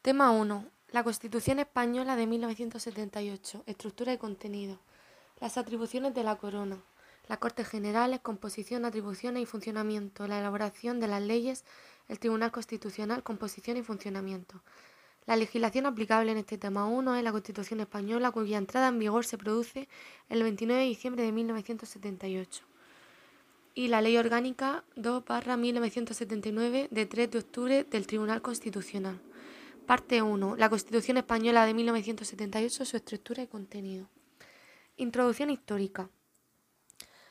Tema 1. La Constitución Española de 1978. Estructura y contenido. Las atribuciones de la Corona. Las Cortes Generales, composición, atribuciones y funcionamiento. La elaboración de las leyes. El Tribunal Constitucional, composición y funcionamiento. La legislación aplicable en este tema 1 es la Constitución Española, cuya entrada en vigor se produce el 29 de diciembre de 1978 y la Ley Orgánica 2-1979 de 3 de octubre del Tribunal Constitucional. Parte 1. La Constitución Española de 1978, su estructura y contenido. Introducción histórica.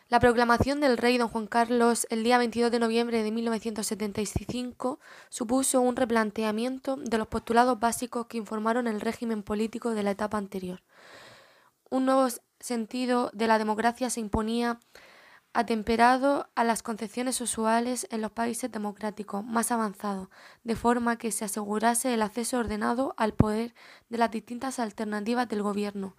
La proclamación del rey don Juan Carlos el día 22 de noviembre de 1975 supuso un replanteamiento de los postulados básicos que informaron el régimen político de la etapa anterior. Un nuevo sentido de la democracia se imponía atemperado a las concepciones usuales en los países democráticos más avanzados, de forma que se asegurase el acceso ordenado al poder de las distintas alternativas del gobierno,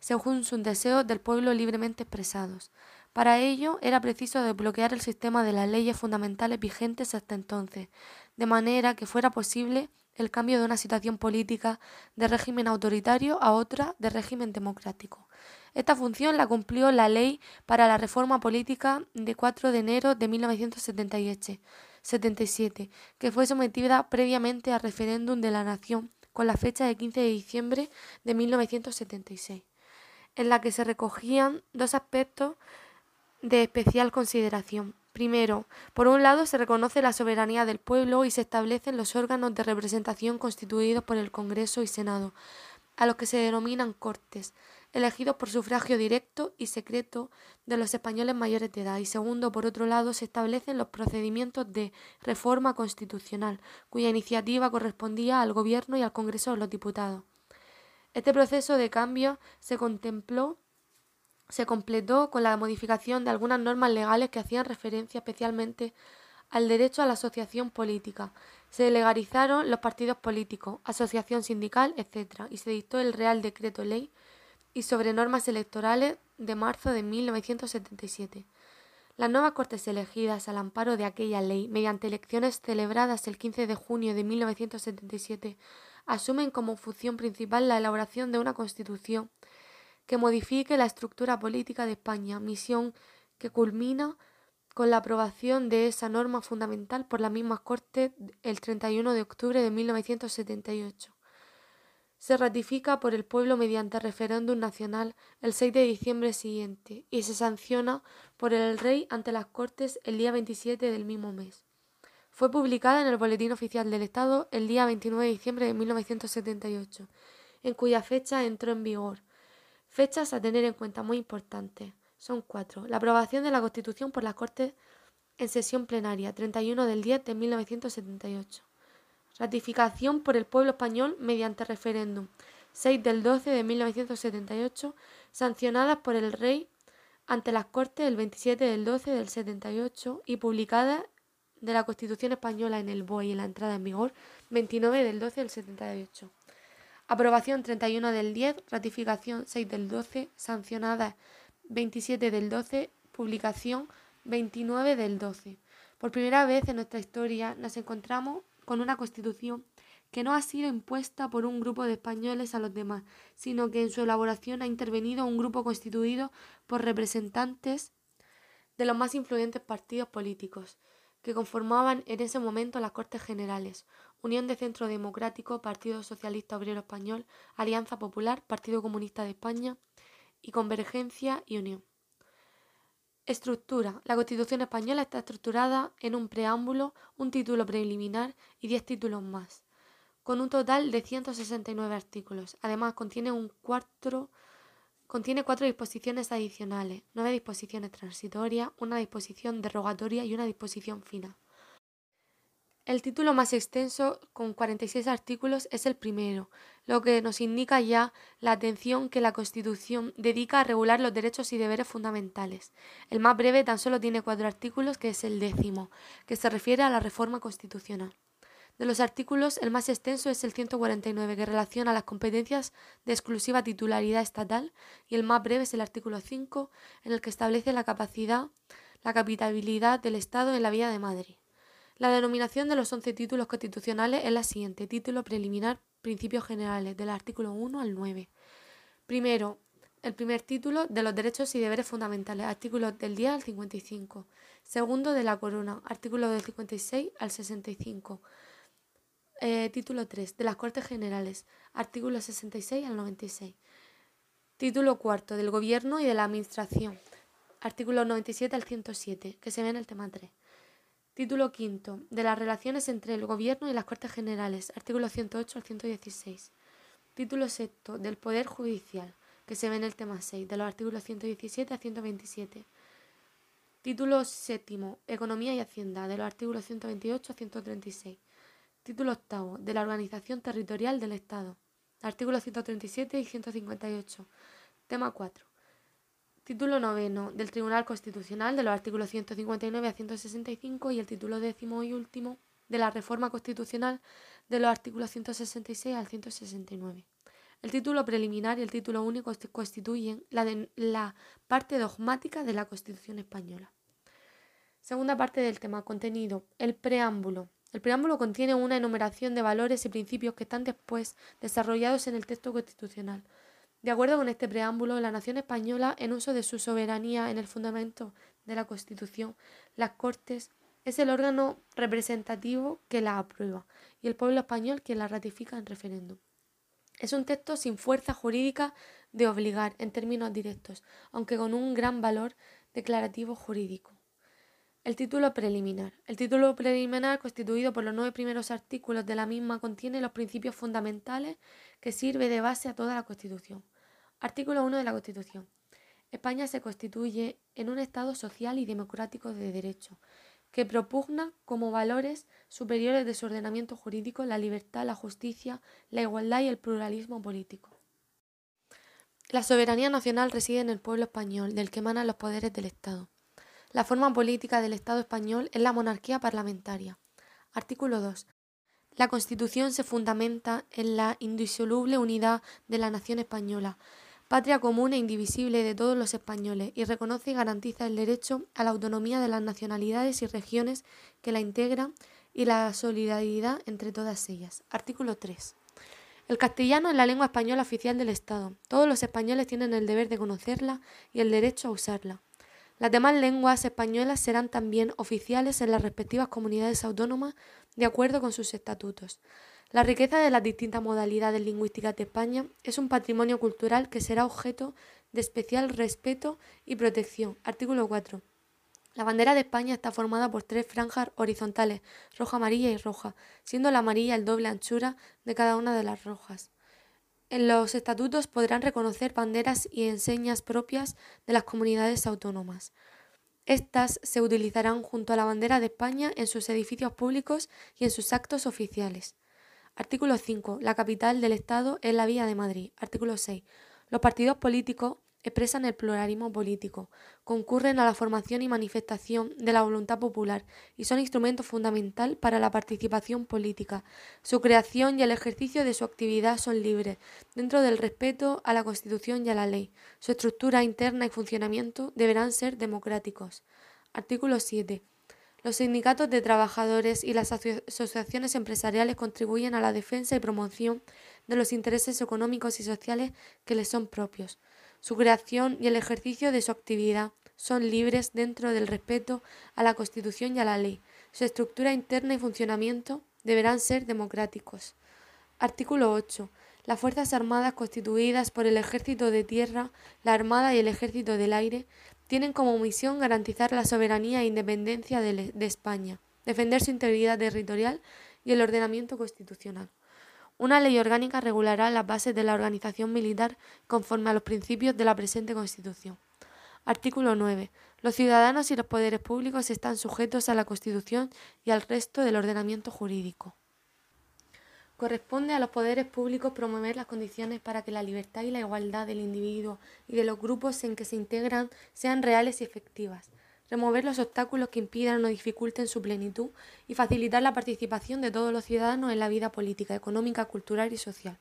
según sus deseos del pueblo libremente expresados. Para ello era preciso desbloquear el sistema de las leyes fundamentales vigentes hasta entonces, de manera que fuera posible el cambio de una situación política de régimen autoritario a otra de régimen democrático. Esta función la cumplió la Ley para la Reforma Política de 4 de enero de 1977, que fue sometida previamente al referéndum de la Nación con la fecha de 15 de diciembre de 1976, en la que se recogían dos aspectos de especial consideración. Primero, por un lado se reconoce la soberanía del pueblo y se establecen los órganos de representación constituidos por el Congreso y Senado, a los que se denominan Cortes elegidos por sufragio directo y secreto de los españoles mayores de edad. Y segundo, por otro lado, se establecen los procedimientos de reforma constitucional, cuya iniciativa correspondía al Gobierno y al Congreso de los Diputados. Este proceso de cambio se contempló se completó con la modificación de algunas normas legales que hacían referencia especialmente al derecho a la asociación política. Se legalizaron los partidos políticos, asociación sindical, etc. y se dictó el Real Decreto Ley y sobre normas electorales de marzo de 1977. Las nuevas Cortes elegidas al amparo de aquella ley, mediante elecciones celebradas el 15 de junio de 1977, asumen como función principal la elaboración de una Constitución que modifique la estructura política de España, misión que culmina con la aprobación de esa norma fundamental por las mismas Cortes el 31 de octubre de 1978 se ratifica por el pueblo mediante referéndum nacional el 6 de diciembre siguiente y se sanciona por el rey ante las Cortes el día 27 del mismo mes. Fue publicada en el Boletín Oficial del Estado el día 29 de diciembre de 1978, en cuya fecha entró en vigor. Fechas a tener en cuenta muy importantes. Son cuatro. La aprobación de la Constitución por las Cortes en sesión plenaria, 31 del 10 de 1978. Ratificación por el pueblo español mediante referéndum 6 del 12 de 1978, sancionadas por el rey ante las Cortes el 27 del 12 del 78 y publicadas de la Constitución española en el BOE y la entrada en vigor 29 del 12 del 78. Aprobación 31 del 10, ratificación 6 del 12, sancionada 27 del 12, publicación 29 del 12. Por primera vez en nuestra historia nos encontramos con una constitución que no ha sido impuesta por un grupo de españoles a los demás, sino que en su elaboración ha intervenido un grupo constituido por representantes de los más influyentes partidos políticos, que conformaban en ese momento las Cortes Generales, Unión de Centro Democrático, Partido Socialista Obrero Español, Alianza Popular, Partido Comunista de España y Convergencia y Unión. Estructura. La Constitución española está estructurada en un preámbulo, un título preliminar y diez títulos más, con un total de 169 artículos. Además, contiene, un cuatro, contiene cuatro disposiciones adicionales, nueve disposiciones transitorias, una disposición derogatoria y una disposición final. El título más extenso, con 46 artículos, es el primero, lo que nos indica ya la atención que la Constitución dedica a regular los derechos y deberes fundamentales. El más breve tan solo tiene cuatro artículos, que es el décimo, que se refiere a la reforma constitucional. De los artículos, el más extenso es el 149, que relaciona las competencias de exclusiva titularidad estatal, y el más breve es el artículo 5, en el que establece la capacidad, la capitabilidad del Estado en la vía de Madrid. La denominación de los 11 títulos constitucionales es la siguiente. Título preliminar, principios generales, del artículo 1 al 9. Primero, el primer título de los derechos y deberes fundamentales, artículos del 10 al 55. Segundo, de la corona, artículos del 56 al 65. Eh, título 3, de las Cortes Generales, artículos 66 al 96. Título cuarto, del Gobierno y de la Administración, artículos 97 al 107, que se ve en el tema 3. Título quinto, de las relaciones entre el Gobierno y las Cortes Generales, artículos 108 al 116. Título sexto, del Poder Judicial, que se ve en el tema 6, de los artículos 117 a 127. Título séptimo, Economía y Hacienda, de los artículos 128 a 136. Título octavo, de la Organización Territorial del Estado, artículos 137 y 158. Tema 4. Título noveno del Tribunal Constitucional de los artículos 159 a 165 y el título décimo y último de la Reforma Constitucional de los artículos 166 al 169. El título preliminar y el título único constituyen la, la parte dogmática de la Constitución española. Segunda parte del tema, contenido. El preámbulo. El preámbulo contiene una enumeración de valores y principios que están después desarrollados en el texto constitucional. De acuerdo con este preámbulo, la nación española, en uso de su soberanía en el fundamento de la Constitución, las Cortes, es el órgano representativo que la aprueba y el pueblo español quien la ratifica en referéndum. Es un texto sin fuerza jurídica de obligar en términos directos, aunque con un gran valor declarativo jurídico. El título preliminar. El título preliminar, constituido por los nueve primeros artículos de la misma, contiene los principios fundamentales que sirve de base a toda la Constitución. Artículo 1 de la Constitución. España se constituye en un Estado social y democrático de derecho, que propugna como valores superiores de su ordenamiento jurídico la libertad, la justicia, la igualdad y el pluralismo político. La soberanía nacional reside en el pueblo español, del que emanan los poderes del Estado. La forma política del Estado español es la monarquía parlamentaria. Artículo 2. La Constitución se fundamenta en la indisoluble unidad de la nación española, patria común e indivisible de todos los españoles, y reconoce y garantiza el derecho a la autonomía de las nacionalidades y regiones que la integran y la solidaridad entre todas ellas. Artículo 3. El castellano es la lengua española oficial del Estado. Todos los españoles tienen el deber de conocerla y el derecho a usarla. Las demás lenguas españolas serán también oficiales en las respectivas comunidades autónomas de acuerdo con sus estatutos. La riqueza de las distintas modalidades lingüísticas de España es un patrimonio cultural que será objeto de especial respeto y protección. Artículo 4. La bandera de España está formada por tres franjas horizontales, roja, amarilla y roja, siendo la amarilla el doble anchura de cada una de las rojas. En los estatutos podrán reconocer banderas y enseñas propias de las comunidades autónomas. Estas se utilizarán junto a la bandera de España en sus edificios públicos y en sus actos oficiales. Artículo 5. La capital del Estado es la Vía de Madrid. Artículo 6. Los partidos políticos expresan el pluralismo político, concurren a la formación y manifestación de la voluntad popular y son instrumento fundamental para la participación política. Su creación y el ejercicio de su actividad son libres, dentro del respeto a la Constitución y a la ley. Su estructura interna y funcionamiento deberán ser democráticos. Artículo 7. Los sindicatos de trabajadores y las asociaciones empresariales contribuyen a la defensa y promoción de los intereses económicos y sociales que les son propios. Su creación y el ejercicio de su actividad son libres dentro del respeto a la Constitución y a la ley. Su estructura interna y funcionamiento deberán ser democráticos. Artículo 8. Las Fuerzas Armadas constituidas por el Ejército de Tierra, la Armada y el Ejército del Aire tienen como misión garantizar la soberanía e independencia de, España, defender su integridad territorial y el ordenamiento constitucional. Una ley orgánica regulará las bases de la organización militar conforme a los principios de la presente Constitución. Artículo 9. Los ciudadanos y los poderes públicos están sujetos a la Constitución y al resto del ordenamiento jurídico. Corresponde a los poderes públicos promover las condiciones para que la libertad y la igualdad del individuo y de los grupos en que se integran sean reales y efectivas, remover los obstáculos que impidan o dificulten su plenitud y facilitar la participación de todos los ciudadanos en la vida política, económica, cultural y social.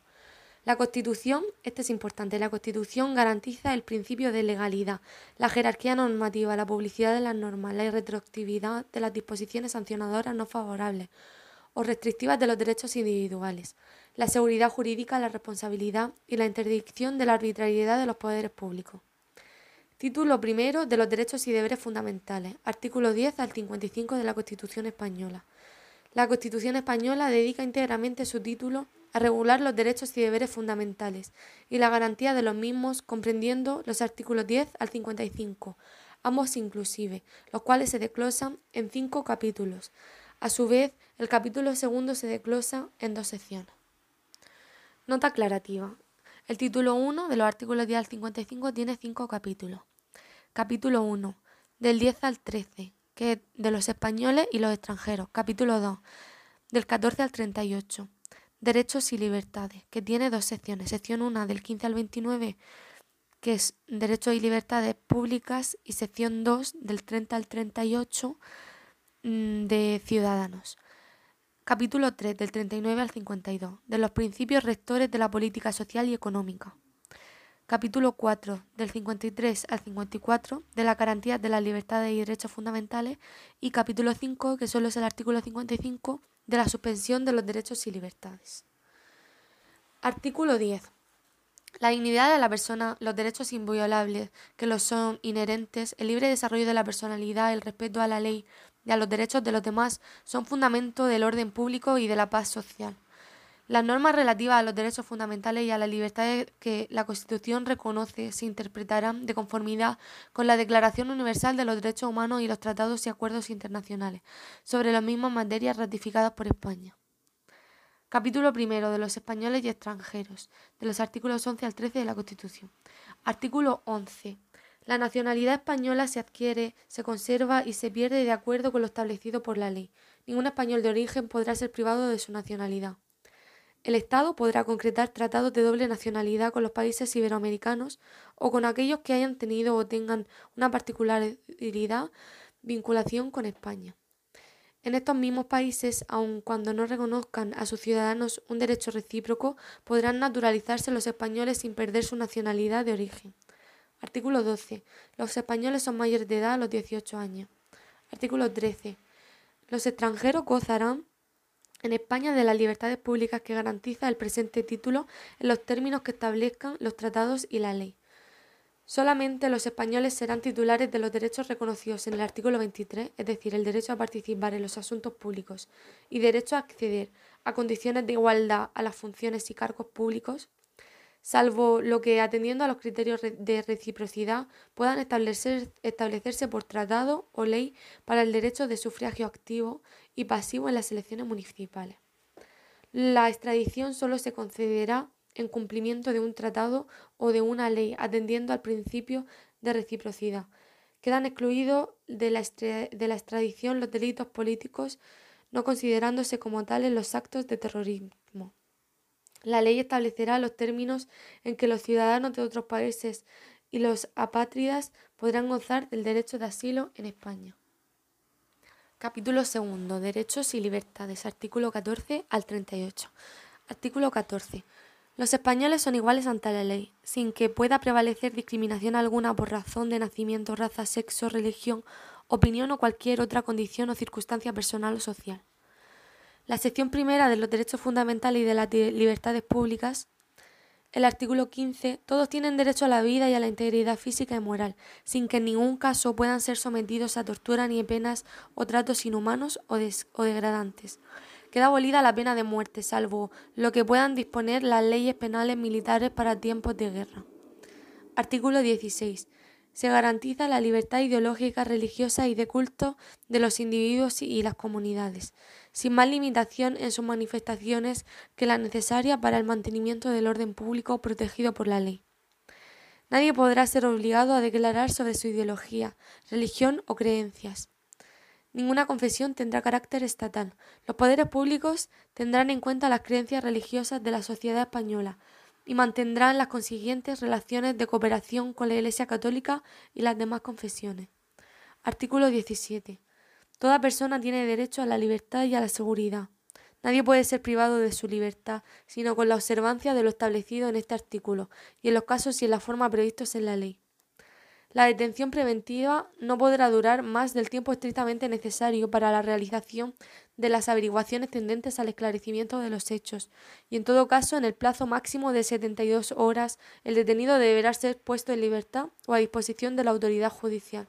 La Constitución, este es importante, la Constitución garantiza el principio de legalidad, la jerarquía normativa, la publicidad de las normas, la irretroactividad de las disposiciones sancionadoras no favorables o restrictivas de los derechos individuales, la seguridad jurídica, la responsabilidad y la interdicción de la arbitrariedad de los poderes públicos. Título primero de los derechos y deberes fundamentales, artículo 10 al 55 de la Constitución española. La Constitución española dedica íntegramente su título a regular los derechos y deberes fundamentales y la garantía de los mismos comprendiendo los artículos 10 al 55, ambos inclusive, los cuales se desglosan en cinco capítulos. A su vez, el capítulo segundo se desglosa en dos secciones. Nota aclarativa. El título 1 de los artículos 10 al 55 tiene cinco capítulos. Capítulo 1, del 10 al 13, que es de los españoles y los extranjeros. Capítulo 2, del 14 al 38 Derechos y libertades, que tiene dos secciones. Sección 1 del 15 al 29, que es Derechos y libertades públicas, y sección 2 del 30 al 38 mm, de Ciudadanos. Capítulo 3 del 39 al 52, de los principios rectores de la política social y económica. Capítulo 4 del 53 al 54 de la garantía de las libertades y derechos fundamentales y capítulo 5 que solo es el artículo 55 de la suspensión de los derechos y libertades. Artículo 10. La dignidad de la persona, los derechos inviolables que los son inherentes, el libre desarrollo de la personalidad, el respeto a la ley y a los derechos de los demás son fundamento del orden público y de la paz social. Las normas relativas a los derechos fundamentales y a las libertades que la Constitución reconoce se interpretarán de conformidad con la Declaración Universal de los Derechos Humanos y los tratados y acuerdos internacionales sobre las mismas materias ratificadas por España. Capítulo primero de los españoles y extranjeros, de los artículos 11 al 13 de la Constitución. Artículo 11. La nacionalidad española se adquiere, se conserva y se pierde de acuerdo con lo establecido por la ley. Ningún español de origen podrá ser privado de su nacionalidad. El Estado podrá concretar tratados de doble nacionalidad con los países iberoamericanos o con aquellos que hayan tenido o tengan una particularidad vinculación con España. En estos mismos países, aun cuando no reconozcan a sus ciudadanos un derecho recíproco, podrán naturalizarse los españoles sin perder su nacionalidad de origen. Artículo 12. Los españoles son mayores de edad a los 18 años. Artículo 13. Los extranjeros gozarán en España de las libertades públicas que garantiza el presente título en los términos que establezcan los tratados y la ley. Solamente los españoles serán titulares de los derechos reconocidos en el artículo 23, es decir, el derecho a participar en los asuntos públicos y derecho a acceder a condiciones de igualdad a las funciones y cargos públicos, salvo lo que, atendiendo a los criterios de reciprocidad, puedan establecerse por tratado o ley para el derecho de sufragio activo y pasivo en las elecciones municipales. La extradición solo se concederá en cumplimiento de un tratado o de una ley, atendiendo al principio de reciprocidad. Quedan excluidos de la, de la extradición los delitos políticos, no considerándose como tales los actos de terrorismo. La ley establecerá los términos en que los ciudadanos de otros países y los apátridas podrán gozar del derecho de asilo en España. Capítulo segundo. Derechos y libertades. Artículo 14 al 38. Artículo 14. Los españoles son iguales ante la ley, sin que pueda prevalecer discriminación alguna por razón de nacimiento, raza, sexo, religión, opinión o cualquier otra condición o circunstancia personal o social. La sección primera de los derechos fundamentales y de las libertades públicas el artículo 15, todos tienen derecho a la vida y a la integridad física y moral, sin que en ningún caso puedan ser sometidos a tortura ni penas o tratos inhumanos o, o degradantes. Queda abolida la pena de muerte, salvo lo que puedan disponer las leyes penales militares para tiempos de guerra. Artículo 16 se garantiza la libertad ideológica, religiosa y de culto de los individuos y las comunidades, sin más limitación en sus manifestaciones que la necesaria para el mantenimiento del orden público protegido por la ley. Nadie podrá ser obligado a declarar sobre su ideología, religión o creencias. Ninguna confesión tendrá carácter estatal. Los poderes públicos tendrán en cuenta las creencias religiosas de la sociedad española, y mantendrán las consiguientes relaciones de cooperación con la Iglesia Católica y las demás confesiones. Artículo 17. Toda persona tiene derecho a la libertad y a la seguridad. Nadie puede ser privado de su libertad, sino con la observancia de lo establecido en este artículo, y en los casos y en la forma previstos en la ley. La detención preventiva no podrá durar más del tiempo estrictamente necesario para la realización de las averiguaciones tendentes al esclarecimiento de los hechos, y en todo caso, en el plazo máximo de 72 horas, el detenido deberá ser puesto en libertad o a disposición de la autoridad judicial.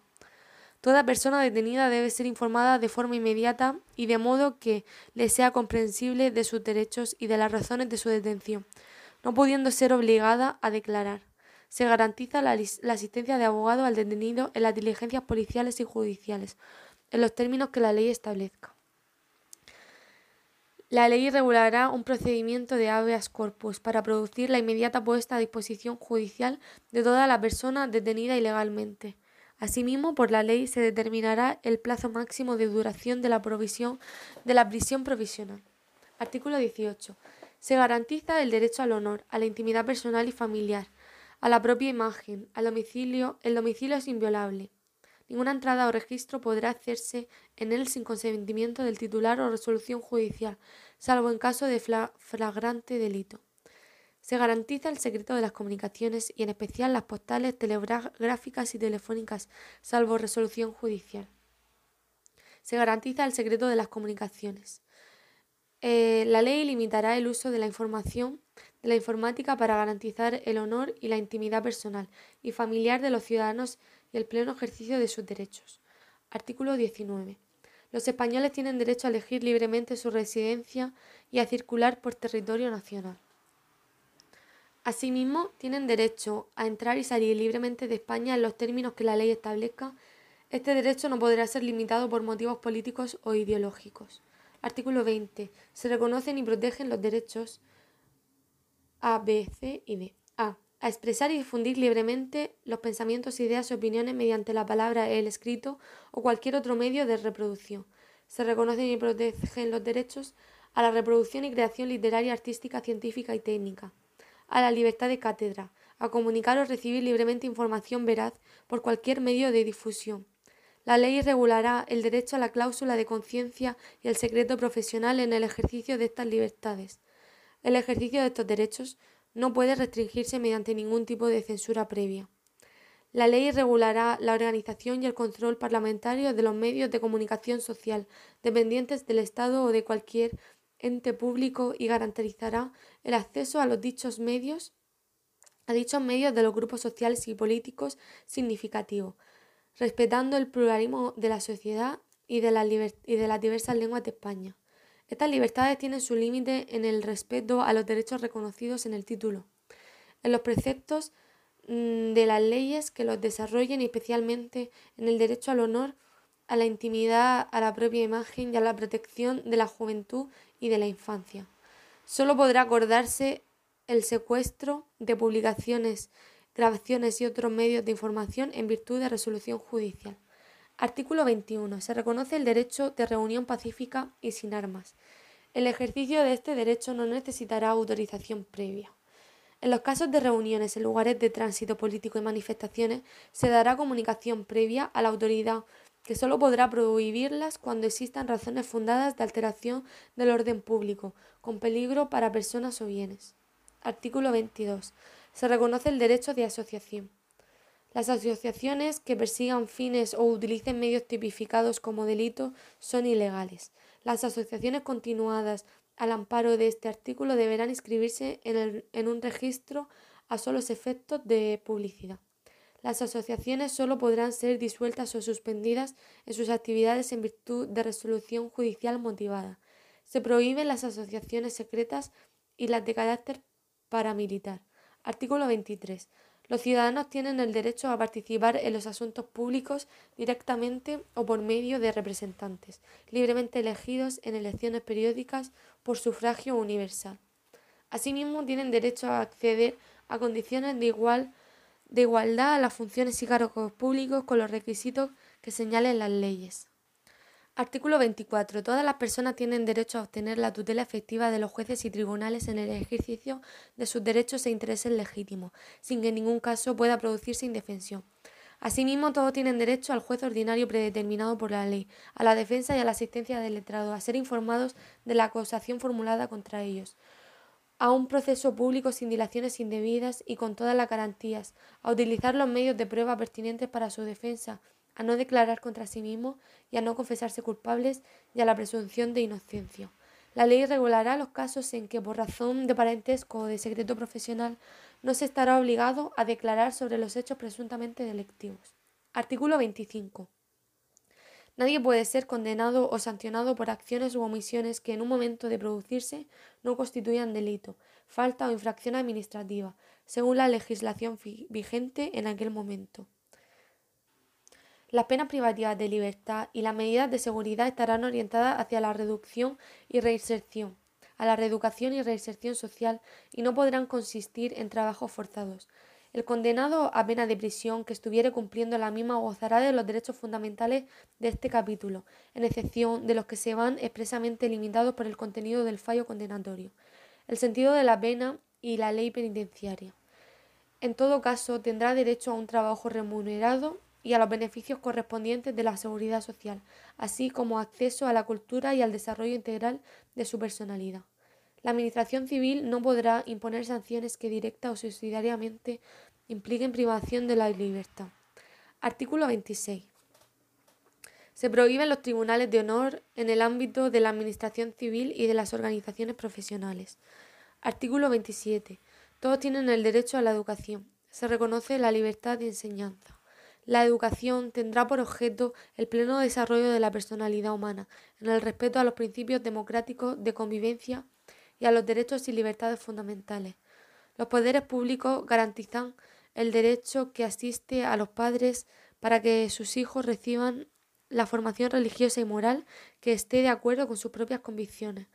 Toda persona detenida debe ser informada de forma inmediata y de modo que le sea comprensible de sus derechos y de las razones de su detención, no pudiendo ser obligada a declarar. Se garantiza la, asistencia de abogado al detenido en las diligencias policiales y judiciales, en los términos que la ley establezca. La ley regulará un procedimiento de habeas corpus para producir la inmediata puesta a disposición judicial de toda la persona detenida ilegalmente. Asimismo, por la ley se determinará el plazo máximo de duración de la provisión de la prisión provisional. Artículo 18. Se garantiza el derecho al honor, a la intimidad personal y familiar, a la propia imagen, al domicilio, el domicilio es inviolable. Ninguna entrada o registro podrá hacerse en él sin consentimiento del titular o resolución judicial, salvo en caso de flagrante delito. Se garantiza el secreto de las comunicaciones y en especial las postales, telegráficas y telefónicas, salvo resolución judicial. Se garantiza el secreto de las comunicaciones. Eh, la ley limitará el uso de la información de la informática para garantizar el honor y la intimidad personal y familiar de los ciudadanos y el pleno ejercicio de sus derechos. Artículo 19. Los españoles tienen derecho a elegir libremente su residencia y a circular por territorio nacional. Asimismo, tienen derecho a entrar y salir libremente de España en los términos que la ley establezca. Este derecho no podrá ser limitado por motivos políticos o ideológicos. Artículo 20. Se reconocen y protegen los derechos a, B, C y D. A. A expresar y difundir libremente los pensamientos, ideas y opiniones mediante la palabra, el escrito o cualquier otro medio de reproducción. Se reconocen y protegen los derechos a la reproducción y creación literaria, artística, científica y técnica, a la libertad de cátedra, a comunicar o recibir libremente información veraz por cualquier medio de difusión. La ley regulará el derecho a la cláusula de conciencia y el secreto profesional en el ejercicio de estas libertades. El ejercicio de estos derechos no puede restringirse mediante ningún tipo de censura previa. La ley regulará la organización y el control parlamentario de los medios de comunicación social dependientes del Estado o de cualquier ente público y garantizará el acceso a los dichos medios a dichos medios de los grupos sociales y políticos significativos, respetando el pluralismo de la sociedad y de, y de las diversas lenguas de España. Estas libertades tienen su límite en el respeto a los derechos reconocidos en el título, en los preceptos mm, de las leyes que los desarrollen y especialmente en el derecho al honor, a la intimidad, a la propia imagen y a la protección de la juventud y de la infancia. Solo podrá acordarse el secuestro de publicaciones, grabaciones y otros medios de información en virtud de resolución judicial. Artículo 21. Se reconoce el derecho de reunión pacífica y sin armas. El ejercicio de este derecho no necesitará autorización previa. En los casos de reuniones en lugares de tránsito político y manifestaciones, se dará comunicación previa a la autoridad, que solo podrá prohibirlas cuando existan razones fundadas de alteración del orden público, con peligro para personas o bienes. Artículo 22. Se reconoce el derecho de asociación. Las asociaciones que persigan fines o utilicen medios tipificados como delito son ilegales. Las asociaciones continuadas al amparo de este artículo deberán inscribirse en, en un registro a solos efectos de publicidad. Las asociaciones solo podrán ser disueltas o suspendidas en sus actividades en virtud de resolución judicial motivada. Se prohíben las asociaciones secretas y las de carácter paramilitar. Artículo 23. Los ciudadanos tienen el derecho a participar en los asuntos públicos directamente o por medio de representantes, libremente elegidos en elecciones periódicas por sufragio universal. Asimismo, tienen derecho a acceder a condiciones de, igual, de igualdad a las funciones y cargos públicos con los requisitos que señalen las leyes. Artículo 24. Todas las personas tienen derecho a obtener la tutela efectiva de los jueces y tribunales en el ejercicio de sus derechos e intereses legítimos, sin que en ningún caso pueda producirse indefensión. Asimismo, todos tienen derecho al juez ordinario predeterminado por la ley, a la defensa y a la asistencia del letrado, a ser informados de la acusación formulada contra ellos, a un proceso público sin dilaciones indebidas y con todas las garantías, a utilizar los medios de prueba pertinentes para su defensa, a no declarar contra sí mismos y a no confesarse culpables y a la presunción de inocencia. La ley regulará los casos en que por razón de parentesco o de secreto profesional no se estará obligado a declarar sobre los hechos presuntamente delictivos. Artículo 25. Nadie puede ser condenado o sancionado por acciones u omisiones que en un momento de producirse no constituyan delito, falta o infracción administrativa, según la legislación vigente en aquel momento. Las penas privativas de libertad y las medidas de seguridad estarán orientadas hacia la reducción y reinserción, a la reeducación y reinserción social y no podrán consistir en trabajos forzados. El condenado a pena de prisión que estuviere cumpliendo la misma gozará de los derechos fundamentales de este capítulo, en excepción de los que se van expresamente limitados por el contenido del fallo condenatorio, el sentido de la pena y la ley penitenciaria. En todo caso, tendrá derecho a un trabajo remunerado y a los beneficios correspondientes de la seguridad social, así como acceso a la cultura y al desarrollo integral de su personalidad. La Administración civil no podrá imponer sanciones que directa o subsidiariamente impliquen privación de la libertad. Artículo 26. Se prohíben los tribunales de honor en el ámbito de la Administración civil y de las organizaciones profesionales. Artículo 27. Todos tienen el derecho a la educación. Se reconoce la libertad de enseñanza. La educación tendrá por objeto el pleno desarrollo de la personalidad humana, en el respeto a los principios democráticos de convivencia y a los derechos y libertades fundamentales. Los poderes públicos garantizan el derecho que asiste a los padres para que sus hijos reciban la formación religiosa y moral que esté de acuerdo con sus propias convicciones.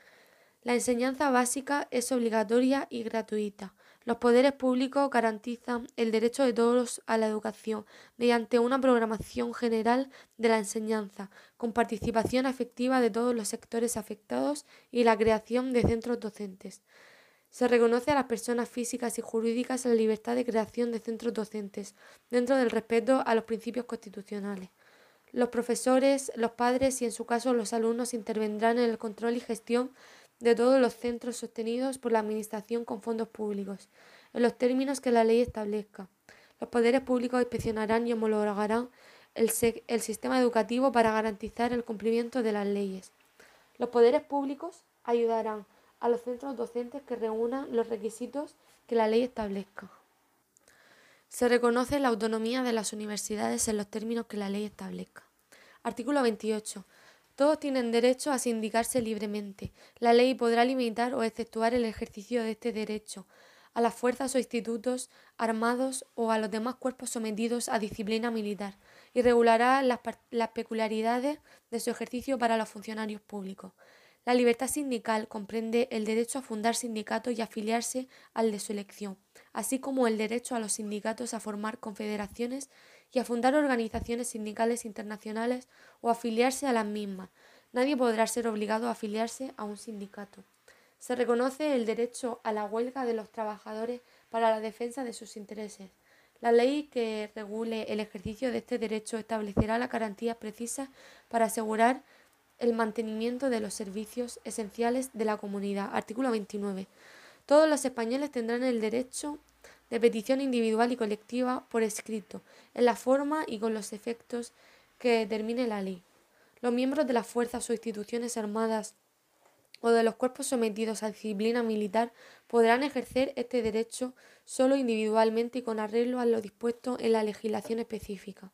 La enseñanza básica es obligatoria y gratuita. Los poderes públicos garantizan el derecho de todos a la educación mediante una programación general de la enseñanza, con participación efectiva de todos los sectores afectados y la creación de centros docentes. Se reconoce a las personas físicas y jurídicas la libertad de creación de centros docentes, dentro del respeto a los principios constitucionales. Los profesores, los padres y en su caso los alumnos intervendrán en el control y gestión de todos los centros sostenidos por la Administración con fondos públicos, en los términos que la ley establezca. Los poderes públicos inspeccionarán y homologarán el, el sistema educativo para garantizar el cumplimiento de las leyes. Los poderes públicos ayudarán a los centros docentes que reúnan los requisitos que la ley establezca. Se reconoce la autonomía de las universidades en los términos que la ley establezca. Artículo 28. Todos tienen derecho a sindicarse libremente. La ley podrá limitar o exceptuar el ejercicio de este derecho a las fuerzas o institutos armados o a los demás cuerpos sometidos a disciplina militar y regulará las, las peculiaridades de su ejercicio para los funcionarios públicos. La libertad sindical comprende el derecho a fundar sindicatos y afiliarse al de su elección, así como el derecho a los sindicatos a formar confederaciones y a fundar organizaciones sindicales internacionales o afiliarse a las mismas. Nadie podrá ser obligado a afiliarse a un sindicato. Se reconoce el derecho a la huelga de los trabajadores para la defensa de sus intereses. La ley que regule el ejercicio de este derecho establecerá las garantías precisas para asegurar el mantenimiento de los servicios esenciales de la comunidad. Artículo 29. Todos los españoles tendrán el derecho de petición individual y colectiva por escrito, en la forma y con los efectos que determine la ley. Los miembros de las fuerzas o instituciones armadas o de los cuerpos sometidos a disciplina militar podrán ejercer este derecho solo individualmente y con arreglo a lo dispuesto en la legislación específica.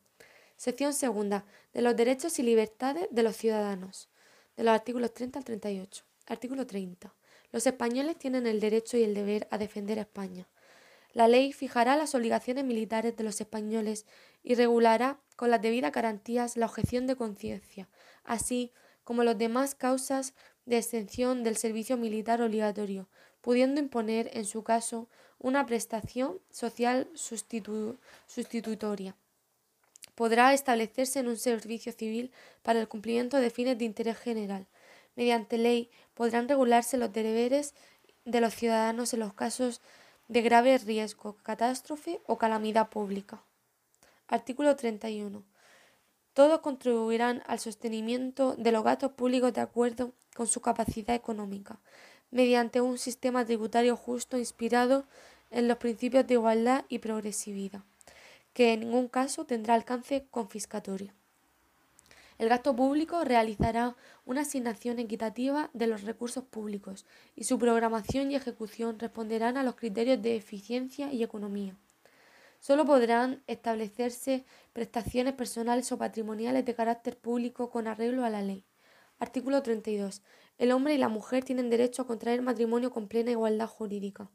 Sección segunda. De los derechos y libertades de los ciudadanos. De los artículos 30 al 38. Artículo 30. Los españoles tienen el derecho y el deber a defender a España. La ley fijará las obligaciones militares de los españoles y regulará con las debidas garantías la objeción de conciencia, así como las demás causas de exención del servicio militar obligatorio, pudiendo imponer, en su caso, una prestación social sustitutoria. Podrá establecerse en un servicio civil para el cumplimiento de fines de interés general. Mediante ley podrán regularse los deberes de los ciudadanos en los casos de grave riesgo, catástrofe o calamidad pública. Artículo 31. Todos contribuirán al sostenimiento de los gastos públicos de acuerdo con su capacidad económica, mediante un sistema tributario justo inspirado en los principios de igualdad y progresividad, que en ningún caso tendrá alcance confiscatorio. El gasto público realizará una asignación equitativa de los recursos públicos y su programación y ejecución responderán a los criterios de eficiencia y economía. Solo podrán establecerse prestaciones personales o patrimoniales de carácter público con arreglo a la ley. Artículo 32. El hombre y la mujer tienen derecho a contraer matrimonio con plena igualdad jurídica.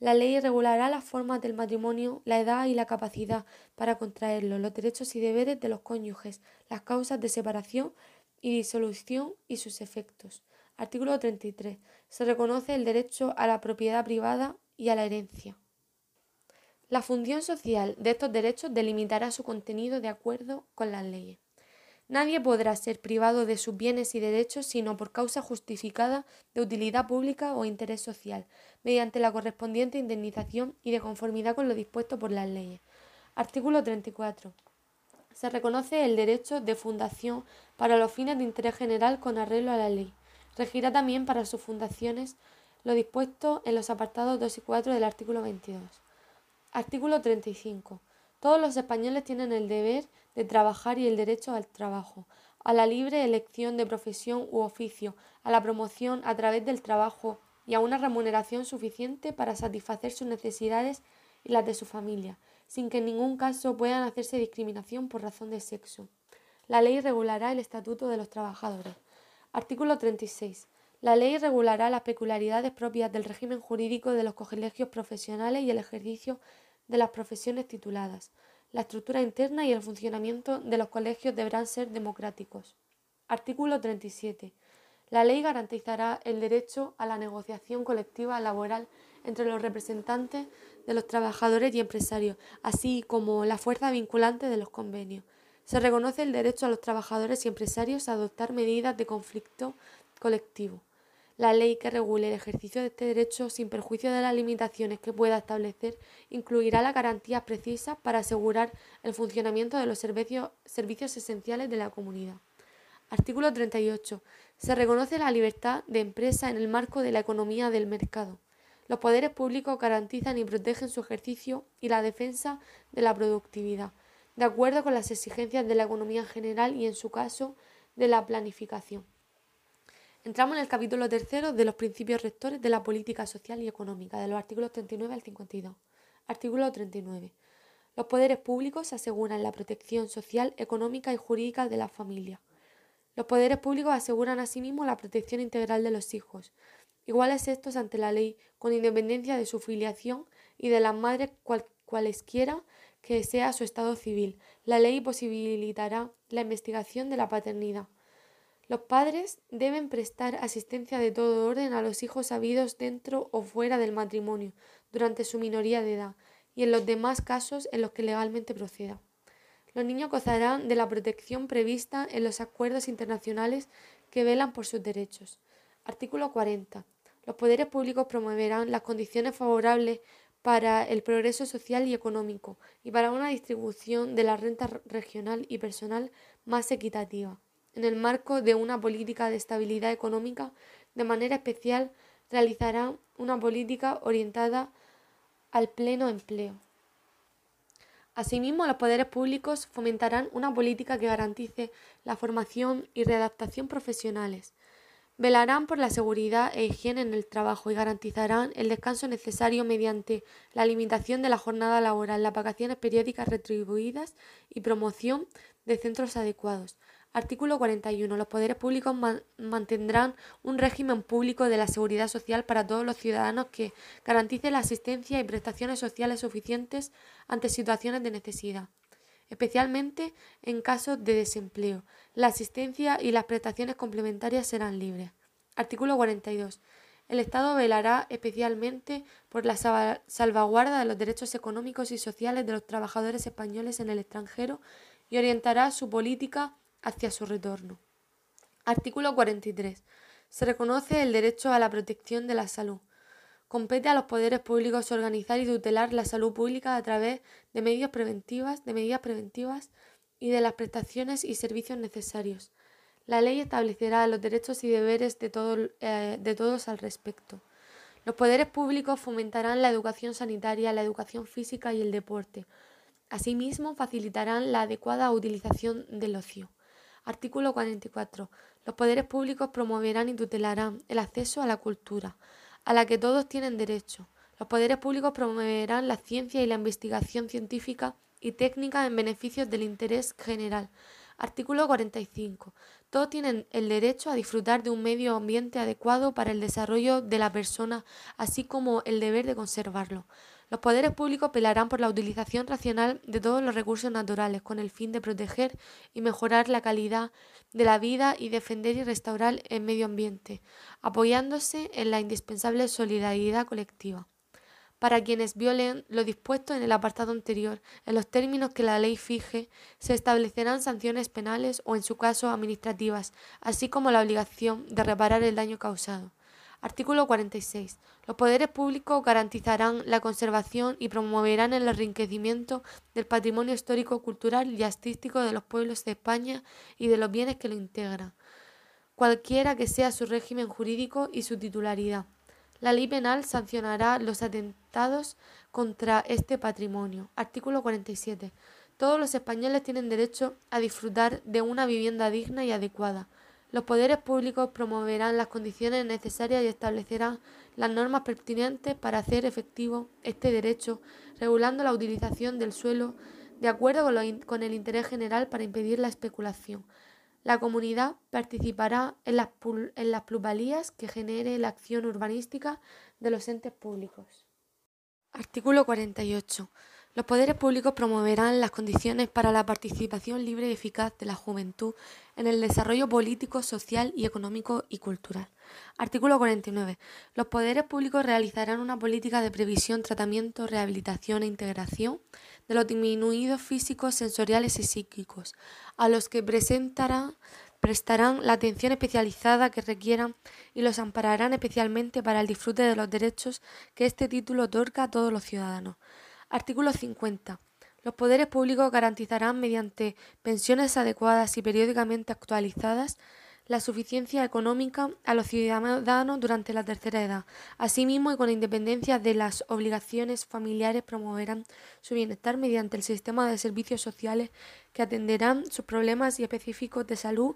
La ley regulará las formas del matrimonio, la edad y la capacidad para contraerlo, los derechos y deberes de los cónyuges, las causas de separación y disolución y sus efectos. Artículo 33. Se reconoce el derecho a la propiedad privada y a la herencia. La función social de estos derechos delimitará su contenido de acuerdo con las leyes. Nadie podrá ser privado de sus bienes y derechos sino por causa justificada de utilidad pública o interés social, mediante la correspondiente indemnización y de conformidad con lo dispuesto por las leyes. Artículo 34. Se reconoce el derecho de fundación para los fines de interés general con arreglo a la ley. Regirá también para sus fundaciones lo dispuesto en los apartados 2 y 4 del artículo 22. Artículo 35. Todos los españoles tienen el deber de trabajar y el derecho al trabajo, a la libre elección de profesión u oficio, a la promoción a través del trabajo y a una remuneración suficiente para satisfacer sus necesidades y las de su familia, sin que en ningún caso puedan hacerse discriminación por razón de sexo. La ley regulará el estatuto de los trabajadores. Artículo 36. La ley regulará las peculiaridades propias del régimen jurídico de los colegios profesionales y el ejercicio de las profesiones tituladas. La estructura interna y el funcionamiento de los colegios deberán ser democráticos. Artículo 37. La ley garantizará el derecho a la negociación colectiva laboral entre los representantes de los trabajadores y empresarios, así como la fuerza vinculante de los convenios. Se reconoce el derecho a los trabajadores y empresarios a adoptar medidas de conflicto colectivo la ley que regule el ejercicio de este derecho sin perjuicio de las limitaciones que pueda establecer incluirá las garantías precisas para asegurar el funcionamiento de los servicios, servicios esenciales de la comunidad. Artículo 38. Se reconoce la libertad de empresa en el marco de la economía del mercado. Los poderes públicos garantizan y protegen su ejercicio y la defensa de la productividad, de acuerdo con las exigencias de la economía en general y, en su caso, de la planificación. Entramos en el capítulo tercero de los principios rectores de la política social y económica, de los artículos 39 al 52. Artículo 39. Los poderes públicos aseguran la protección social, económica y jurídica de la familia. Los poderes públicos aseguran asimismo la protección integral de los hijos, iguales estos ante la ley, con independencia de su filiación y de las madres cualesquiera que sea su estado civil. La ley posibilitará la investigación de la paternidad los padres deben prestar asistencia de todo orden a los hijos habidos dentro o fuera del matrimonio durante su minoría de edad y en los demás casos en los que legalmente proceda. Los niños gozarán de la protección prevista en los acuerdos internacionales que velan por sus derechos. Artículo 40. Los poderes públicos promoverán las condiciones favorables para el progreso social y económico y para una distribución de la renta regional y personal más equitativa en el marco de una política de estabilidad económica, de manera especial realizará una política orientada al pleno empleo. Asimismo, los poderes públicos fomentarán una política que garantice la formación y readaptación profesionales. Velarán por la seguridad e higiene en el trabajo y garantizarán el descanso necesario mediante la limitación de la jornada laboral, las vacaciones periódicas retribuidas y promoción de centros adecuados. Artículo 41. Los poderes públicos mantendrán un régimen público de la seguridad social para todos los ciudadanos que garantice la asistencia y prestaciones sociales suficientes ante situaciones de necesidad, especialmente en casos de desempleo. La asistencia y las prestaciones complementarias serán libres. Artículo 42. El Estado velará especialmente por la salvaguarda de los derechos económicos y sociales de los trabajadores españoles en el extranjero y orientará su política hacia su retorno. Artículo 43. Se reconoce el derecho a la protección de la salud. Compete a los poderes públicos organizar y tutelar la salud pública a través de medios preventivas, de medidas preventivas y de las prestaciones y servicios necesarios. La ley establecerá los derechos y deberes de, eh, de todos al respecto. Los poderes públicos fomentarán la educación sanitaria, la educación física y el deporte. Asimismo, facilitarán la adecuada utilización del ocio. Artículo 44. Los poderes públicos promoverán y tutelarán el acceso a la cultura, a la que todos tienen derecho. Los poderes públicos promoverán la ciencia y la investigación científica y técnica en beneficio del interés general. Artículo 45. Todos tienen el derecho a disfrutar de un medio ambiente adecuado para el desarrollo de la persona, así como el deber de conservarlo. Los poderes públicos velarán por la utilización racional de todos los recursos naturales con el fin de proteger y mejorar la calidad de la vida y defender y restaurar el medio ambiente, apoyándose en la indispensable solidaridad colectiva. Para quienes violen lo dispuesto en el apartado anterior, en los términos que la ley fije, se establecerán sanciones penales o, en su caso, administrativas, así como la obligación de reparar el daño causado. Artículo 46. Los poderes públicos garantizarán la conservación y promoverán el enriquecimiento del patrimonio histórico, cultural y artístico de los pueblos de España y de los bienes que lo integran, cualquiera que sea su régimen jurídico y su titularidad. La ley penal sancionará los atentados contra este patrimonio. Artículo 47. Todos los españoles tienen derecho a disfrutar de una vivienda digna y adecuada los poderes públicos promoverán las condiciones necesarias y establecerán las normas pertinentes para hacer efectivo este derecho, regulando la utilización del suelo de acuerdo con, el interés general para impedir la especulación. La comunidad participará en las, en las plusvalías que genere la acción urbanística de los entes públicos. Artículo 48. Los poderes públicos promoverán las condiciones para la participación libre y eficaz de la juventud en el desarrollo político, social y económico y cultural. Artículo 49. Los poderes públicos realizarán una política de previsión, tratamiento, rehabilitación e integración de los disminuidos físicos, sensoriales y psíquicos, a los que presentarán prestarán la atención especializada que requieran y los ampararán especialmente para el disfrute de los derechos que este título otorga a todos los ciudadanos. Artículo 50. Los poderes públicos garantizarán mediante pensiones adecuadas y periódicamente actualizadas la suficiencia económica a los ciudadanos durante la tercera edad. Asimismo, y con independencia de las obligaciones familiares, promoverán su bienestar mediante el sistema de servicios sociales que atenderán sus problemas y específicos de salud,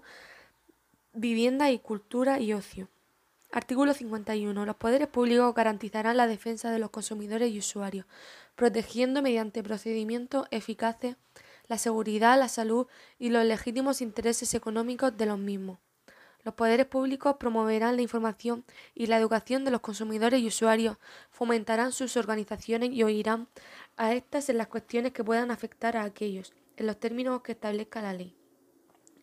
vivienda y cultura y ocio. Artículo 51. Los poderes públicos garantizarán la defensa de los consumidores y usuarios, protegiendo mediante procedimientos eficaces la seguridad, la salud y los legítimos intereses económicos de los mismos. Los poderes públicos promoverán la información y la educación de los consumidores y usuarios, fomentarán sus organizaciones y oirán a estas en las cuestiones que puedan afectar a aquellos, en los términos que establezca la ley.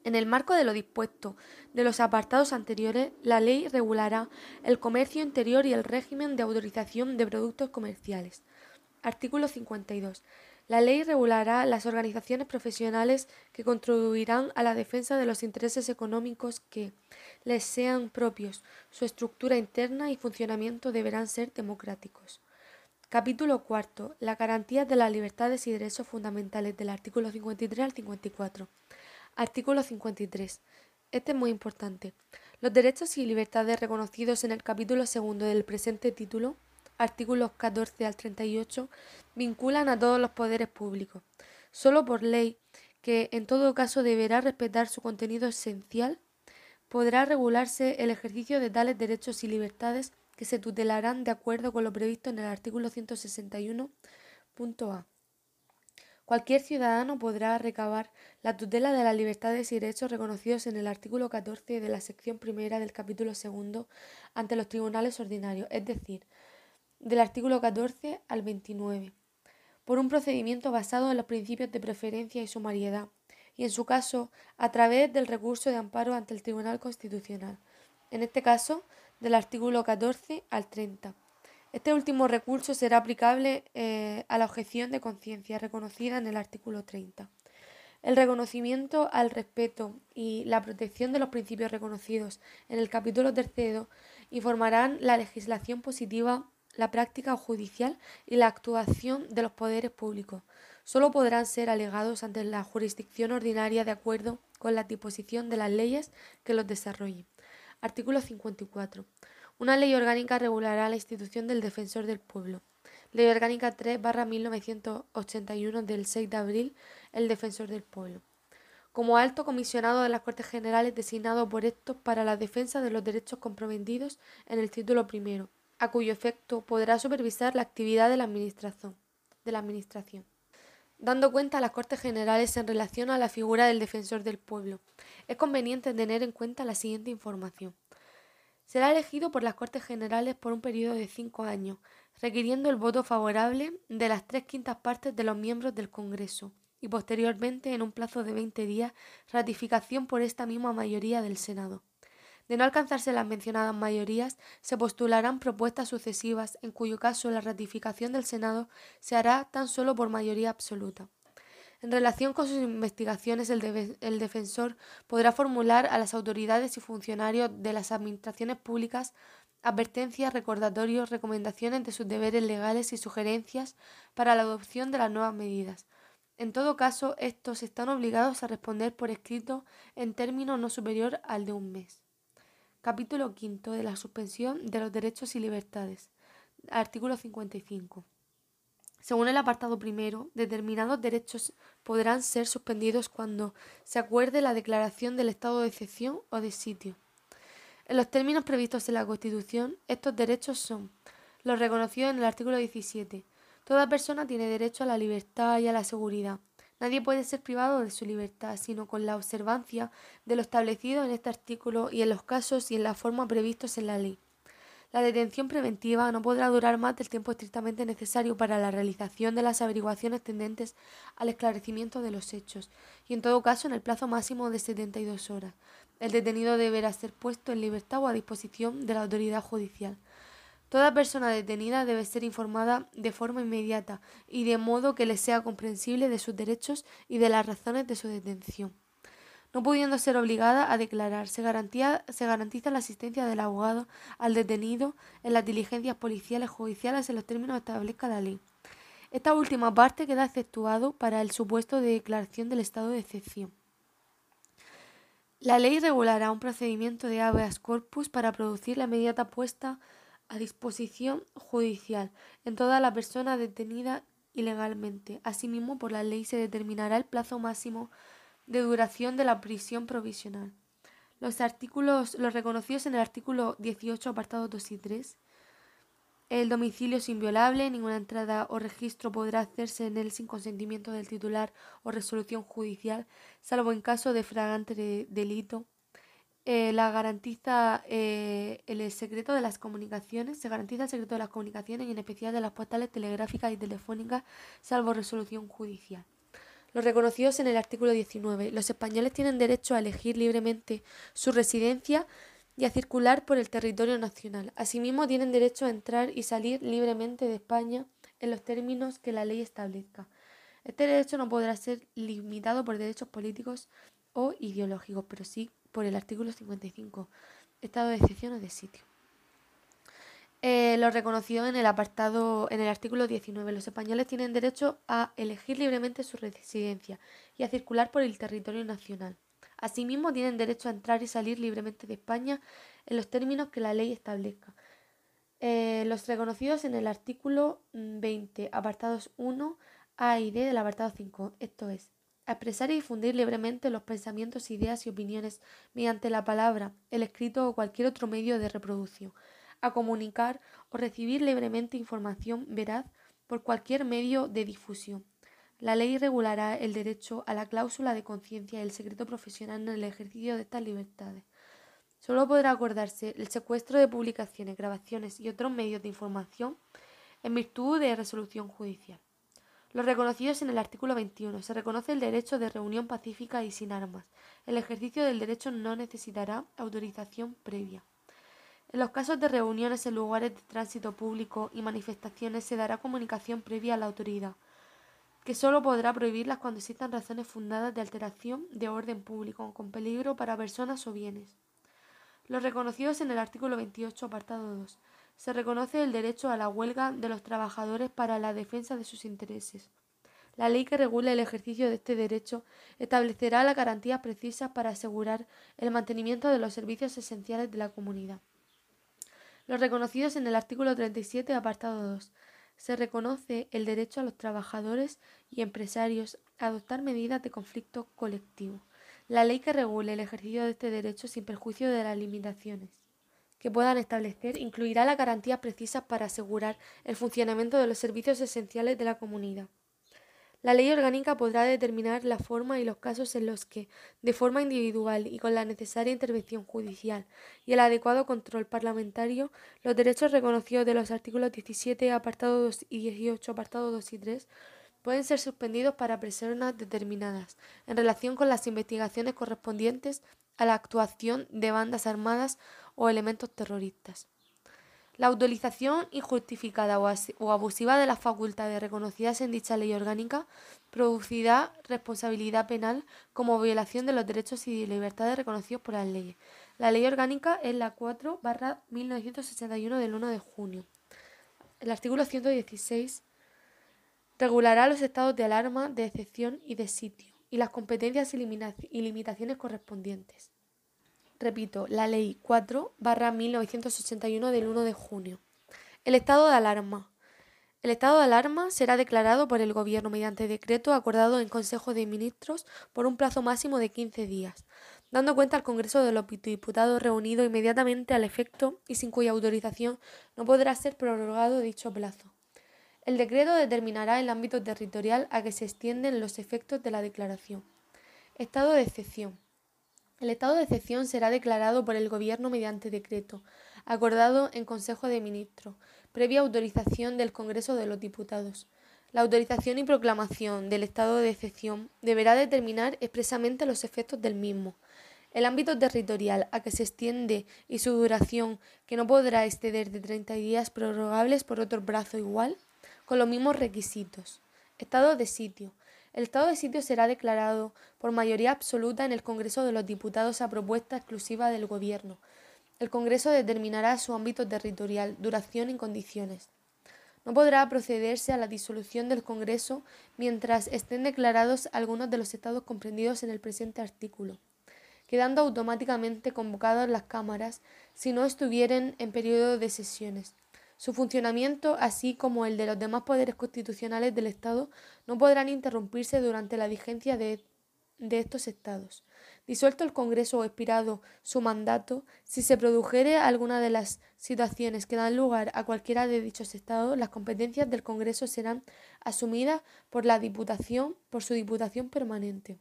En el marco de lo dispuesto de los apartados anteriores, la ley regulará el comercio interior y el régimen de autorización de productos comerciales. Artículo 52. La ley regulará las organizaciones profesionales que contribuirán a la defensa de los intereses económicos que les sean propios. Su estructura interna y funcionamiento deberán ser democráticos. Capítulo cuarto. La garantía de las libertades y derechos fundamentales del artículo 53 al 54. Artículo 53. Este es muy importante. Los derechos y libertades reconocidos en el capítulo segundo del presente título, artículos 14 al 38, vinculan a todos los poderes públicos. Solo por ley, que en todo caso deberá respetar su contenido esencial, podrá regularse el ejercicio de tales derechos y libertades que se tutelarán de acuerdo con lo previsto en el artículo 161.a. Cualquier ciudadano podrá recabar la tutela de las libertades y derechos reconocidos en el artículo 14 de la sección primera del capítulo segundo ante los tribunales ordinarios, es decir, del artículo 14 al 29, por un procedimiento basado en los principios de preferencia y sumariedad, y en su caso a través del recurso de amparo ante el Tribunal Constitucional, en este caso del artículo 14 al 30 este último recurso será aplicable eh, a la objeción de conciencia reconocida en el artículo 30. El reconocimiento al respeto y la protección de los principios reconocidos en el capítulo tercero informarán la legislación positiva la práctica judicial y la actuación de los poderes públicos. Solo podrán ser alegados ante la jurisdicción ordinaria de acuerdo con la disposición de las leyes que los desarrollen. Artículo 54. Una ley orgánica regulará la institución del defensor del pueblo. Ley Orgánica 3 1981 del 6 de abril, el defensor del pueblo. Como alto comisionado de las Cortes Generales designado por estos para la defensa de los derechos comprometidos en el título primero, a cuyo efecto podrá supervisar la actividad de la Administración. De la administración dando cuenta a las Cortes Generales en relación a la figura del defensor del pueblo. Es conveniente tener en cuenta la siguiente información. Será elegido por las Cortes Generales por un periodo de cinco años, requiriendo el voto favorable de las tres quintas partes de los miembros del Congreso y posteriormente, en un plazo de 20 días, ratificación por esta misma mayoría del Senado. De no alcanzarse las mencionadas mayorías, se postularán propuestas sucesivas, en cuyo caso la ratificación del Senado se hará tan solo por mayoría absoluta. En relación con sus investigaciones, el, defensor podrá formular a las autoridades y funcionarios de las administraciones públicas advertencias, recordatorios, recomendaciones de sus deberes legales y sugerencias para la adopción de las nuevas medidas. En todo caso, estos están obligados a responder por escrito en término no superior al de un mes. Capítulo quinto de la suspensión de los derechos y libertades. Artículo 55. Según el apartado primero, determinados derechos podrán ser suspendidos cuando se acuerde la declaración del estado de excepción o de sitio. En los términos previstos en la Constitución, estos derechos son los reconocidos en el artículo 17. Toda persona tiene derecho a la libertad y a la seguridad Nadie puede ser privado de su libertad, sino con la observancia de lo establecido en este artículo y en los casos y en la forma previstos en la ley. La detención preventiva no podrá durar más del tiempo estrictamente necesario para la realización de las averiguaciones tendentes al esclarecimiento de los hechos, y en todo caso en el plazo máximo de 72 horas. El detenido deberá ser puesto en libertad o a disposición de la autoridad judicial. Toda persona detenida debe ser informada de forma inmediata y de modo que le sea comprensible de sus derechos y de las razones de su detención. No pudiendo ser obligada a declarar, se, se garantiza la asistencia del abogado al detenido en las diligencias policiales judiciales en los términos que establezca la ley. Esta última parte queda exceptuado para el supuesto de declaración del estado de excepción. La ley regulará un procedimiento de habeas corpus para producir la inmediata puesta a disposición judicial en toda la persona detenida ilegalmente. Asimismo, por la ley se determinará el plazo máximo de duración de la prisión provisional. Los artículos, los reconocidos en el artículo 18, apartados 2 y 3. El domicilio es inviolable, ninguna entrada o registro podrá hacerse en él sin consentimiento del titular o resolución judicial, salvo en caso de fragante delito eh, la garantiza eh, el secreto de las comunicaciones, se garantiza el secreto de las comunicaciones y en especial de las postales telegráficas y telefónicas, salvo resolución judicial. Los reconocidos en el artículo 19. Los españoles tienen derecho a elegir libremente su residencia y a circular por el territorio nacional. Asimismo, tienen derecho a entrar y salir libremente de España en los términos que la ley establezca. Este derecho no podrá ser limitado por derechos políticos o ideológicos, pero sí por el artículo 55, estado de excepción o de sitio. Eh, lo en el apartado, en el artículo 19. Los españoles tienen derecho a elegir libremente su residencia y a circular por el territorio nacional. Asimismo, tienen derecho a entrar y salir libremente de España en los términos que la ley establezca. Eh, los reconocidos en el artículo 20, apartados 1, A y D del apartado 5, esto es, expresar y difundir libremente los pensamientos, ideas y opiniones mediante la palabra, el escrito o cualquier otro medio de reproducción, a comunicar o recibir libremente información veraz por cualquier medio de difusión. La ley regulará el derecho a la cláusula de conciencia y el secreto profesional en el ejercicio de estas libertades. Solo podrá acordarse el secuestro de publicaciones, grabaciones y otros medios de información en virtud de resolución judicial. Los reconocidos en el artículo 21. Se reconoce el derecho de reunión pacífica y sin armas. El ejercicio del derecho no necesitará autorización previa. En los casos de reuniones en lugares de tránsito público y manifestaciones se dará comunicación previa a la autoridad, que sólo podrá prohibirlas cuando existan razones fundadas de alteración de orden público con peligro para personas o bienes. Los reconocidos en el artículo 28, apartado 2. se reconoce el derecho a la huelga de los trabajadores para la defensa de sus intereses. La ley que regula el ejercicio de este derecho establecerá las garantías precisas para asegurar el mantenimiento de los servicios esenciales de la comunidad. Los reconocidos en el artículo 37, apartado 2. Se reconoce el derecho a los trabajadores y empresarios a adoptar medidas de conflicto colectivo. La ley que regule el ejercicio de este derecho sin perjuicio de las limitaciones que puedan establecer incluirá las garantías precisas para asegurar el funcionamiento de los servicios esenciales de la comunidad. La ley orgánica podrá determinar la forma y los casos en los que, de forma individual y con la necesaria intervención judicial y el adecuado control parlamentario, los derechos reconocidos de los artículos 17, apartado 2 y 18, apartado 2 y 3, pueden ser suspendidos para personas determinadas, en relación con las investigaciones correspondientes a la actuación de bandas armadas o elementos terroristas. La utilización injustificada o abusiva de las facultades reconocidas en dicha ley orgánica producirá responsabilidad penal como violación de los derechos y libertades reconocidos por las leyes. La ley orgánica es la 4 1961 del 1 de junio. El artículo 116 regulará los estados de alarma, de excepción y de sitio y las competencias y limitaciones correspondientes. Repito, la Ley 4 barra 1981 del 1 de junio. El estado de alarma. El estado de alarma será declarado por el Gobierno mediante decreto acordado en Consejo de Ministros por un plazo máximo de 15 días, dando cuenta al Congreso de los Diputados reunido inmediatamente al efecto y sin cuya autorización no podrá ser prorrogado dicho plazo. El decreto determinará el ámbito territorial a que se extienden los efectos de la declaración. Estado de excepción. El estado de excepción será declarado por el Gobierno mediante decreto, acordado en Consejo de Ministros, previa autorización del Congreso de los Diputados. La autorización y proclamación del estado de excepción deberá determinar expresamente los efectos del mismo, el ámbito territorial a que se extiende y su duración, que no podrá exceder de 30 días prorrogables por otro brazo igual, con los mismos requisitos. Estado de sitio. El estado de sitio será declarado por mayoría absoluta en el Congreso de los Diputados a propuesta exclusiva del Gobierno. El Congreso determinará su ámbito territorial, duración y condiciones. No podrá procederse a la disolución del Congreso mientras estén declarados algunos de los estados comprendidos en el presente artículo, quedando automáticamente convocadas las cámaras si no estuvieren en periodo de sesiones. Su funcionamiento, así como el de los demás poderes constitucionales del Estado, no podrán interrumpirse durante la vigencia de, estos estados. Disuelto el Congreso o expirado su mandato, si se produjere alguna de las situaciones que dan lugar a cualquiera de dichos estados, las competencias del Congreso serán asumidas por la Diputación, por su Diputación permanente.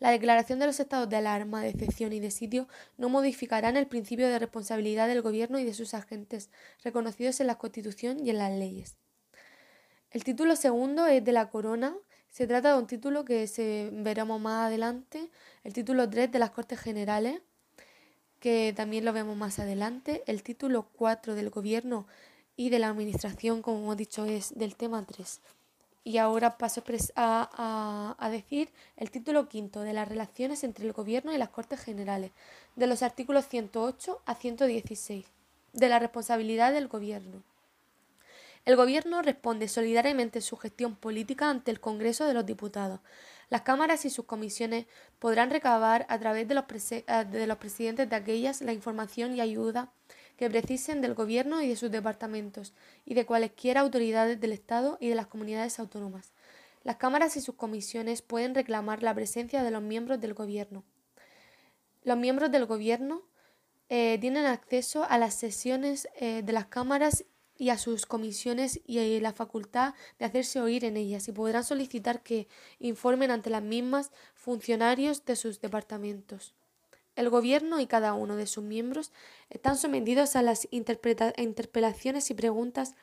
La declaración de los estados de alarma, de excepción y de sitio no modificarán el principio de responsabilidad del Gobierno y de sus agentes, reconocidos en la Constitución y en las leyes. El título segundo es de la corona. Se trata de un título que se veremos más adelante. El título 3 de las Cortes Generales, que también lo vemos más adelante. El título 4 del Gobierno y de la Administración, como hemos dicho, es del tema 3. Y ahora paso a, a, decir el título quinto de las relaciones entre el Gobierno y las Cortes Generales, de los artículos 108 a 116, de la responsabilidad del Gobierno. El Gobierno responde solidariamente su gestión política ante el Congreso de los Diputados. Las cámaras y sus comisiones podrán recabar a través de los, de los presidentes de aquellas la información y ayuda que precisen del Gobierno y de sus departamentos y de cualesquiera autoridades del Estado y de las comunidades autónomas. Las cámaras y sus comisiones pueden reclamar la presencia de los miembros del Gobierno. Los miembros del Gobierno eh, tienen acceso a las sesiones eh, de las cámaras y a sus comisiones y eh, la facultad de hacerse oír en ellas y podrán solicitar que informen ante las mismas funcionarios de sus departamentos. El Gobierno y cada uno de sus miembros están sometidos a las interpelaciones y preguntas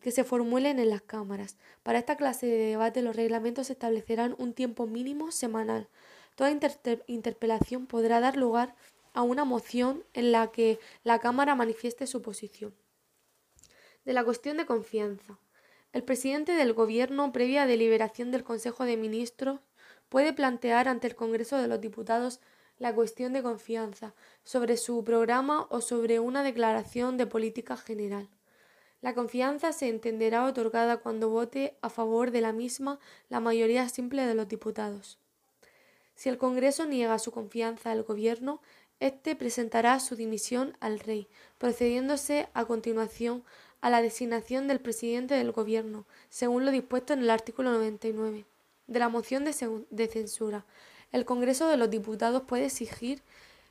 que se formulen en las cámaras. Para esta clase de debate los reglamentos establecerán un tiempo mínimo semanal. Toda interpelación podrá dar lugar a una moción en la que la Cámara manifieste su posición. De la cuestión de confianza. El presidente del Gobierno, previa deliberación del Consejo de Ministros, puede plantear ante el Congreso de los Diputados la cuestión de confianza, sobre su programa o sobre una declaración de política general. La confianza se entenderá otorgada cuando vote a favor de la misma la mayoría simple de los diputados. Si el Congreso niega su confianza al Gobierno, éste presentará su dimisión al Rey, procediéndose a continuación a la designación del presidente del Gobierno, según lo dispuesto en el artículo 99 de la moción de, censura. El Congreso de los Diputados puede exigir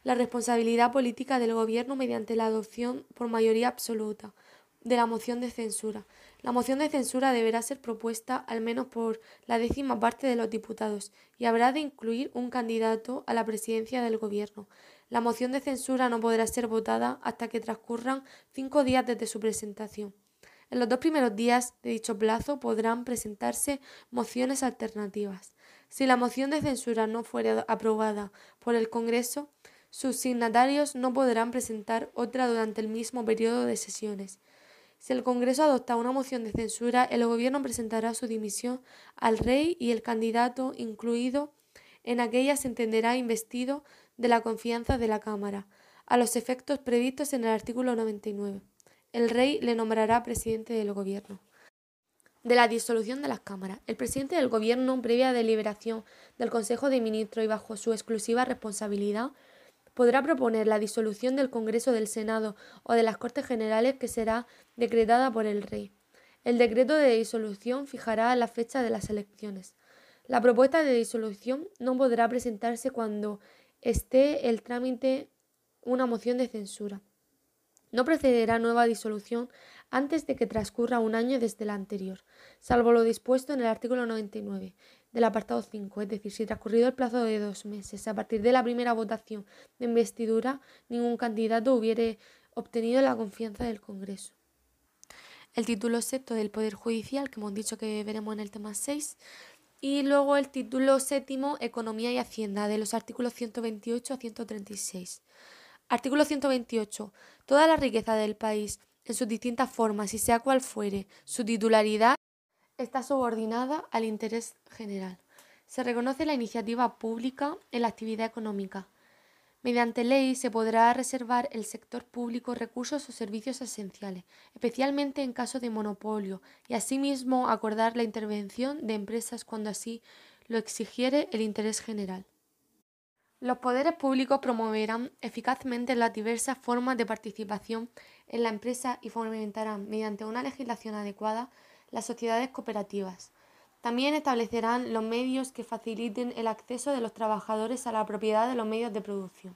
la responsabilidad política del Gobierno mediante la adopción por mayoría absoluta de la moción de censura. La moción de censura deberá ser propuesta al menos por la décima parte de los diputados y habrá de incluir un candidato a la presidencia del Gobierno. La moción de censura no podrá ser votada hasta que transcurran cinco días desde su presentación. En los dos primeros días de dicho plazo podrán presentarse mociones alternativas. Si la moción de censura no fuera aprobada por el Congreso, sus signatarios no podrán presentar otra durante el mismo periodo de sesiones. Si el Congreso adopta una moción de censura, el Gobierno presentará su dimisión al rey y el candidato incluido en aquella se entenderá investido de la confianza de la Cámara, a los efectos previstos en el artículo 99 el rey le nombrará presidente del gobierno. De la disolución de las cámaras. El presidente del gobierno, previa deliberación del Consejo de Ministros y bajo su exclusiva responsabilidad, podrá proponer la disolución del Congreso del Senado o de las Cortes Generales que será decretada por el rey. El decreto de disolución fijará la fecha de las elecciones. La propuesta de disolución no podrá presentarse cuando esté el trámite una moción de censura. No procederá nueva disolución antes de que transcurra un año desde la anterior, salvo lo dispuesto en el artículo 99 del apartado 5, es decir, si transcurrido el plazo de dos meses a partir de la primera votación de investidura, ningún candidato hubiere obtenido la confianza del Congreso. El título sexto del Poder Judicial, que hemos dicho que veremos en el tema 6, y luego el título séptimo, Economía y Hacienda, de los artículos 128 a 136. Artículo 128. Toda la riqueza del país, en sus distintas formas y sea cual fuere su titularidad, está subordinada al interés general. Se reconoce la iniciativa pública en la actividad económica. Mediante ley se podrá reservar el sector público recursos o servicios esenciales, especialmente en caso de monopolio, y asimismo acordar la intervención de empresas cuando así lo exigiere el interés general. Los poderes públicos promoverán eficazmente las diversas formas de participación en la empresa y fomentarán, mediante una legislación adecuada, las sociedades cooperativas. También establecerán los medios que faciliten el acceso de los trabajadores a la propiedad de los medios de producción.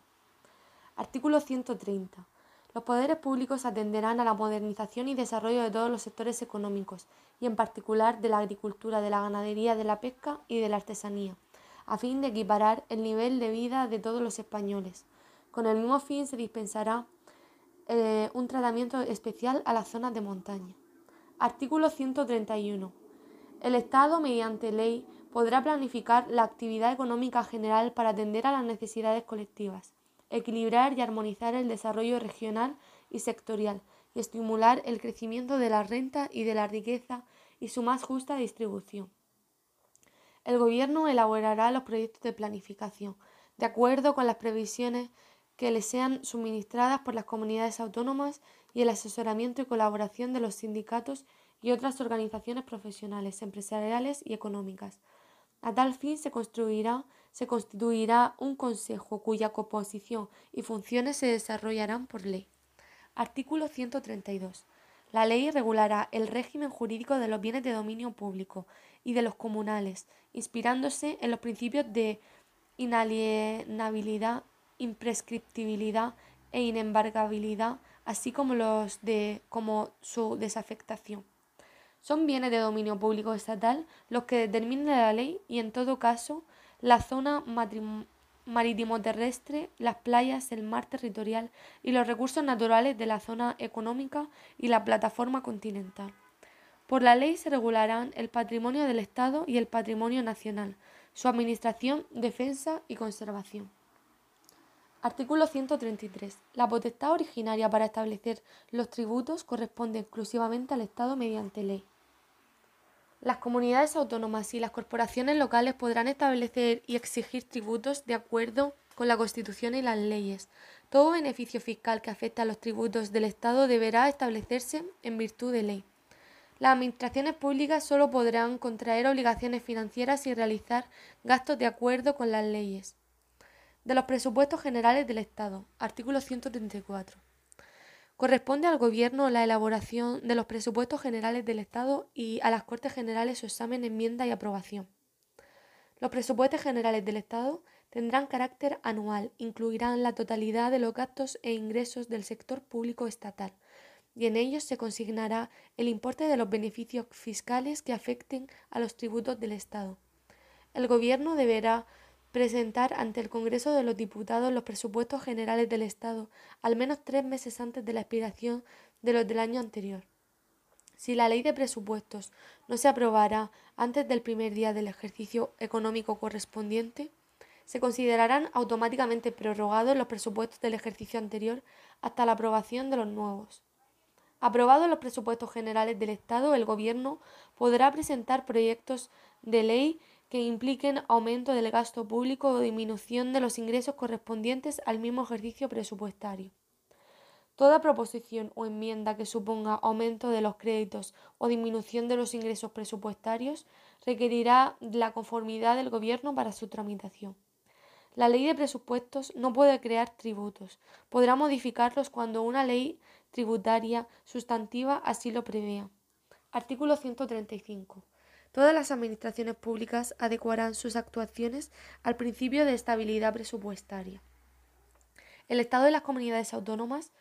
Artículo 130. Los poderes públicos atenderán a la modernización y desarrollo de todos los sectores económicos, y en particular de la agricultura, de la ganadería, de la pesca y de la artesanía a fin de equiparar el nivel de vida de todos los españoles. Con el mismo fin se dispensará eh, un tratamiento especial a las zonas de montaña. Artículo 131. El Estado, mediante ley, podrá planificar la actividad económica general para atender a las necesidades colectivas, equilibrar y armonizar el desarrollo regional y sectorial y estimular el crecimiento de la renta y de la riqueza y su más justa distribución. El Gobierno elaborará los proyectos de planificación, de acuerdo con las previsiones que le sean suministradas por las comunidades autónomas y el asesoramiento y colaboración de los sindicatos y otras organizaciones profesionales, empresariales y económicas. A tal fin se construirá, se constituirá un consejo cuya composición y funciones se desarrollarán por ley. Artículo 132. La ley regulará el régimen jurídico de los bienes de dominio público y de los comunales, inspirándose en los principios de inalienabilidad, imprescriptibilidad e inembargabilidad, así como los de como su desafectación. Son bienes de dominio público estatal los que determina la ley y en todo caso la zona marítimo terrestre, las playas, el mar territorial y los recursos naturales de la zona económica y la plataforma continental. Por la ley se regularán el patrimonio del Estado y el patrimonio nacional, su administración, defensa y conservación. Artículo 133. La potestad originaria para establecer los tributos corresponde exclusivamente al Estado mediante ley. Las comunidades autónomas y las corporaciones locales podrán establecer y exigir tributos de acuerdo con la Constitución y las leyes. Todo beneficio fiscal que afecte a los tributos del Estado deberá establecerse en virtud de ley. Las administraciones públicas solo podrán contraer obligaciones financieras y realizar gastos de acuerdo con las leyes. De los presupuestos generales del Estado. Artículo 134. Corresponde al Gobierno la elaboración de los presupuestos generales del Estado y a las Cortes Generales su examen, enmienda y aprobación. Los presupuestos generales del Estado tendrán carácter anual, incluirán la totalidad de los gastos e ingresos del sector público estatal, y en ellos se consignará el importe de los beneficios fiscales que afecten a los tributos del Estado. El Gobierno deberá presentar ante el Congreso de los Diputados los presupuestos generales del Estado al menos tres meses antes de la expiración de los del año anterior. Si la ley de presupuestos no se aprobara antes del primer día del ejercicio económico correspondiente, se considerarán automáticamente prorrogados los presupuestos del ejercicio anterior hasta la aprobación de los nuevos. Aprobados los presupuestos generales del Estado, el Gobierno podrá presentar proyectos de ley que impliquen aumento del gasto público o disminución de los ingresos correspondientes al mismo ejercicio presupuestario. Toda proposición o enmienda que suponga aumento de los créditos o disminución de los ingresos presupuestarios requerirá la conformidad del Gobierno para su tramitación. La ley de presupuestos no puede crear tributos, podrá modificarlos cuando una ley tributaria sustantiva así lo prevea. Artículo 135. Todas las administraciones públicas adecuarán sus actuaciones al principio de estabilidad presupuestaria. El Estado y las comunidades autónomas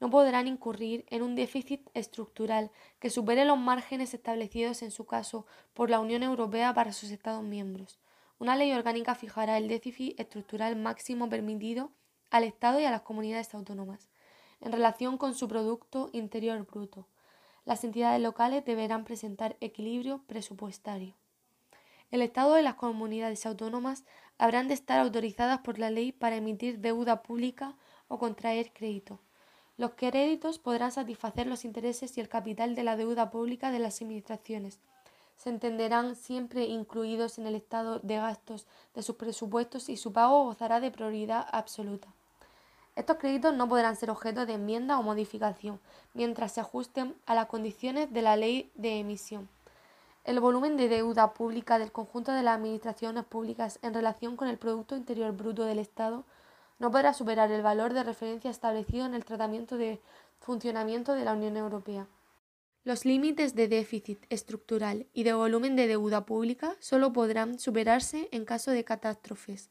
no podrán incurrir en un déficit estructural que supere los márgenes establecidos en su caso por la Unión Europea para sus Estados miembros. Una ley orgánica fijará el déficit estructural máximo permitido al Estado y a las comunidades autónomas en relación con su Producto Interior Bruto. Las entidades locales deberán presentar equilibrio presupuestario. El Estado y las comunidades autónomas habrán de estar autorizadas por la ley para emitir deuda pública o contraer crédito. Los créditos podrán satisfacer los intereses y el capital de la deuda pública de las administraciones. Se entenderán siempre incluidos en el estado de gastos de sus presupuestos y su pago gozará de prioridad absoluta. Estos créditos no podrán ser objeto de enmienda o modificación mientras se ajusten a las condiciones de la ley de emisión. El volumen de deuda pública del conjunto de las administraciones públicas en relación con el Producto Interior Bruto del Estado no podrá superar el valor de referencia establecido en el tratamiento de funcionamiento de la Unión Europea. Los límites de déficit estructural y de volumen de deuda pública solo podrán superarse en caso de catástrofes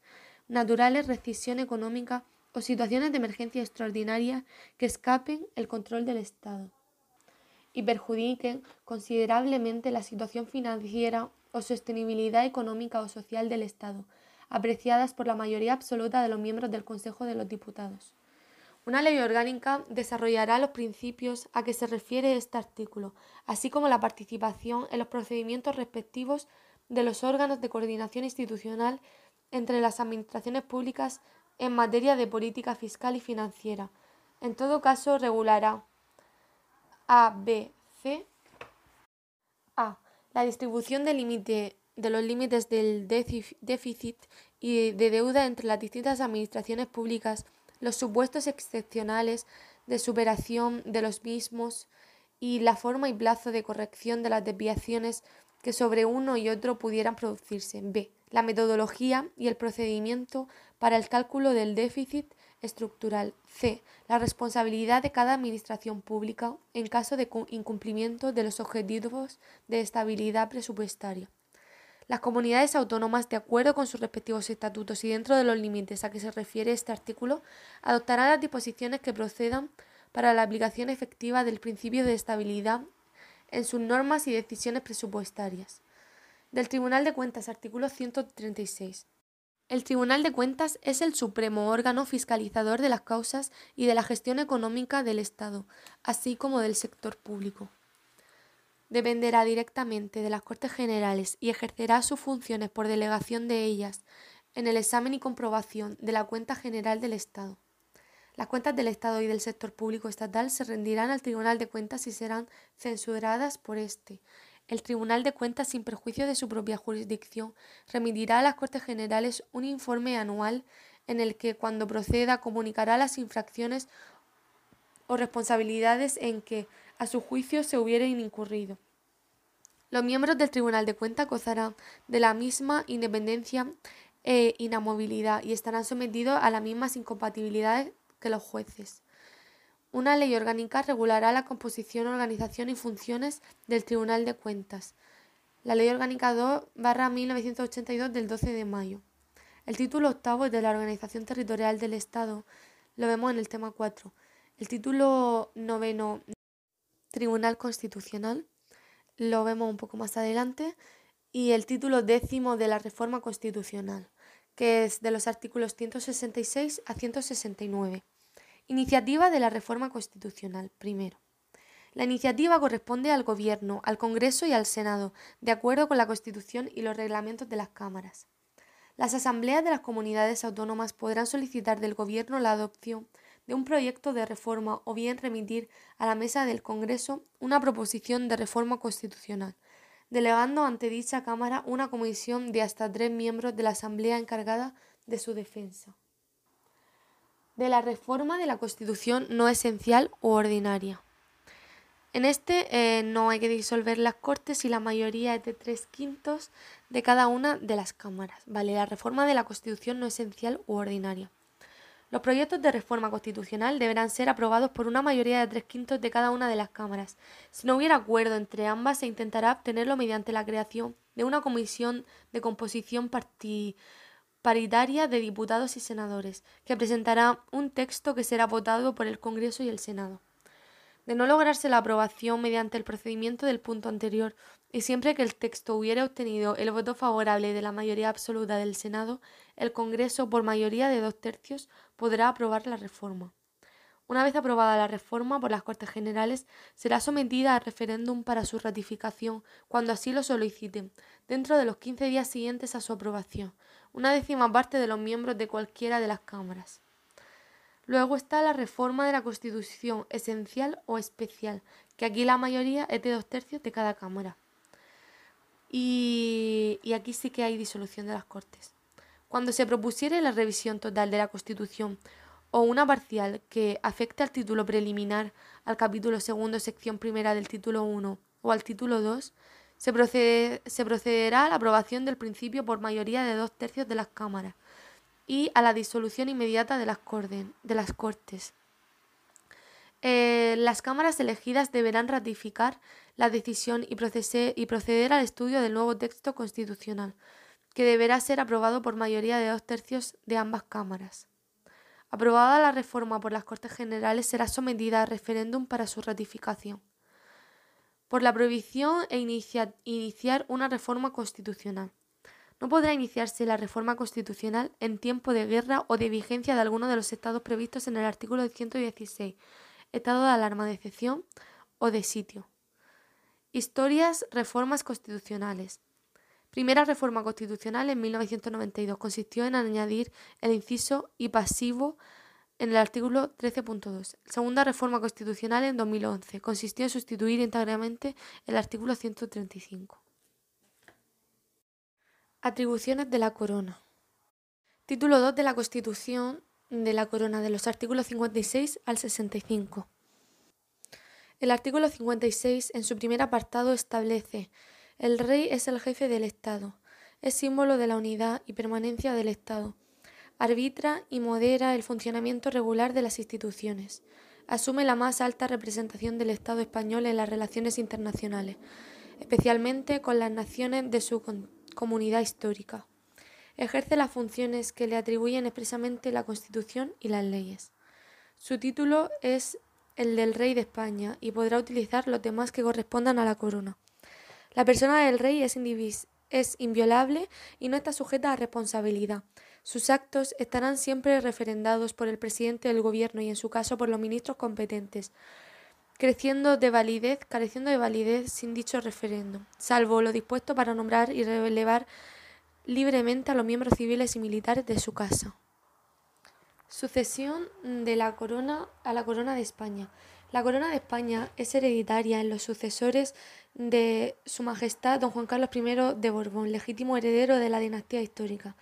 naturales, recesión económica o situaciones de emergencia extraordinaria que escapen el control del Estado y perjudiquen considerablemente la situación financiera o sostenibilidad económica o social del Estado, apreciadas por la mayoría absoluta de los miembros del Consejo de los Diputados. Una ley orgánica desarrollará los principios a que se refiere este artículo, así como la participación en los procedimientos respectivos de los órganos de coordinación institucional entre las administraciones públicas en materia de política fiscal y financiera. En todo caso, regulará A, B, C. A. La distribución de, límite, de los límites del déficit y de deuda entre las distintas administraciones públicas, los supuestos excepcionales de superación de los mismos y la forma y plazo de corrección de las desviaciones que sobre uno y otro pudieran producirse. B. La metodología y el procedimiento para el cálculo del déficit estructural. C. La responsabilidad de cada administración pública en caso de incumplimiento de los objetivos de estabilidad presupuestaria. Las comunidades autónomas, de acuerdo con sus respectivos estatutos y dentro de los límites a que se refiere este artículo, adoptarán las disposiciones que procedan para la aplicación efectiva del principio de estabilidad en sus normas y decisiones presupuestarias. Del Tribunal de Cuentas, artículo 136. El Tribunal de Cuentas es el supremo órgano fiscalizador de las causas y de la gestión económica del Estado, así como del sector público. Dependerá directamente de las Cortes Generales y ejercerá sus funciones por delegación de ellas en el examen y comprobación de la cuenta general del Estado. Las cuentas del Estado y del sector público estatal se rendirán al Tribunal de Cuentas y serán censuradas por éste, el Tribunal de Cuentas, sin perjuicio de su propia jurisdicción, remitirá a las Cortes Generales un informe anual en el que cuando proceda comunicará las infracciones o responsabilidades en que a su juicio se hubieran incurrido. Los miembros del Tribunal de Cuentas gozarán de la misma independencia e inamovilidad y estarán sometidos a las mismas incompatibilidades que los jueces. Una ley orgánica regulará la composición, organización y funciones del Tribunal de Cuentas. La Ley Orgánica 2 barra 1982 del 12 de mayo. El título octavo de la Organización Territorial del Estado lo vemos en el tema 4. El título noveno Tribunal Constitucional lo vemos un poco más adelante. Y el título décimo de la Reforma Constitucional, que es de los artículos 166 a 169. Iniciativa de la Reforma Constitucional. Primero. La iniciativa corresponde al Gobierno, al Congreso y al Senado, de acuerdo con la Constitución y los reglamentos de las cámaras. Las asambleas de las comunidades autónomas podrán solicitar del Gobierno la adopción de un proyecto de reforma o bien remitir a la mesa del Congreso una proposición de reforma constitucional, delegando ante dicha Cámara una comisión de hasta tres miembros de la Asamblea encargada de su defensa. De la reforma de la Constitución no esencial u ordinaria. En este eh, no hay que disolver las Cortes y la mayoría es de tres quintos de cada una de las cámaras. Vale, la reforma de la Constitución no esencial u ordinaria. Los proyectos de reforma constitucional deberán ser aprobados por una mayoría de tres quintos de cada una de las cámaras. Si no hubiera acuerdo entre ambas, se intentará obtenerlo mediante la creación de una comisión de composición paritaria de diputados y senadores, que presentará un texto que será votado por el Congreso y el Senado. De no lograrse la aprobación mediante el procedimiento del punto anterior, y siempre que el texto hubiera obtenido el voto favorable de la mayoría absoluta del Senado, el Congreso, por mayoría de dos tercios, podrá aprobar la reforma. Una vez aprobada la reforma por las Cortes Generales, será sometida a referéndum para su ratificación cuando así lo soliciten, dentro de los 15 días siguientes a su aprobación, una décima parte de los miembros de cualquiera de las cámaras. Luego está la reforma de la Constitución esencial o especial, que aquí la mayoría es de dos tercios de cada Cámara. Y, aquí sí que hay disolución de las Cortes. Cuando se propusiere la revisión total de la Constitución o una parcial que afecte al título preliminar, al capítulo segundo, sección primera del título 1 o al título 2, se, se procederá a la aprobación del principio por mayoría de dos tercios de las cámaras y a la disolución inmediata de las, de las Cortes. Eh, las cámaras elegidas deberán ratificar la decisión y, y proceder al estudio del nuevo texto constitucional, que deberá ser aprobado por mayoría de dos tercios de ambas cámaras. Aprobada la reforma por las Cortes Generales, será sometida a referéndum para su ratificación. Por la prohibición e iniciar una reforma constitucional. No podrá iniciarse la reforma constitucional en tiempo de guerra o de vigencia de alguno de los estados previstos en el artículo 116, estado de alarma de excepción o de sitio. Historias, reformas constitucionales. Primera reforma constitucional en 1992 consistió en añadir el inciso y pasivo en el artículo 13.2. Segunda reforma constitucional en 2011 consistió en sustituir íntegramente el artículo 135. Atribuciones de la corona. Título 2 de la Constitución de la Corona de los artículos 56 al 65. El artículo 56 en su primer apartado establece el rey es el jefe del Estado, es símbolo de la unidad y permanencia del Estado, arbitra y modera el funcionamiento regular de las instituciones, asume la más alta representación del Estado español en las relaciones internacionales, especialmente con las naciones de su comunidad histórica. Ejerce las funciones que le atribuyen expresamente la Constitución y las leyes. Su título es el del Rey de España y podrá utilizar los demás que correspondan a la corona. La persona del rey es, es inviolable y no está sujeta a responsabilidad. Sus actos estarán siempre referendados por el presidente del gobierno y en su caso por los ministros competentes creciendo de validez, careciendo de validez sin dicho referendo, salvo lo dispuesto para nombrar y relevar libremente a los miembros civiles y militares de su casa. Sucesión de la corona a la corona de España. La corona de España es hereditaria en los sucesores de Su Majestad Don Juan Carlos I de Borbón, legítimo heredero de la dinastía histórica.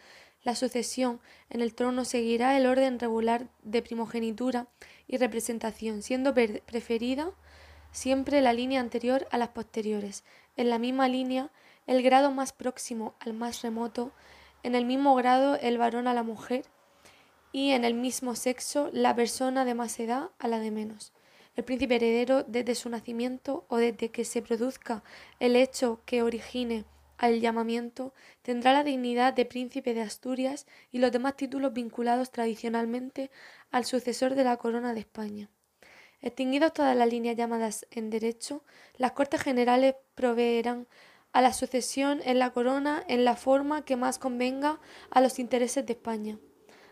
La sucesión en el trono seguirá el orden regular de primogenitura y representación, siendo preferida siempre la línea anterior a las posteriores. En la misma línea, el grado más próximo al más remoto, en el mismo grado el varón a la mujer y en el mismo sexo la persona de más edad a la de menos. El príncipe heredero desde su nacimiento o desde que se produzca el hecho que origine al llamamiento tendrá la dignidad de príncipe de Asturias y los demás títulos vinculados tradicionalmente al sucesor de la corona de España. Extinguidas todas las líneas llamadas en derecho, las Cortes Generales proveerán a la sucesión en la corona en la forma que más convenga a los intereses de España.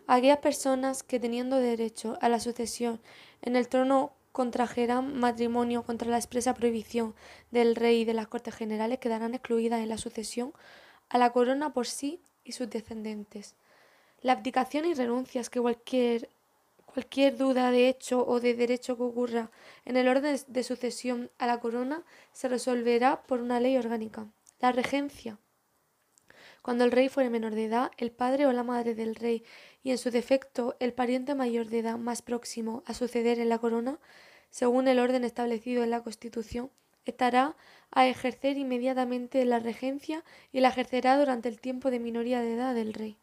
Aquellas personas que teniendo derecho a la sucesión en el trono contrajerán matrimonio contra la expresa prohibición del rey y de las Cortes Generales quedarán excluidas en la sucesión a la corona por sí y sus descendientes. La abdicación y renuncias que cualquier, cualquier duda de hecho o de derecho que ocurra en el orden de sucesión a la corona se resolverá por una ley orgánica. La regencia cuando el rey fuere menor de edad, el padre o la madre del rey y en su defecto el pariente mayor de edad más próximo a suceder en la corona, según el orden establecido en la Constitución, estará a ejercer inmediatamente la regencia y la ejercerá durante el tiempo de minoría de edad del rey.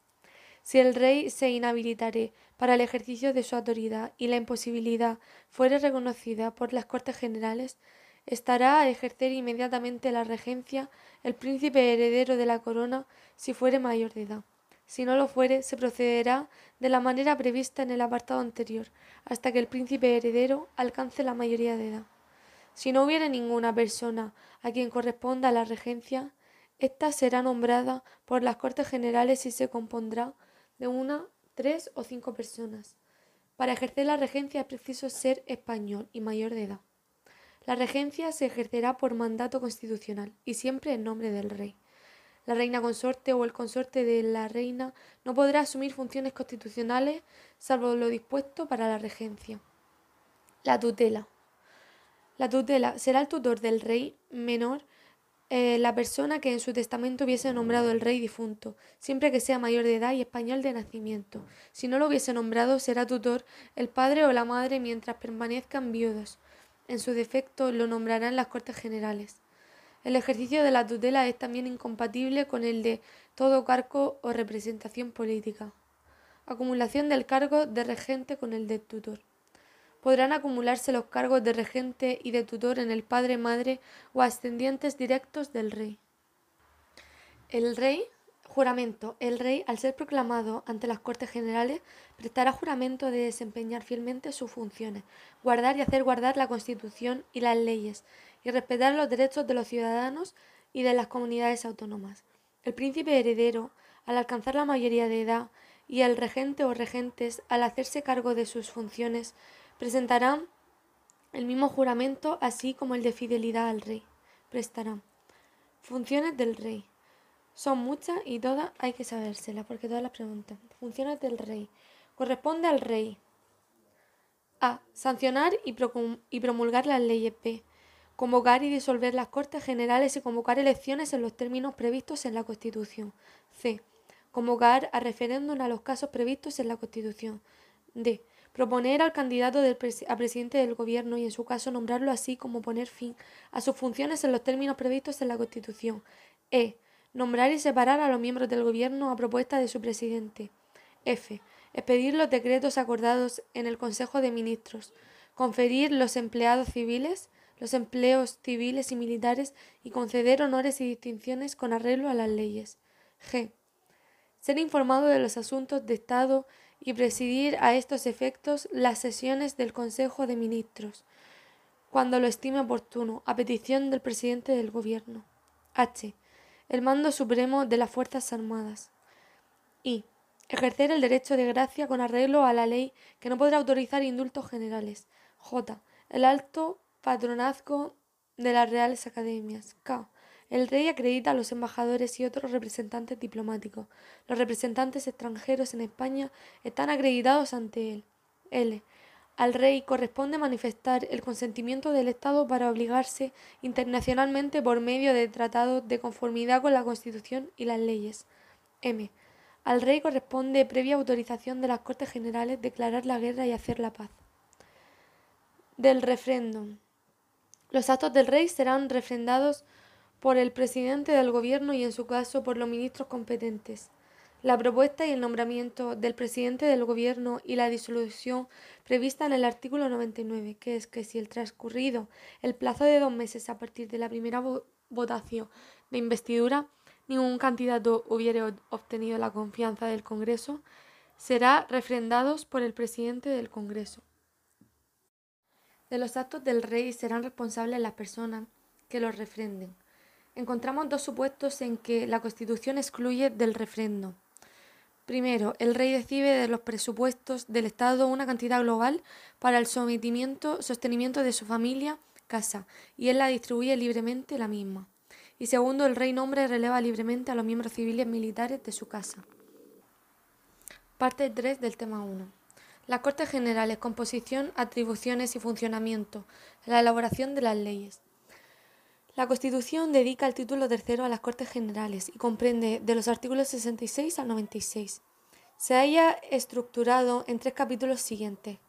Si el rey se inhabilitare para el ejercicio de su autoridad y la imposibilidad fuere reconocida por las Cortes Generales, estará a ejercer inmediatamente la regencia el príncipe heredero de la corona si fuere mayor de edad. Si no lo fuere, se procederá de la manera prevista en el apartado anterior, hasta que el príncipe heredero alcance la mayoría de edad. Si no hubiere ninguna persona a quien corresponda la regencia, ésta será nombrada por las Cortes Generales y se compondrá de una, tres o cinco personas. Para ejercer la regencia es preciso ser español y mayor de edad. La regencia se ejercerá por mandato constitucional y siempre en nombre del rey. La reina consorte o el consorte de la reina no podrá asumir funciones constitucionales salvo lo dispuesto para la regencia. La tutela. La tutela será el tutor del rey menor eh, la persona que en su testamento hubiese nombrado el rey difunto, siempre que sea mayor de edad y español de nacimiento. Si no lo hubiese nombrado, será tutor el padre o la madre mientras permanezcan viudos. En su defecto lo nombrarán las Cortes Generales. El ejercicio de la tutela es también incompatible con el de todo cargo o representación política. Acumulación del cargo de regente con el de tutor. Podrán acumularse los cargos de regente y de tutor en el padre, madre o ascendientes directos del rey. El rey Juramento. El rey, al ser proclamado ante las Cortes Generales, prestará juramento de desempeñar fielmente sus funciones, guardar y hacer guardar la Constitución y las leyes, y respetar los derechos de los ciudadanos y de las comunidades autónomas. El príncipe heredero, al alcanzar la mayoría de edad, y el regente o regentes, al hacerse cargo de sus funciones, presentarán el mismo juramento, así como el de fidelidad al rey. Prestarán. Funciones del rey. Son muchas y todas hay que sabérselas, porque todas las preguntas. Funciones del rey. Corresponde al rey. A. Sancionar y, y promulgar las leyes. B. Convocar y disolver las Cortes Generales y convocar elecciones en los términos previstos en la Constitución. C. Convocar a referéndum a los casos previstos en la Constitución. D. Proponer al candidato del a presidente del Gobierno y en su caso nombrarlo así como poner fin a sus funciones en los términos previstos en la Constitución. E Nombrar y separar a los miembros del Gobierno a propuesta de su presidente. F. Expedir los decretos acordados en el Consejo de Ministros. Conferir los empleados civiles, los empleos civiles y militares y conceder honores y distinciones con arreglo a las leyes. G. Ser informado de los asuntos de Estado y presidir a estos efectos las sesiones del Consejo de Ministros, cuando lo estime oportuno, a petición del presidente del Gobierno. H el mando supremo de las Fuerzas Armadas. Y ejercer el derecho de gracia con arreglo a la ley que no podrá autorizar indultos generales. J. El alto patronazgo de las Reales Academias. K. El rey acredita a los embajadores y otros representantes diplomáticos. Los representantes extranjeros en España están acreditados ante él. L. Al rey corresponde manifestar el consentimiento del Estado para obligarse internacionalmente por medio de tratados de conformidad con la Constitución y las leyes. M. Al rey corresponde, previa autorización de las Cortes Generales, declarar la guerra y hacer la paz. Del referéndum. Los actos del rey serán refrendados por el presidente del gobierno y en su caso por los ministros competentes. La propuesta y el nombramiento del presidente del gobierno y la disolución prevista en el artículo 99, que es que si el transcurrido el plazo de dos meses a partir de la primera votación de investidura, ningún candidato hubiera obtenido la confianza del Congreso, será refrendados por el presidente del Congreso. De los actos del rey serán responsables las personas que los refrenden. Encontramos dos supuestos en que la Constitución excluye del refrendo. Primero, el rey recibe de los presupuestos del Estado una cantidad global para el sometimiento, sostenimiento de su familia, casa, y él la distribuye libremente la misma. Y segundo, el rey nombra y releva libremente a los miembros civiles militares de su casa. Parte 3 del tema 1. Las Cortes Generales, composición, atribuciones y funcionamiento. La elaboración de las leyes. La Constitución dedica el título tercero a las Cortes Generales y comprende de los artículos 66 al 96. Se haya estructurado en tres capítulos siguientes.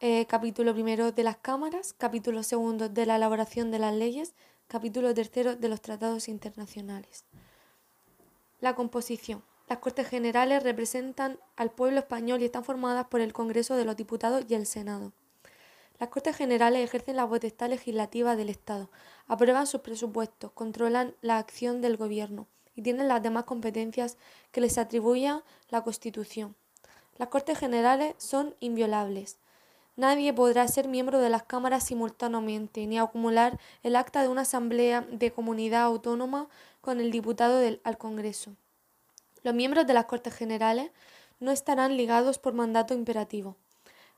Eh, capítulo primero de las cámaras, capítulo segundo de la elaboración de las leyes, capítulo tercero de los tratados internacionales. La composición. Las Cortes Generales representan al pueblo español y están formadas por el Congreso de los Diputados y el Senado. Las Cortes Generales ejercen la potestad legislativa del Estado, aprueban sus presupuestos, controlan la acción del Gobierno y tienen las demás competencias que les atribuya la Constitución. Las Cortes Generales son inviolables. Nadie podrá ser miembro de las cámaras simultáneamente ni acumular el acta de una asamblea de comunidad autónoma con el diputado del, al Congreso. Los miembros de las Cortes Generales no estarán ligados por mandato imperativo.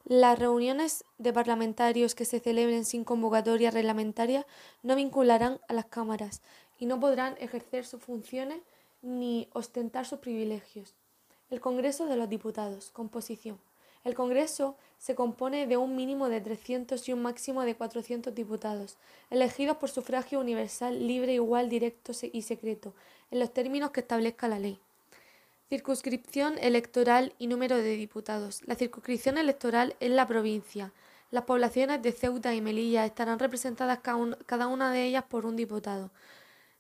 Las reuniones de parlamentarios que se celebren sin convocatoria reglamentaria no vincularán a las cámaras y no podrán ejercer sus funciones ni ostentar sus privilegios. El Congreso de los Diputados. Composición. El Congreso se compone de un mínimo de 300 y un máximo de 400 diputados, elegidos por sufragio universal, libre, igual, directo y secreto, en los términos que establezca la ley. Circunscripción electoral y número de diputados. La circunscripción electoral es la provincia. Las poblaciones de Ceuta y Melilla estarán representadas cada una de ellas por un diputado.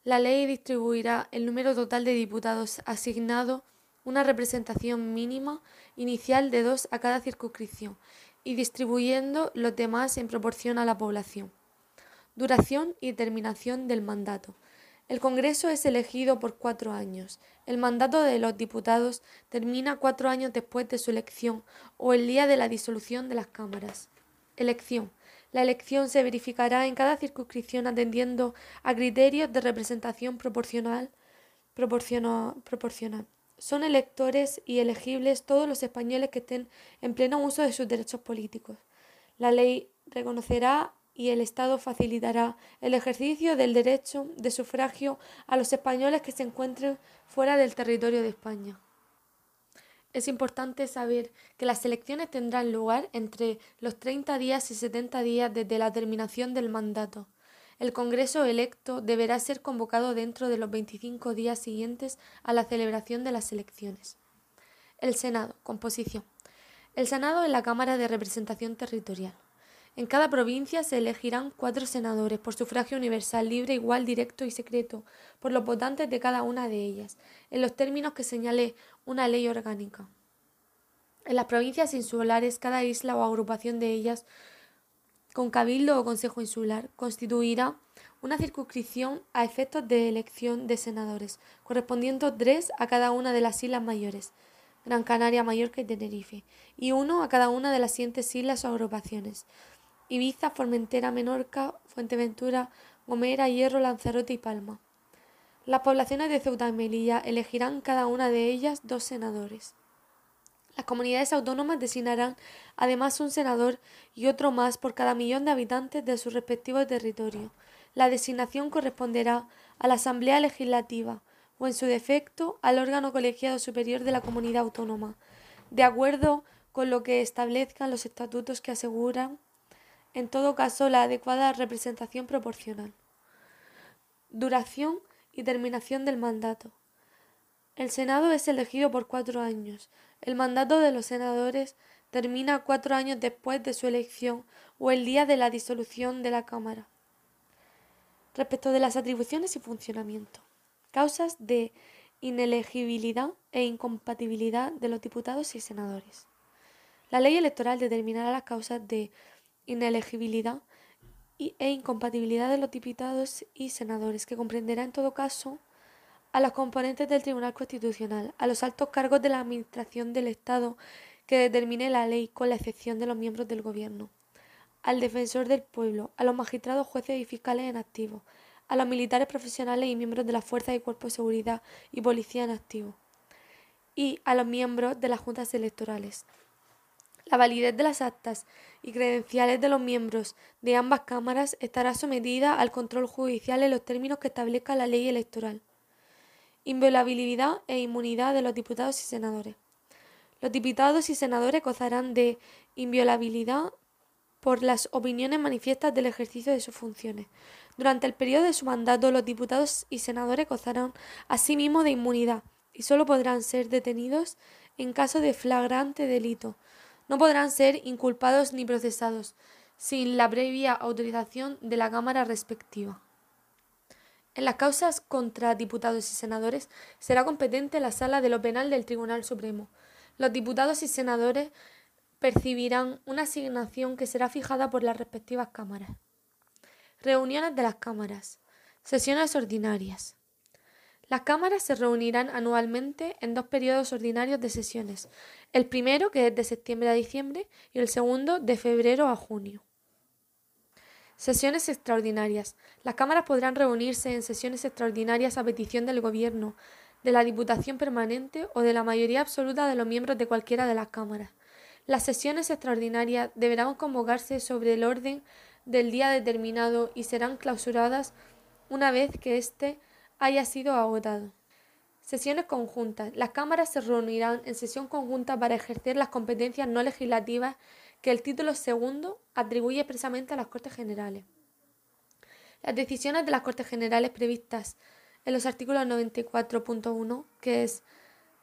La ley distribuirá el número total de diputados asignado una representación mínima inicial de dos a cada circunscripción y distribuyendo los demás en proporción a la población. Duración y terminación del mandato. El Congreso es elegido por cuatro años. El mandato de los diputados termina cuatro años después de su elección o el día de la disolución de las cámaras. Elección. La elección se verificará en cada circunscripción atendiendo a criterios de representación proporcional. proporcional. Son electores y elegibles todos los españoles que estén en pleno uso de sus derechos políticos. La ley reconocerá y el Estado facilitará el ejercicio del derecho de sufragio a los españoles que se encuentren fuera del territorio de España. Es importante saber que las elecciones tendrán lugar entre los 30 días y 70 días desde la terminación del mandato. El Congreso electo deberá ser convocado dentro de los 25 días siguientes a la celebración de las elecciones. El Senado. Composición. El Senado es la Cámara de Representación Territorial. En cada provincia se elegirán cuatro senadores por sufragio universal, libre, igual, directo y secreto, por los votantes de cada una de ellas, en los términos que señale una ley orgánica. En las provincias insulares, cada isla o agrupación de ellas, con cabildo o consejo insular, constituirá una circunscripción a efectos de elección de senadores, correspondiendo tres a cada una de las islas mayores, Gran Canaria, Mallorca y Tenerife, y uno a cada una de las siguientes islas o agrupaciones, Ibiza, Formentera, Menorca, Fuenteventura, Gomera, Hierro, Lanzarote y Palma. Las poblaciones de Ceuta y Melilla elegirán cada una de ellas dos senadores. Las comunidades autónomas designarán además un senador y otro más por cada millón de habitantes de su respectivo territorio. La designación corresponderá a la Asamblea Legislativa o, en su defecto, al órgano colegiado superior de la comunidad autónoma, de acuerdo con lo que establezcan los estatutos que aseguran en todo caso la adecuada representación proporcional. Duración y terminación del mandato. El Senado es elegido por cuatro años. El mandato de los senadores termina cuatro años después de su elección o el día de la disolución de la Cámara. Respecto de las atribuciones y funcionamiento. Causas de inelegibilidad e incompatibilidad de los diputados y senadores. La ley electoral determinará las causas de inelegibilidad e incompatibilidad de los diputados y senadores, que comprenderá en todo caso a los componentes del Tribunal Constitucional, a los altos cargos de la Administración del Estado que determine la ley, con la excepción de los miembros del Gobierno, al defensor del pueblo, a los magistrados, jueces y fiscales en activo, a los militares profesionales y miembros de las fuerzas y cuerpos de seguridad y policía en activo, y a los miembros de las juntas electorales. La validez de las actas y credenciales de los miembros de ambas cámaras estará sometida al control judicial en los términos que establezca la ley electoral inviolabilidad e inmunidad de los diputados y senadores. Los diputados y senadores gozarán de inviolabilidad por las opiniones manifiestas del ejercicio de sus funciones. Durante el periodo de su mandato, los diputados y senadores gozarán asimismo de inmunidad y solo podrán ser detenidos en caso de flagrante delito. No podrán ser inculpados ni procesados sin la previa autorización de la Cámara respectiva. En las causas contra diputados y senadores será competente la sala de lo penal del Tribunal Supremo. Los diputados y senadores percibirán una asignación que será fijada por las respectivas cámaras. Reuniones de las cámaras. Sesiones ordinarias. Las cámaras se reunirán anualmente en dos periodos ordinarios de sesiones, el primero que es de septiembre a diciembre y el segundo de febrero a junio. Sesiones extraordinarias. Las cámaras podrán reunirse en sesiones extraordinarias a petición del Gobierno, de la Diputación Permanente o de la mayoría absoluta de los miembros de cualquiera de las cámaras. Las sesiones extraordinarias deberán convocarse sobre el orden del día determinado y serán clausuradas una vez que éste haya sido agotado. Sesiones conjuntas. Las cámaras se reunirán en sesión conjunta para ejercer las competencias no legislativas que el título segundo atribuye expresamente a las Cortes Generales. Las decisiones de las Cortes Generales previstas en los artículos 94.1, que es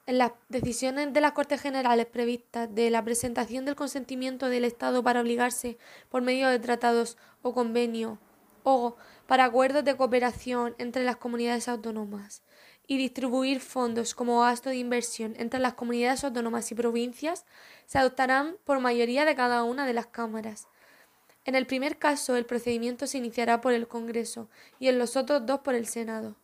en las decisiones de las Cortes Generales previstas de la presentación del consentimiento del Estado para obligarse por medio de tratados o convenios o para acuerdos de cooperación entre las comunidades autónomas y distribuir fondos como gasto de inversión entre las comunidades autónomas y provincias se adoptarán por mayoría de cada una de las cámaras. En el primer caso, el procedimiento se iniciará por el Congreso y en los otros dos por el Senado.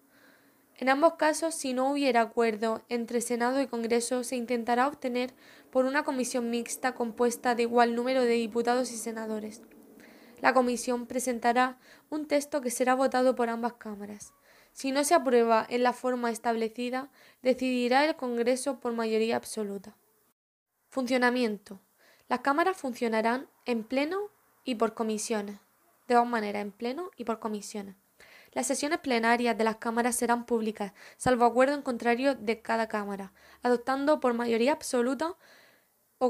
En ambos casos, si no hubiera acuerdo entre Senado y Congreso, se intentará obtener por una comisión mixta compuesta de igual número de diputados y senadores. La comisión presentará un texto que será votado por ambas cámaras. Si no se aprueba en la forma establecida, decidirá el Congreso por mayoría absoluta. Funcionamiento. Las cámaras funcionarán en pleno y por comisiones. De dos maneras, en pleno y por comisiones. Las sesiones plenarias de las cámaras serán públicas, salvo acuerdo en contrario de cada cámara, adoptando por mayoría absoluta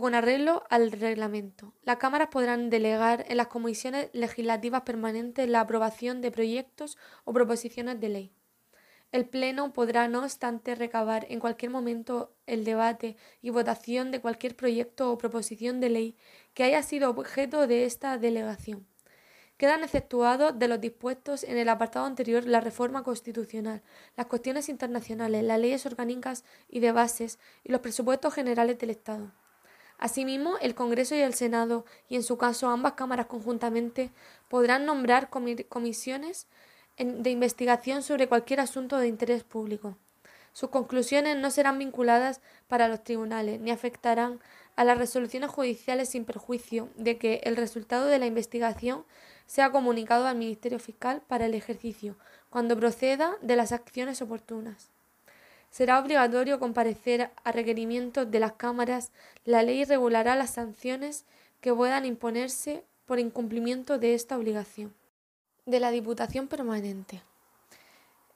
con arreglo al reglamento. Las cámaras podrán delegar en las comisiones legislativas permanentes la aprobación de proyectos o proposiciones de ley. El Pleno podrá, no obstante, recabar en cualquier momento el debate y votación de cualquier proyecto o proposición de ley que haya sido objeto de esta delegación. Quedan exceptuados de los dispuestos en el apartado anterior la reforma constitucional, las cuestiones internacionales, las leyes orgánicas y de bases y los presupuestos generales del Estado. Asimismo, el Congreso y el Senado, y en su caso ambas cámaras conjuntamente, podrán nombrar comisiones de investigación sobre cualquier asunto de interés público. Sus conclusiones no serán vinculadas para los tribunales ni afectarán a las resoluciones judiciales sin perjuicio de que el resultado de la investigación sea comunicado al Ministerio Fiscal para el ejercicio, cuando proceda de las acciones oportunas. Será obligatorio comparecer a requerimientos de las cámaras. La ley regulará las sanciones que puedan imponerse por incumplimiento de esta obligación. De la Diputación Permanente.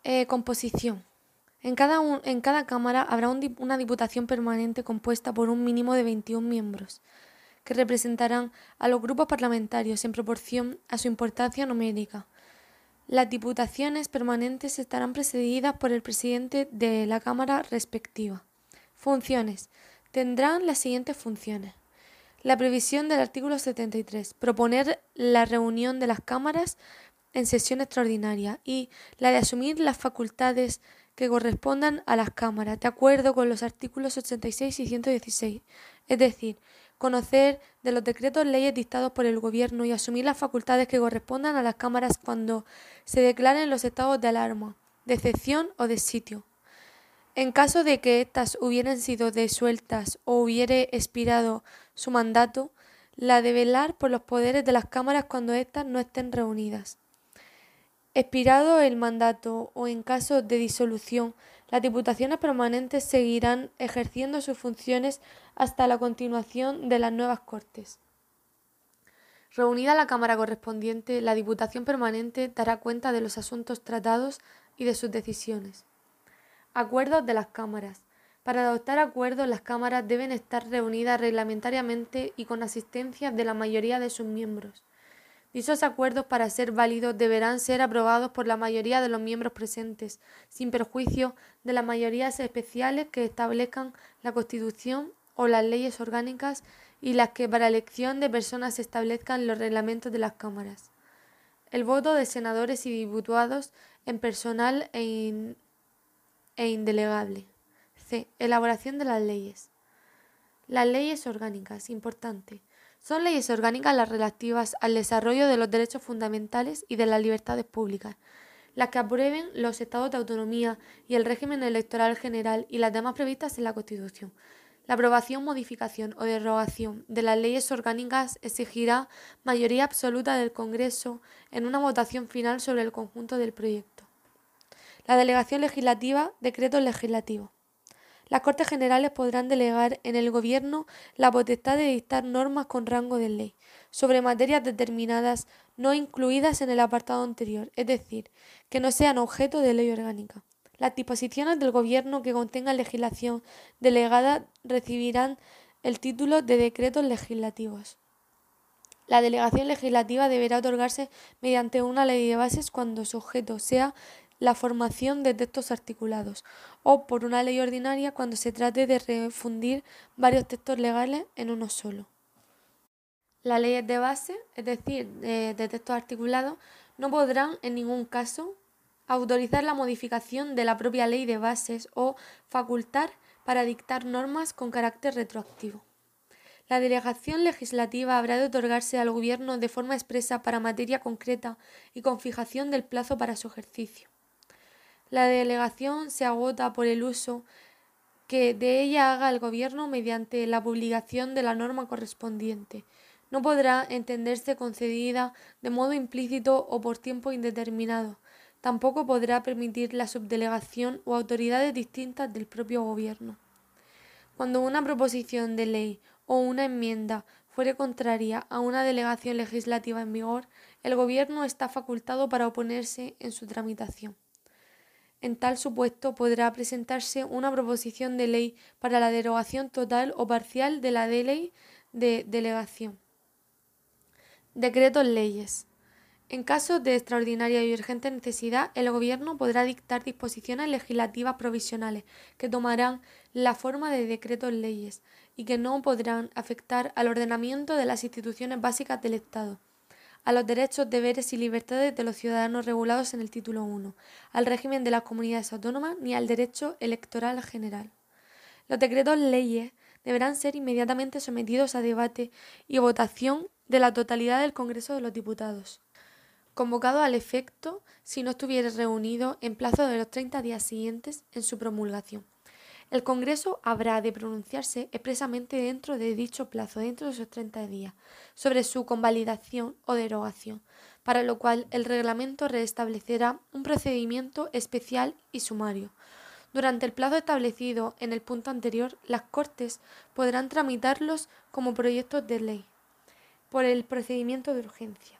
Eh, composición. En cada, en cada Cámara habrá una Diputación Permanente compuesta por un mínimo de 21 miembros, que representarán a los grupos parlamentarios en proporción a su importancia numérica. Las diputaciones permanentes estarán precedidas por el presidente de la Cámara respectiva. Funciones. Tendrán las siguientes funciones. La previsión del artículo 73. Proponer la reunión de las cámaras en sesión extraordinaria y la de asumir las facultades que correspondan a las cámaras, de acuerdo con los artículos 86 y 116, es decir, conocer de los decretos leyes dictados por el Gobierno y asumir las facultades que correspondan a las cámaras cuando se declaren los estados de alarma, de excepción o de sitio. En caso de que éstas hubieran sido desueltas o hubiere expirado su mandato, la de velar por los poderes de las cámaras cuando éstas no estén reunidas. Expirado el mandato o en caso de disolución, las diputaciones permanentes seguirán ejerciendo sus funciones hasta la continuación de las nuevas Cortes. Reunida la Cámara correspondiente, la Diputación Permanente dará cuenta de los asuntos tratados y de sus decisiones. Acuerdos de las cámaras. Para adoptar acuerdos, las cámaras deben estar reunidas reglamentariamente y con asistencia de la mayoría de sus miembros. Dichos acuerdos, para ser válidos, deberán ser aprobados por la mayoría de los miembros presentes, sin perjuicio de las mayorías especiales que establezcan la Constitución o las leyes orgánicas y las que para elección de personas establezcan los reglamentos de las cámaras. El voto de senadores y diputados en personal e, e indelegable. C. Elaboración de las leyes. Las leyes orgánicas, importante. Son leyes orgánicas las relativas al desarrollo de los derechos fundamentales y de las libertades públicas, las que aprueben los estados de autonomía y el régimen electoral general y las demás previstas en la Constitución. La aprobación, modificación o derogación de las leyes orgánicas exigirá mayoría absoluta del Congreso en una votación final sobre el conjunto del proyecto. La delegación legislativa, decreto legislativo. Las Cortes Generales podrán delegar en el Gobierno la potestad de dictar normas con rango de ley sobre materias determinadas no incluidas en el apartado anterior, es decir, que no sean objeto de ley orgánica. Las disposiciones del Gobierno que contengan legislación delegada recibirán el título de decretos legislativos. La delegación legislativa deberá otorgarse mediante una ley de bases cuando su objeto sea la formación de textos articulados o por una ley ordinaria cuando se trate de refundir varios textos legales en uno solo. Las leyes de base, es decir, de, de textos articulados, no podrán en ningún caso autorizar la modificación de la propia ley de bases o facultar para dictar normas con carácter retroactivo. La delegación legislativa habrá de otorgarse al Gobierno de forma expresa para materia concreta y con fijación del plazo para su ejercicio. La delegación se agota por el uso que de ella haga el Gobierno mediante la publicación de la norma correspondiente. No podrá entenderse concedida de modo implícito o por tiempo indeterminado. Tampoco podrá permitir la subdelegación o autoridades distintas del propio Gobierno. Cuando una proposición de ley o una enmienda fuere contraria a una delegación legislativa en vigor, el Gobierno está facultado para oponerse en su tramitación. En tal supuesto podrá presentarse una proposición de ley para la derogación total o parcial de la de ley de delegación. Decretos leyes. En caso de extraordinaria y urgente necesidad, el Gobierno podrá dictar disposiciones legislativas provisionales que tomarán la forma de decretos leyes y que no podrán afectar al ordenamiento de las instituciones básicas del Estado a los derechos, deberes y libertades de los ciudadanos regulados en el título 1, al régimen de las comunidades autónomas ni al derecho electoral general. Los decretos leyes deberán ser inmediatamente sometidos a debate y votación de la totalidad del Congreso de los Diputados, convocado al efecto si no estuviera reunido en plazo de los 30 días siguientes en su promulgación. El Congreso habrá de pronunciarse expresamente dentro de dicho plazo, dentro de esos 30 días, sobre su convalidación o derogación, para lo cual el reglamento restablecerá un procedimiento especial y sumario. Durante el plazo establecido en el punto anterior, las Cortes podrán tramitarlos como proyectos de ley por el procedimiento de urgencia.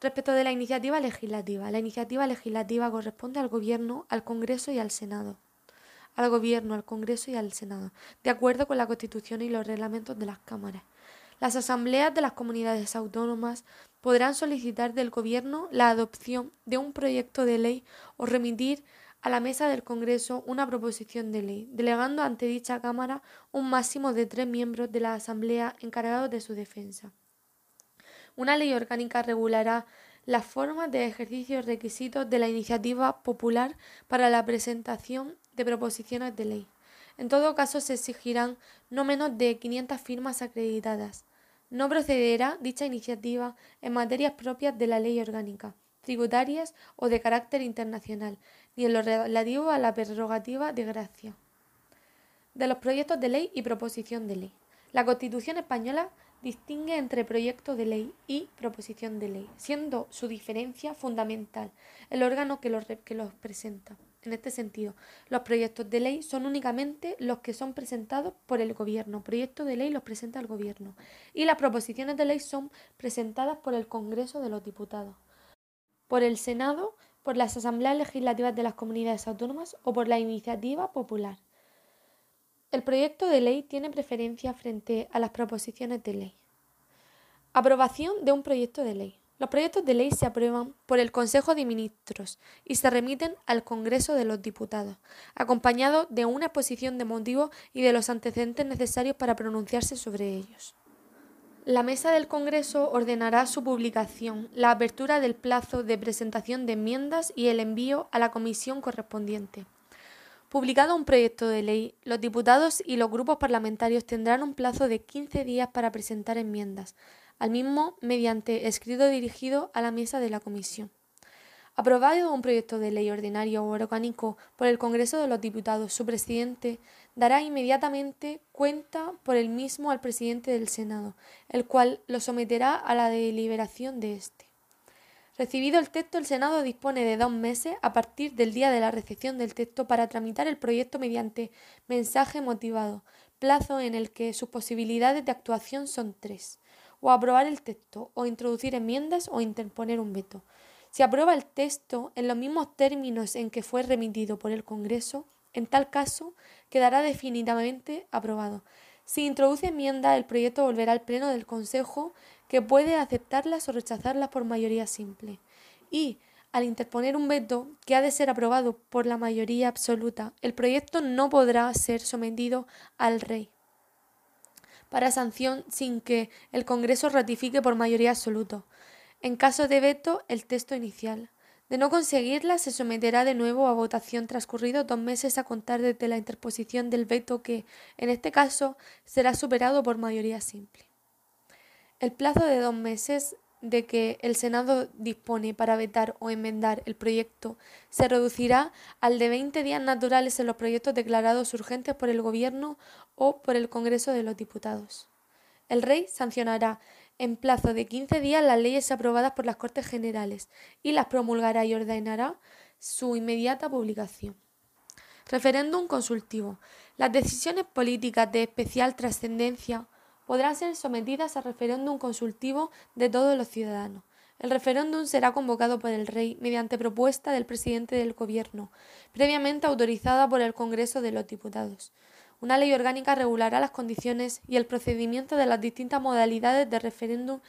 Respecto de la iniciativa legislativa, la iniciativa legislativa corresponde al Gobierno, al Congreso y al Senado al Gobierno, al Congreso y al Senado, de acuerdo con la Constitución y los reglamentos de las cámaras. Las asambleas de las comunidades autónomas podrán solicitar del Gobierno la adopción de un proyecto de ley o remitir a la mesa del Congreso una proposición de ley, delegando ante dicha Cámara un máximo de tres miembros de la Asamblea encargados de su defensa. Una ley orgánica regulará las formas de ejercicio y requisitos de la iniciativa popular para la presentación de proposiciones de ley. En todo caso, se exigirán no menos de 500 firmas acreditadas. No procederá dicha iniciativa en materias propias de la ley orgánica, tributarias o de carácter internacional, ni en lo relativo a la prerrogativa de gracia. De los proyectos de ley y proposición de ley. La Constitución española distingue entre proyecto de ley y proposición de ley, siendo su diferencia fundamental el órgano que los, que los presenta. En este sentido, los proyectos de ley son únicamente los que son presentados por el gobierno. Proyectos de ley los presenta el gobierno. Y las proposiciones de ley son presentadas por el Congreso de los Diputados, por el Senado, por las asambleas legislativas de las comunidades autónomas o por la iniciativa popular. El proyecto de ley tiene preferencia frente a las proposiciones de ley. Aprobación de un proyecto de ley. Los proyectos de ley se aprueban por el Consejo de Ministros y se remiten al Congreso de los Diputados, acompañados de una exposición de motivos y de los antecedentes necesarios para pronunciarse sobre ellos. La mesa del Congreso ordenará su publicación, la apertura del plazo de presentación de enmiendas y el envío a la comisión correspondiente. Publicado un proyecto de ley, los diputados y los grupos parlamentarios tendrán un plazo de 15 días para presentar enmiendas, al mismo mediante escrito dirigido a la mesa de la Comisión. Aprobado un proyecto de ley ordinario o orgánico por el Congreso de los Diputados, su presidente dará inmediatamente cuenta por el mismo al presidente del Senado, el cual lo someterá a la deliberación de éste. Recibido el texto, el Senado dispone de dos meses a partir del día de la recepción del texto para tramitar el proyecto mediante mensaje motivado, plazo en el que sus posibilidades de actuación son tres o aprobar el texto, o introducir enmiendas o interponer un veto. Si aprueba el texto en los mismos términos en que fue remitido por el Congreso, en tal caso quedará definitivamente aprobado. Si introduce enmienda, el proyecto volverá al Pleno del Consejo, que puede aceptarlas o rechazarlas por mayoría simple. Y, al interponer un veto que ha de ser aprobado por la mayoría absoluta, el proyecto no podrá ser sometido al Rey para sanción sin que el Congreso ratifique por mayoría absoluta. En caso de veto, el texto inicial. De no conseguirla, se someterá de nuevo a votación transcurridos dos meses a contar desde la interposición del veto que, en este caso, será superado por mayoría simple. El plazo de dos meses de que el Senado dispone para vetar o enmendar el proyecto se reducirá al de 20 días naturales en los proyectos declarados urgentes por el Gobierno o por el Congreso de los Diputados. El Rey sancionará en plazo de 15 días las leyes aprobadas por las Cortes Generales y las promulgará y ordenará su inmediata publicación. Referéndum consultivo. Las decisiones políticas de especial trascendencia podrán ser sometidas a referéndum consultivo de todos los ciudadanos. El referéndum será convocado por el Rey mediante propuesta del presidente del Gobierno, previamente autorizada por el Congreso de los Diputados. Una ley orgánica regulará las condiciones y el procedimiento de las distintas modalidades de referéndum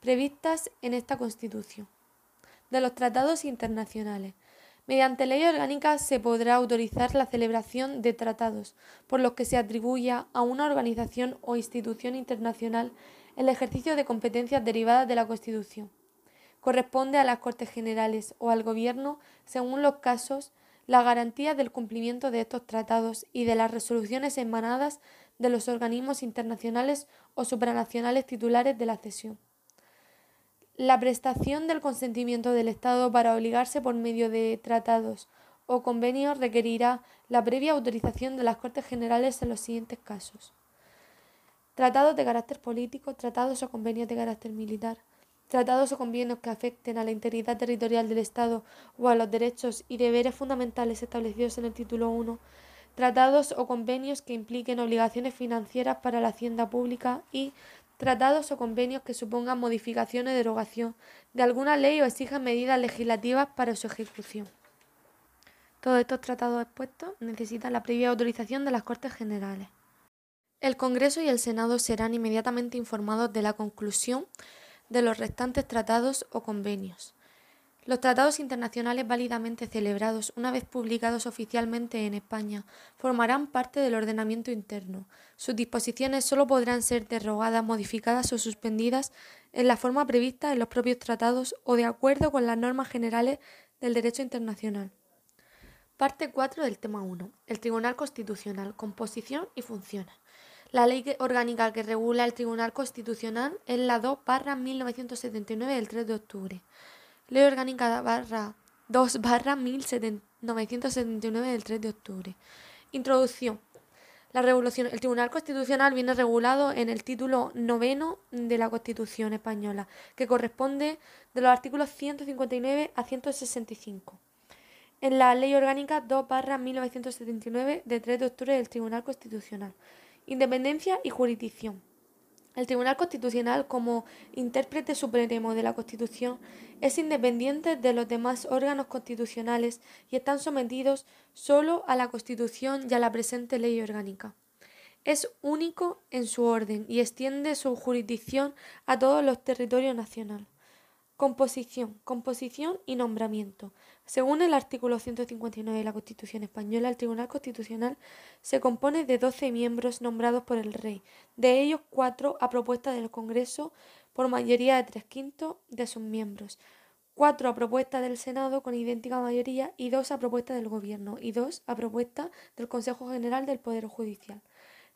previstas en esta Constitución. De los tratados internacionales. Mediante ley orgánica se podrá autorizar la celebración de tratados por los que se atribuya a una organización o institución internacional el ejercicio de competencias derivadas de la Constitución. Corresponde a las Cortes Generales o al Gobierno, según los casos, la garantía del cumplimiento de estos tratados y de las resoluciones emanadas de los organismos internacionales o supranacionales titulares de la cesión. La prestación del consentimiento del Estado para obligarse por medio de tratados o convenios requerirá la previa autorización de las Cortes Generales en los siguientes casos. Tratados de carácter político, tratados o convenios de carácter militar, tratados o convenios que afecten a la integridad territorial del Estado o a los derechos y deberes fundamentales establecidos en el título 1, tratados o convenios que impliquen obligaciones financieras para la hacienda pública y tratados o convenios que supongan modificación o derogación de alguna ley o exijan medidas legislativas para su ejecución. Todos estos tratados expuestos necesitan la previa autorización de las Cortes Generales. El Congreso y el Senado serán inmediatamente informados de la conclusión de los restantes tratados o convenios. Los tratados internacionales válidamente celebrados, una vez publicados oficialmente en España, formarán parte del ordenamiento interno. Sus disposiciones solo podrán ser derogadas, modificadas o suspendidas en la forma prevista en los propios tratados o de acuerdo con las normas generales del derecho internacional. Parte 4 del tema 1. El Tribunal Constitucional, composición y funciones. La ley orgánica que regula el Tribunal Constitucional es la 2 1979 del 3 de octubre. Ley Orgánica barra 2 barra 1979 del 3 de octubre. Introducción. La revolución. El Tribunal Constitucional viene regulado en el título noveno de la Constitución española, que corresponde de los artículos 159 a 165. En la Ley Orgánica 2 barra 1979 del 3 de octubre del Tribunal Constitucional. Independencia y jurisdicción. El Tribunal Constitucional, como intérprete supremo de la Constitución, es independiente de los demás órganos constitucionales y están sometidos solo a la Constitución y a la presente ley orgánica. Es único en su orden y extiende su jurisdicción a todos los territorios nacionales. Composición, composición y nombramiento. Según el artículo 159 de la Constitución española, el Tribunal Constitucional se compone de 12 miembros nombrados por el Rey, de ellos cuatro a propuesta del Congreso por mayoría de tres quintos de sus miembros, cuatro a propuesta del Senado con idéntica mayoría y dos a propuesta del Gobierno y dos a propuesta del Consejo General del Poder Judicial.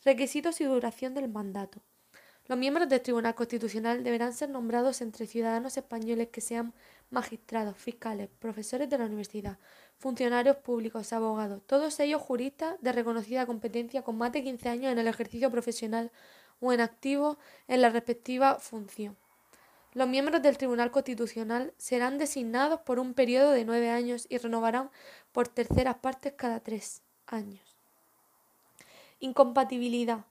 Requisitos y duración del mandato. Los miembros del Tribunal Constitucional deberán ser nombrados entre ciudadanos españoles que sean magistrados, fiscales, profesores de la universidad, funcionarios públicos, abogados, todos ellos juristas de reconocida competencia con más de 15 años en el ejercicio profesional o en activo en la respectiva función. Los miembros del Tribunal Constitucional serán designados por un periodo de nueve años y renovarán por terceras partes cada tres años. Incompatibilidad.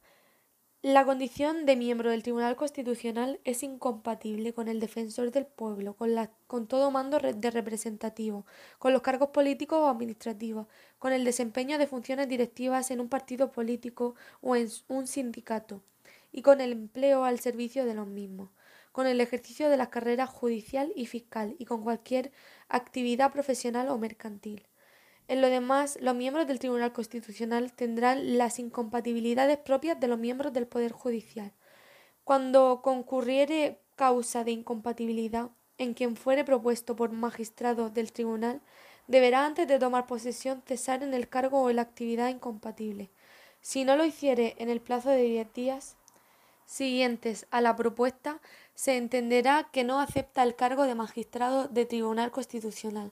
La condición de miembro del Tribunal Constitucional es incompatible con el defensor del pueblo, con, con todo mando de representativo, con los cargos políticos o administrativos, con el desempeño de funciones directivas en un partido político o en un sindicato, y con el empleo al servicio de los mismos, con el ejercicio de las carreras judicial y fiscal y con cualquier actividad profesional o mercantil. En lo demás, los miembros del Tribunal Constitucional tendrán las incompatibilidades propias de los miembros del Poder Judicial. Cuando concurriere causa de incompatibilidad en quien fuere propuesto por magistrado del tribunal, deberá antes de tomar posesión cesar en el cargo o en la actividad incompatible. Si no lo hiciere en el plazo de diez días siguientes a la propuesta, se entenderá que no acepta el cargo de magistrado de Tribunal Constitucional.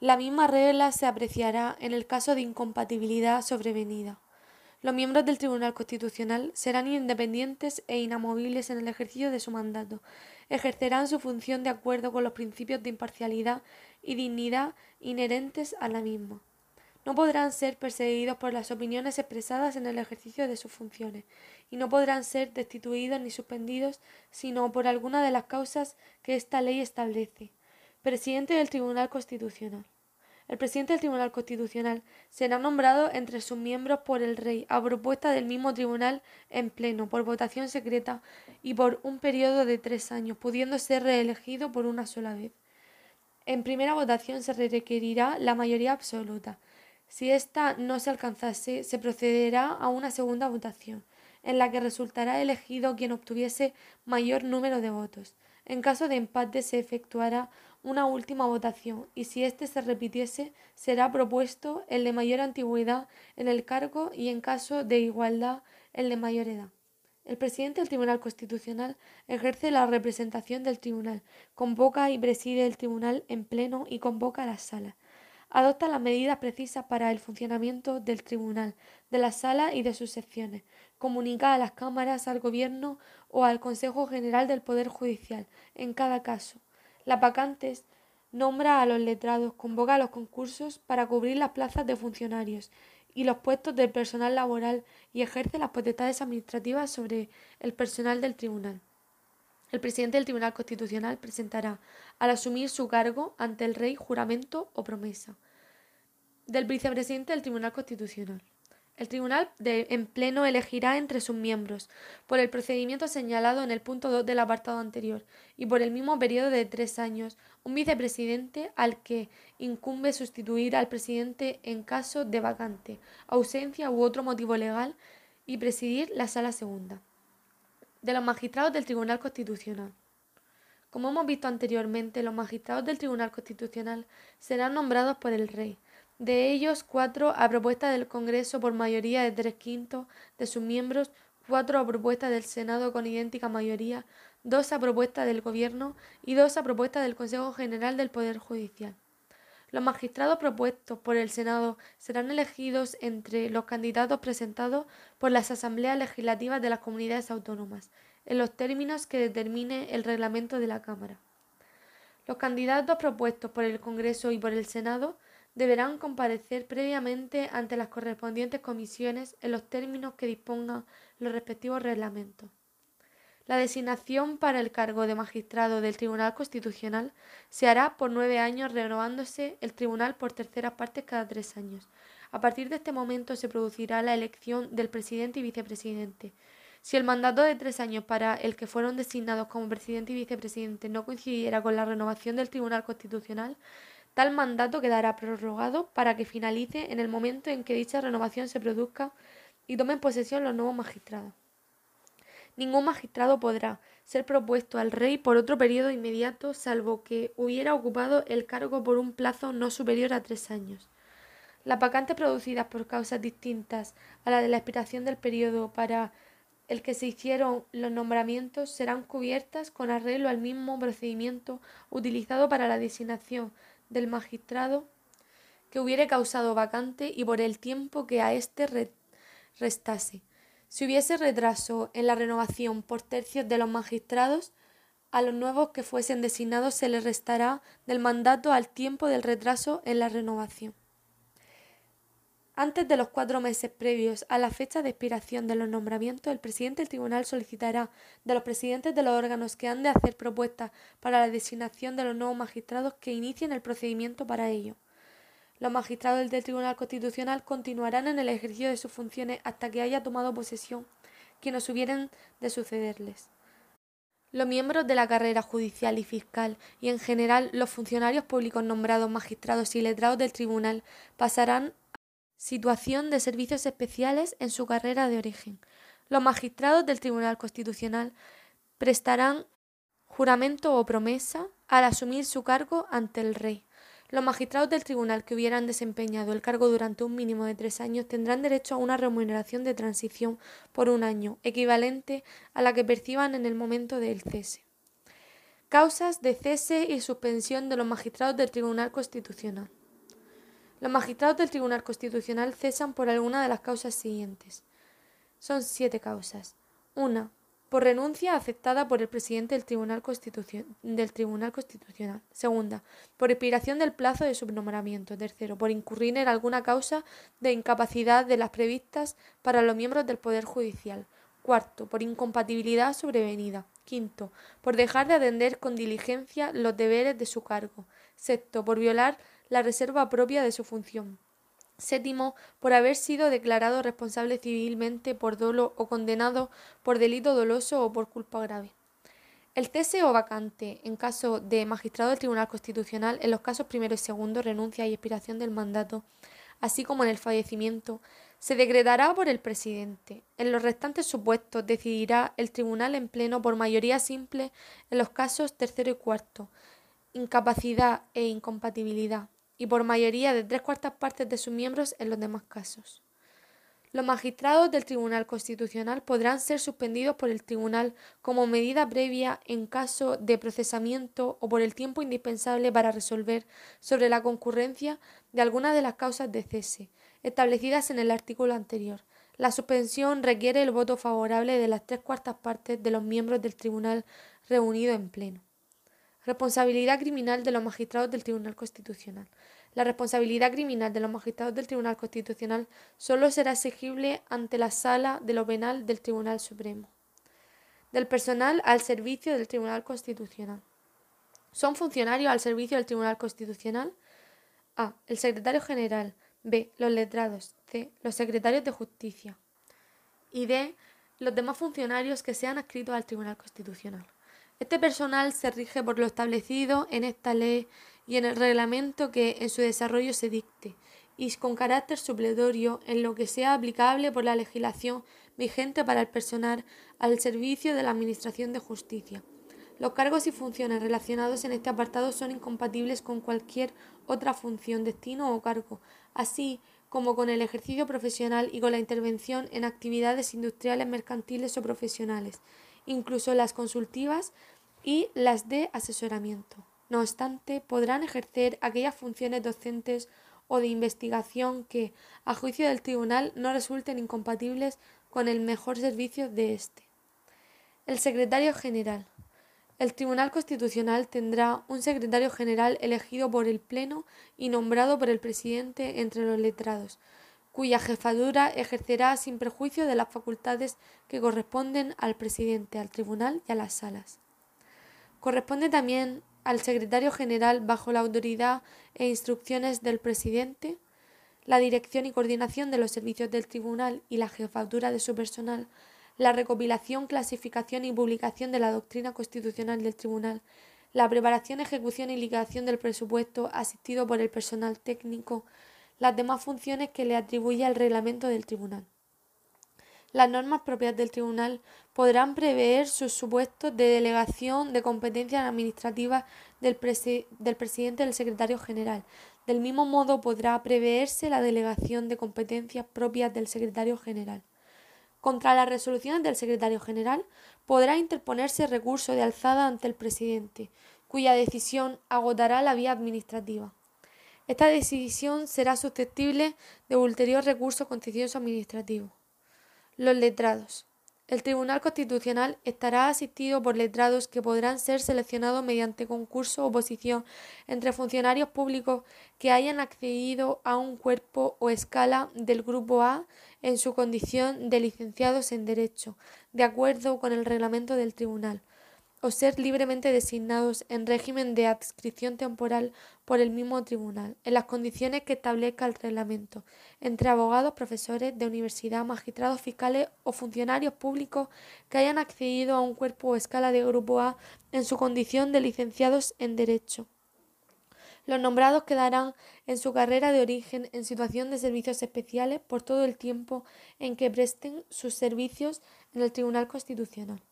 La misma regla se apreciará en el caso de incompatibilidad sobrevenida. Los miembros del Tribunal Constitucional serán independientes e inamovibles en el ejercicio de su mandato. Ejercerán su función de acuerdo con los principios de imparcialidad y dignidad inherentes a la misma. No podrán ser perseguidos por las opiniones expresadas en el ejercicio de sus funciones, y no podrán ser destituidos ni suspendidos sino por alguna de las causas que esta ley establece. Presidente del Tribunal Constitucional. El presidente del Tribunal Constitucional será nombrado entre sus miembros por el Rey a propuesta del mismo tribunal en pleno, por votación secreta y por un periodo de tres años, pudiendo ser reelegido por una sola vez. En primera votación se requerirá la mayoría absoluta. Si ésta no se alcanzase, se procederá a una segunda votación, en la que resultará elegido quien obtuviese mayor número de votos. En caso de empate se efectuará una última votación y si éste se repitiese será propuesto el de mayor antigüedad en el cargo y en caso de igualdad el de mayor edad. El presidente del Tribunal Constitucional ejerce la representación del tribunal, convoca y preside el tribunal en pleno y convoca las salas. Adopta las medidas precisas para el funcionamiento del tribunal, de la sala y de sus secciones. Comunica a las cámaras, al gobierno o al Consejo General del Poder Judicial, en cada caso las vacantes nombra a los letrados, convoca los concursos para cubrir las plazas de funcionarios y los puestos del personal laboral y ejerce las potestades administrativas sobre el personal del tribunal. El presidente del Tribunal Constitucional presentará, al asumir su cargo ante el rey, juramento o promesa. Del vicepresidente del Tribunal Constitucional. El Tribunal de, en pleno elegirá entre sus miembros, por el procedimiento señalado en el punto 2 del apartado anterior, y por el mismo periodo de tres años, un vicepresidente al que incumbe sustituir al presidente en caso de vacante, ausencia u otro motivo legal, y presidir la sala segunda. De los magistrados del Tribunal Constitucional. Como hemos visto anteriormente, los magistrados del Tribunal Constitucional serán nombrados por el Rey, de ellos, cuatro a propuesta del Congreso por mayoría de tres quintos de sus miembros, cuatro a propuesta del Senado con idéntica mayoría, dos a propuesta del Gobierno y dos a propuesta del Consejo General del Poder Judicial. Los magistrados propuestos por el Senado serán elegidos entre los candidatos presentados por las asambleas legislativas de las comunidades autónomas, en los términos que determine el reglamento de la Cámara. Los candidatos propuestos por el Congreso y por el Senado deberán comparecer previamente ante las correspondientes comisiones en los términos que dispongan los respectivos reglamentos. La designación para el cargo de magistrado del Tribunal Constitucional se hará por nueve años renovándose el tribunal por terceras partes cada tres años. A partir de este momento se producirá la elección del presidente y vicepresidente. Si el mandato de tres años para el que fueron designados como presidente y vicepresidente no coincidiera con la renovación del Tribunal Constitucional, Tal mandato quedará prorrogado para que finalice en el momento en que dicha renovación se produzca y tomen posesión los nuevos magistrados. Ningún magistrado podrá ser propuesto al rey por otro periodo inmediato salvo que hubiera ocupado el cargo por un plazo no superior a tres años. Las vacantes producidas por causas distintas a la de la expiración del periodo para el que se hicieron los nombramientos serán cubiertas con arreglo al mismo procedimiento utilizado para la designación del magistrado que hubiere causado vacante y por el tiempo que a éste restase. Si hubiese retraso en la renovación por tercios de los magistrados, a los nuevos que fuesen designados se les restará del mandato al tiempo del retraso en la renovación. Antes de los cuatro meses previos a la fecha de expiración de los nombramientos, el presidente del tribunal solicitará de los presidentes de los órganos que han de hacer propuestas para la designación de los nuevos magistrados que inicien el procedimiento para ello. Los magistrados del Tribunal Constitucional continuarán en el ejercicio de sus funciones hasta que haya tomado posesión quienes hubieran de sucederles. Los miembros de la carrera judicial y fiscal y en general los funcionarios públicos nombrados magistrados y letrados del tribunal pasarán situación de servicios especiales en su carrera de origen. Los magistrados del Tribunal Constitucional prestarán juramento o promesa al asumir su cargo ante el rey. Los magistrados del tribunal que hubieran desempeñado el cargo durante un mínimo de tres años tendrán derecho a una remuneración de transición por un año, equivalente a la que perciban en el momento del cese. Causas de cese y suspensión de los magistrados del Tribunal Constitucional. Los magistrados del Tribunal Constitucional cesan por alguna de las causas siguientes. Son siete causas. Una, por renuncia aceptada por el presidente del Tribunal, del Tribunal Constitucional. Segunda, por expiración del plazo de su nombramiento. Tercero, por incurrir en alguna causa de incapacidad de las previstas para los miembros del Poder Judicial. Cuarto, por incompatibilidad sobrevenida. Quinto, por dejar de atender con diligencia los deberes de su cargo. Sexto, por violar la reserva propia de su función. Séptimo, por haber sido declarado responsable civilmente por dolo o condenado por delito doloso o por culpa grave. El cese o vacante, en caso de magistrado del Tribunal Constitucional, en los casos primero y segundo, renuncia y expiración del mandato, así como en el fallecimiento, se decretará por el presidente. En los restantes supuestos decidirá el tribunal en pleno por mayoría simple en los casos tercero y cuarto, incapacidad e incompatibilidad y por mayoría de tres cuartas partes de sus miembros en los demás casos. Los magistrados del Tribunal Constitucional podrán ser suspendidos por el Tribunal como medida previa en caso de procesamiento o por el tiempo indispensable para resolver sobre la concurrencia de alguna de las causas de cese, establecidas en el artículo anterior. La suspensión requiere el voto favorable de las tres cuartas partes de los miembros del Tribunal reunido en pleno. Responsabilidad criminal de los magistrados del Tribunal Constitucional. La responsabilidad criminal de los magistrados del Tribunal Constitucional solo será exigible ante la Sala de lo Penal del Tribunal Supremo. Del personal al servicio del Tribunal Constitucional. Son funcionarios al servicio del Tribunal Constitucional A. El secretario general, B. Los letrados. C. Los secretarios de justicia. Y D. Los demás funcionarios que sean adscritos al Tribunal Constitucional. Este personal se rige por lo establecido en esta ley y en el reglamento que en su desarrollo se dicte, y con carácter supletorio en lo que sea aplicable por la legislación vigente para el personal al servicio de la Administración de Justicia. Los cargos y funciones relacionados en este apartado son incompatibles con cualquier otra función, destino o cargo, así como con el ejercicio profesional y con la intervención en actividades industriales, mercantiles o profesionales, incluso las consultivas y las de asesoramiento. No obstante, podrán ejercer aquellas funciones docentes o de investigación que, a juicio del tribunal, no resulten incompatibles con el mejor servicio de éste. El secretario general. El Tribunal Constitucional tendrá un secretario general elegido por el Pleno y nombrado por el presidente entre los letrados, cuya jefatura ejercerá sin perjuicio de las facultades que corresponden al presidente, al tribunal y a las salas. Corresponde también al secretario general bajo la autoridad e instrucciones del presidente, la dirección y coordinación de los servicios del tribunal y la jefatura de su personal, la recopilación, clasificación y publicación de la doctrina constitucional del tribunal, la preparación, ejecución y liquidación del presupuesto asistido por el personal técnico, las demás funciones que le atribuye el reglamento del tribunal. Las normas propias del tribunal podrán prever sus supuestos de delegación de competencias administrativas del, del presidente del secretario general. Del mismo modo podrá preverse la delegación de competencias propias del secretario general. Contra las resoluciones del secretario general podrá interponerse recurso de alzada ante el presidente, cuya decisión agotará la vía administrativa. Esta decisión será susceptible de ulterior recurso contencioso administrativo. Los letrados. El Tribunal Constitucional estará asistido por letrados que podrán ser seleccionados mediante concurso o oposición entre funcionarios públicos que hayan accedido a un cuerpo o escala del Grupo A en su condición de licenciados en Derecho, de acuerdo con el reglamento del Tribunal, o ser libremente designados en régimen de adscripción temporal por el mismo tribunal, en las condiciones que establezca el reglamento, entre abogados, profesores de universidad, magistrados fiscales o funcionarios públicos que hayan accedido a un cuerpo o escala de grupo A en su condición de licenciados en Derecho. Los nombrados quedarán en su carrera de origen en situación de servicios especiales por todo el tiempo en que presten sus servicios en el Tribunal Constitucional.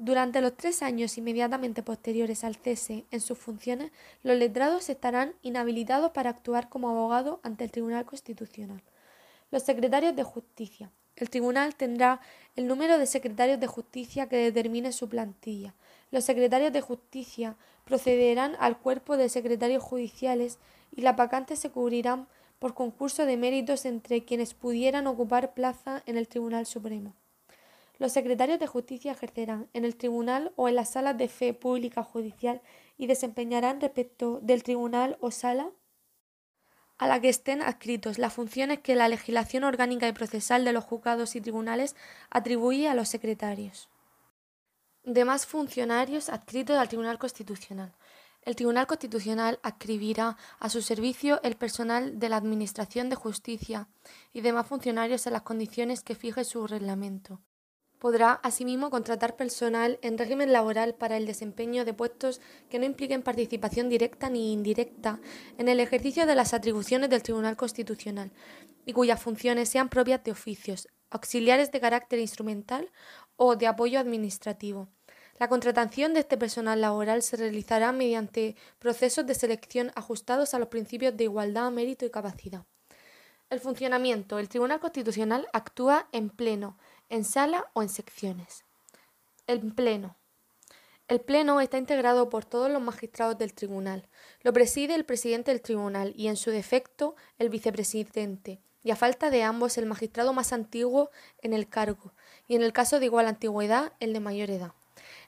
Durante los tres años inmediatamente posteriores al cese en sus funciones, los letrados estarán inhabilitados para actuar como abogados ante el Tribunal Constitucional. Los secretarios de justicia. El tribunal tendrá el número de secretarios de justicia que determine su plantilla. Los secretarios de justicia procederán al cuerpo de secretarios judiciales y las vacantes se cubrirán por concurso de méritos entre quienes pudieran ocupar plaza en el Tribunal Supremo. Los secretarios de justicia ejercerán en el tribunal o en las salas de fe pública judicial y desempeñarán respecto del tribunal o sala a la que estén adscritos las funciones que la legislación orgánica y procesal de los juzgados y tribunales atribuye a los secretarios. Demás funcionarios adscritos al Tribunal Constitucional. El Tribunal Constitucional adscribirá a su servicio el personal de la Administración de Justicia y demás funcionarios en las condiciones que fije su reglamento. Podrá, asimismo, contratar personal en régimen laboral para el desempeño de puestos que no impliquen participación directa ni indirecta en el ejercicio de las atribuciones del Tribunal Constitucional y cuyas funciones sean propias de oficios, auxiliares de carácter instrumental o de apoyo administrativo. La contratación de este personal laboral se realizará mediante procesos de selección ajustados a los principios de igualdad, mérito y capacidad. El funcionamiento. El Tribunal Constitucional actúa en pleno en sala o en secciones. El Pleno. El Pleno está integrado por todos los magistrados del tribunal. Lo preside el presidente del tribunal y, en su defecto, el vicepresidente, y a falta de ambos, el magistrado más antiguo en el cargo, y en el caso de igual antigüedad, el de mayor edad.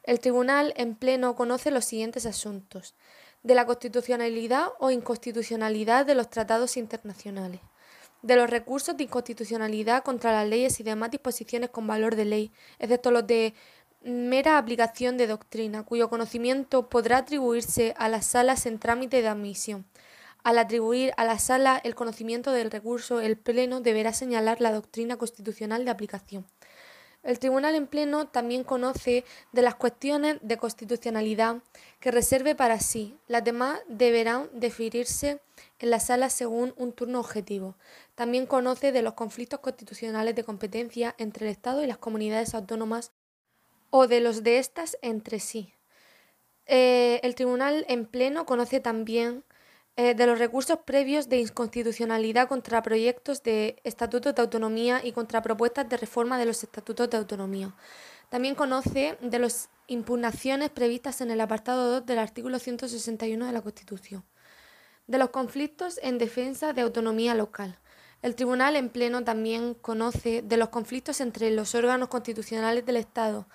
El tribunal en pleno conoce los siguientes asuntos de la constitucionalidad o inconstitucionalidad de los tratados internacionales, de los recursos de inconstitucionalidad contra las leyes y demás disposiciones con valor de ley, excepto los de mera aplicación de doctrina, cuyo conocimiento podrá atribuirse a las salas en trámite de admisión, Al atribuir a la sala el conocimiento del recurso, el Pleno deberá señalar la doctrina constitucional de aplicación. El Tribunal en Pleno también conoce de las cuestiones de constitucionalidad que reserve para sí. Las demás deberán definirse en la sala según un turno objetivo. También conoce de los conflictos constitucionales de competencia entre el Estado y las comunidades autónomas o de los de éstas entre sí. Eh, el Tribunal en Pleno conoce también eh, de los recursos previos de inconstitucionalidad contra proyectos de estatutos de autonomía y contra propuestas de reforma de los estatutos de autonomía. También conoce de las impugnaciones previstas en el apartado 2 del artículo 161 de la Constitución. De los conflictos en defensa de autonomía local. El Tribunal en Pleno también conoce de los conflictos entre los órganos constitucionales del Estado,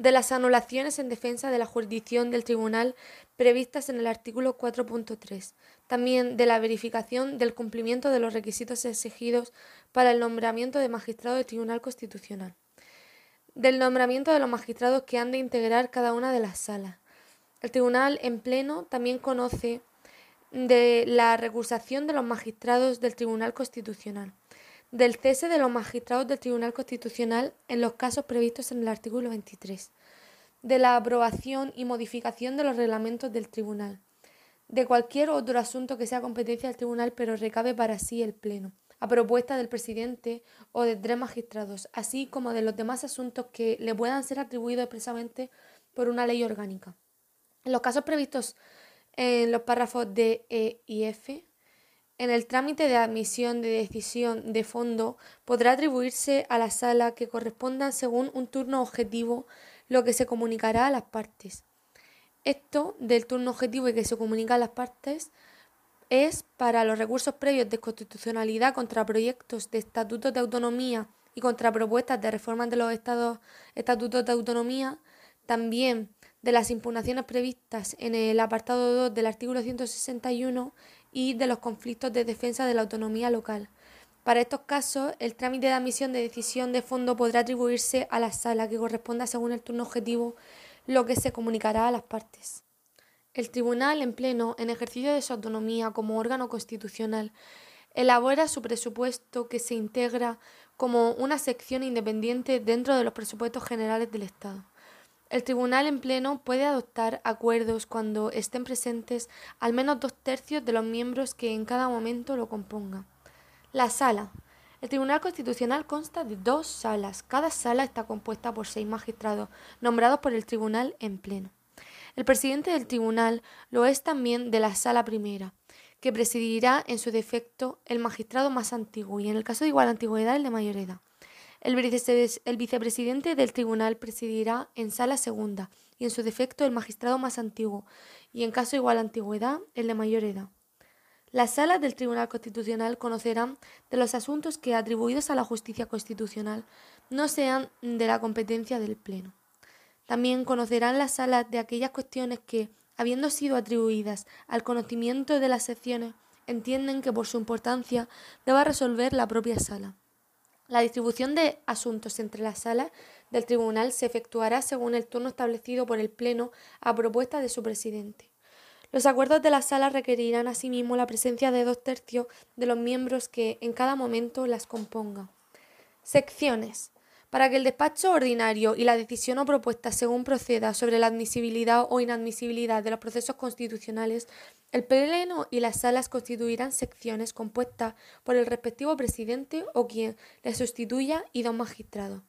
de las anulaciones en defensa de la jurisdicción del tribunal previstas en el artículo 4.3, también de la verificación del cumplimiento de los requisitos exigidos para el nombramiento de magistrado del Tribunal Constitucional, del nombramiento de los magistrados que han de integrar cada una de las salas. El tribunal en pleno también conoce de la recusación de los magistrados del Tribunal Constitucional del cese de los magistrados del Tribunal Constitucional en los casos previstos en el artículo 23, de la aprobación y modificación de los reglamentos del Tribunal, de cualquier otro asunto que sea competencia del Tribunal pero recabe para sí el Pleno, a propuesta del presidente o de tres magistrados, así como de los demás asuntos que le puedan ser atribuidos expresamente por una ley orgánica. En los casos previstos en los párrafos D, E y F, en el trámite de admisión de decisión de fondo podrá atribuirse a la sala que corresponda según un turno objetivo lo que se comunicará a las partes. Esto del turno objetivo y que se comunica a las partes es para los recursos previos de constitucionalidad contra proyectos de estatutos de autonomía y contra propuestas de reformas de los estados, estatutos de autonomía, también de las impugnaciones previstas en el apartado 2 del artículo 161 y de los conflictos de defensa de la autonomía local. Para estos casos, el trámite de admisión de decisión de fondo podrá atribuirse a la sala que corresponda según el turno objetivo, lo que se comunicará a las partes. El Tribunal, en pleno, en ejercicio de su autonomía como órgano constitucional, elabora su presupuesto que se integra como una sección independiente dentro de los presupuestos generales del Estado. El tribunal en pleno puede adoptar acuerdos cuando estén presentes al menos dos tercios de los miembros que en cada momento lo compongan. La sala. El Tribunal Constitucional consta de dos salas. Cada sala está compuesta por seis magistrados, nombrados por el Tribunal en pleno. El presidente del Tribunal lo es también de la Sala Primera, que presidirá en su defecto el magistrado más antiguo y en el caso de igual antigüedad el de mayor edad. El, vicepresidente del tribunal presidirá en sala segunda y en su defecto el magistrado más antiguo y en caso igual antigüedad el de mayor edad. Las salas del Tribunal Constitucional conocerán de los asuntos que, atribuidos a la justicia constitucional, no sean de la competencia del Pleno. También conocerán las salas de aquellas cuestiones que, habiendo sido atribuidas al conocimiento de las secciones, entienden que por su importancia deba resolver la propia sala. La distribución de asuntos entre las salas del tribunal se efectuará según el turno establecido por el Pleno a propuesta de su presidente. Los acuerdos de la sala requerirán asimismo la presencia de dos tercios de los miembros que en cada momento las compongan. Secciones. Para que el despacho ordinario y la decisión o propuesta según proceda sobre la admisibilidad o inadmisibilidad de los procesos constitucionales, el Pleno y las salas constituirán secciones compuestas por el respectivo presidente o quien le sustituya y dos magistrados.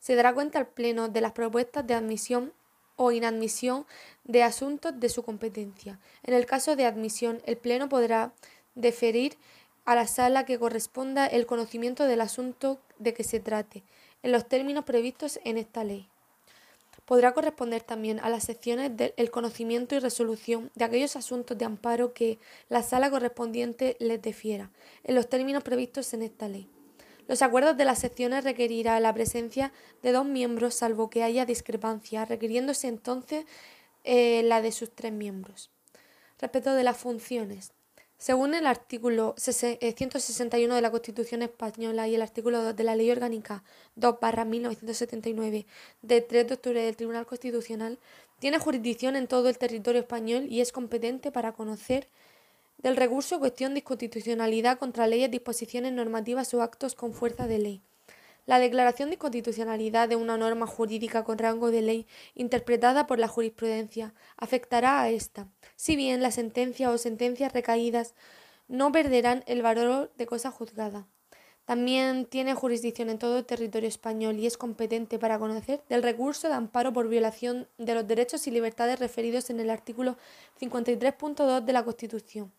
Se dará cuenta al Pleno de las propuestas de admisión o inadmisión de asuntos de su competencia. En el caso de admisión, el Pleno podrá deferir a la sala que corresponda el conocimiento del asunto de que se trate en los términos previstos en esta ley. Podrá corresponder también a las secciones del conocimiento y resolución de aquellos asuntos de amparo que la sala correspondiente les defiera, en los términos previstos en esta ley. Los acuerdos de las secciones requerirá la presencia de dos miembros, salvo que haya discrepancia, requiriéndose entonces eh, la de sus tres miembros. Respecto de las funciones, según el artículo 161 eh, de la Constitución Española y el artículo 2 de la Ley Orgánica 2 1979 de 3 de octubre del Tribunal Constitucional, tiene jurisdicción en todo el territorio español y es competente para conocer del recurso cuestión de inconstitucionalidad contra leyes, disposiciones normativas o actos con fuerza de ley. La declaración de inconstitucionalidad de una norma jurídica con rango de ley interpretada por la jurisprudencia afectará a esta, si bien la sentencia o sentencias recaídas no perderán el valor de cosa juzgada. También tiene jurisdicción en todo el territorio español y es competente para conocer del recurso de amparo por violación de los derechos y libertades referidos en el artículo 53.2 de la Constitución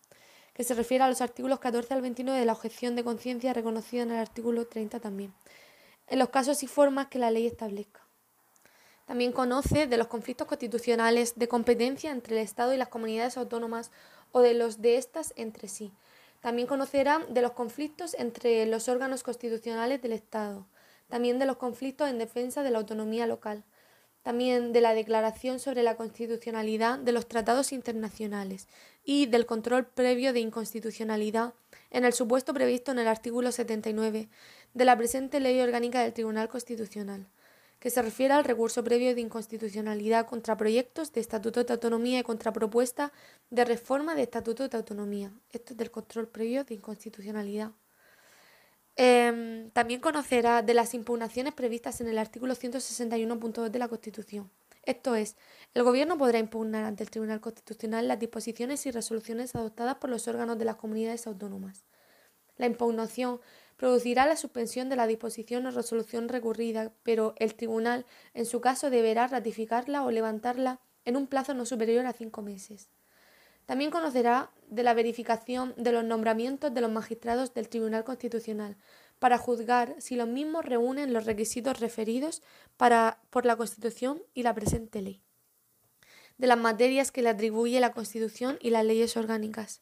que se refiere a los artículos 14 al 29 de la objeción de conciencia reconocida en el artículo 30 también, en los casos y formas que la ley establezca. También conoce de los conflictos constitucionales de competencia entre el Estado y las comunidades autónomas o de los de éstas entre sí. También conocerá de los conflictos entre los órganos constitucionales del Estado, también de los conflictos en defensa de la autonomía local, también de la Declaración sobre la Constitucionalidad de los Tratados Internacionales y del control previo de inconstitucionalidad en el supuesto previsto en el artículo 79 de la presente Ley Orgánica del Tribunal Constitucional, que se refiere al recurso previo de inconstitucionalidad contra proyectos de Estatuto de Autonomía y contra propuesta de reforma de Estatuto de Autonomía. Esto es del control previo de inconstitucionalidad. Em, también conocerá de las impugnaciones previstas en el artículo 161.2 de la Constitución. Esto es, el Gobierno podrá impugnar ante el Tribunal Constitucional las disposiciones y resoluciones adoptadas por los órganos de las comunidades autónomas. La impugnación producirá la suspensión de la disposición o resolución recurrida, pero el Tribunal, en su caso, deberá ratificarla o levantarla en un plazo no superior a cinco meses. También conocerá de la verificación de los nombramientos de los magistrados del Tribunal Constitucional para juzgar si los mismos reúnen los requisitos referidos para, por la Constitución y la presente ley, de las materias que le atribuye la Constitución y las leyes orgánicas.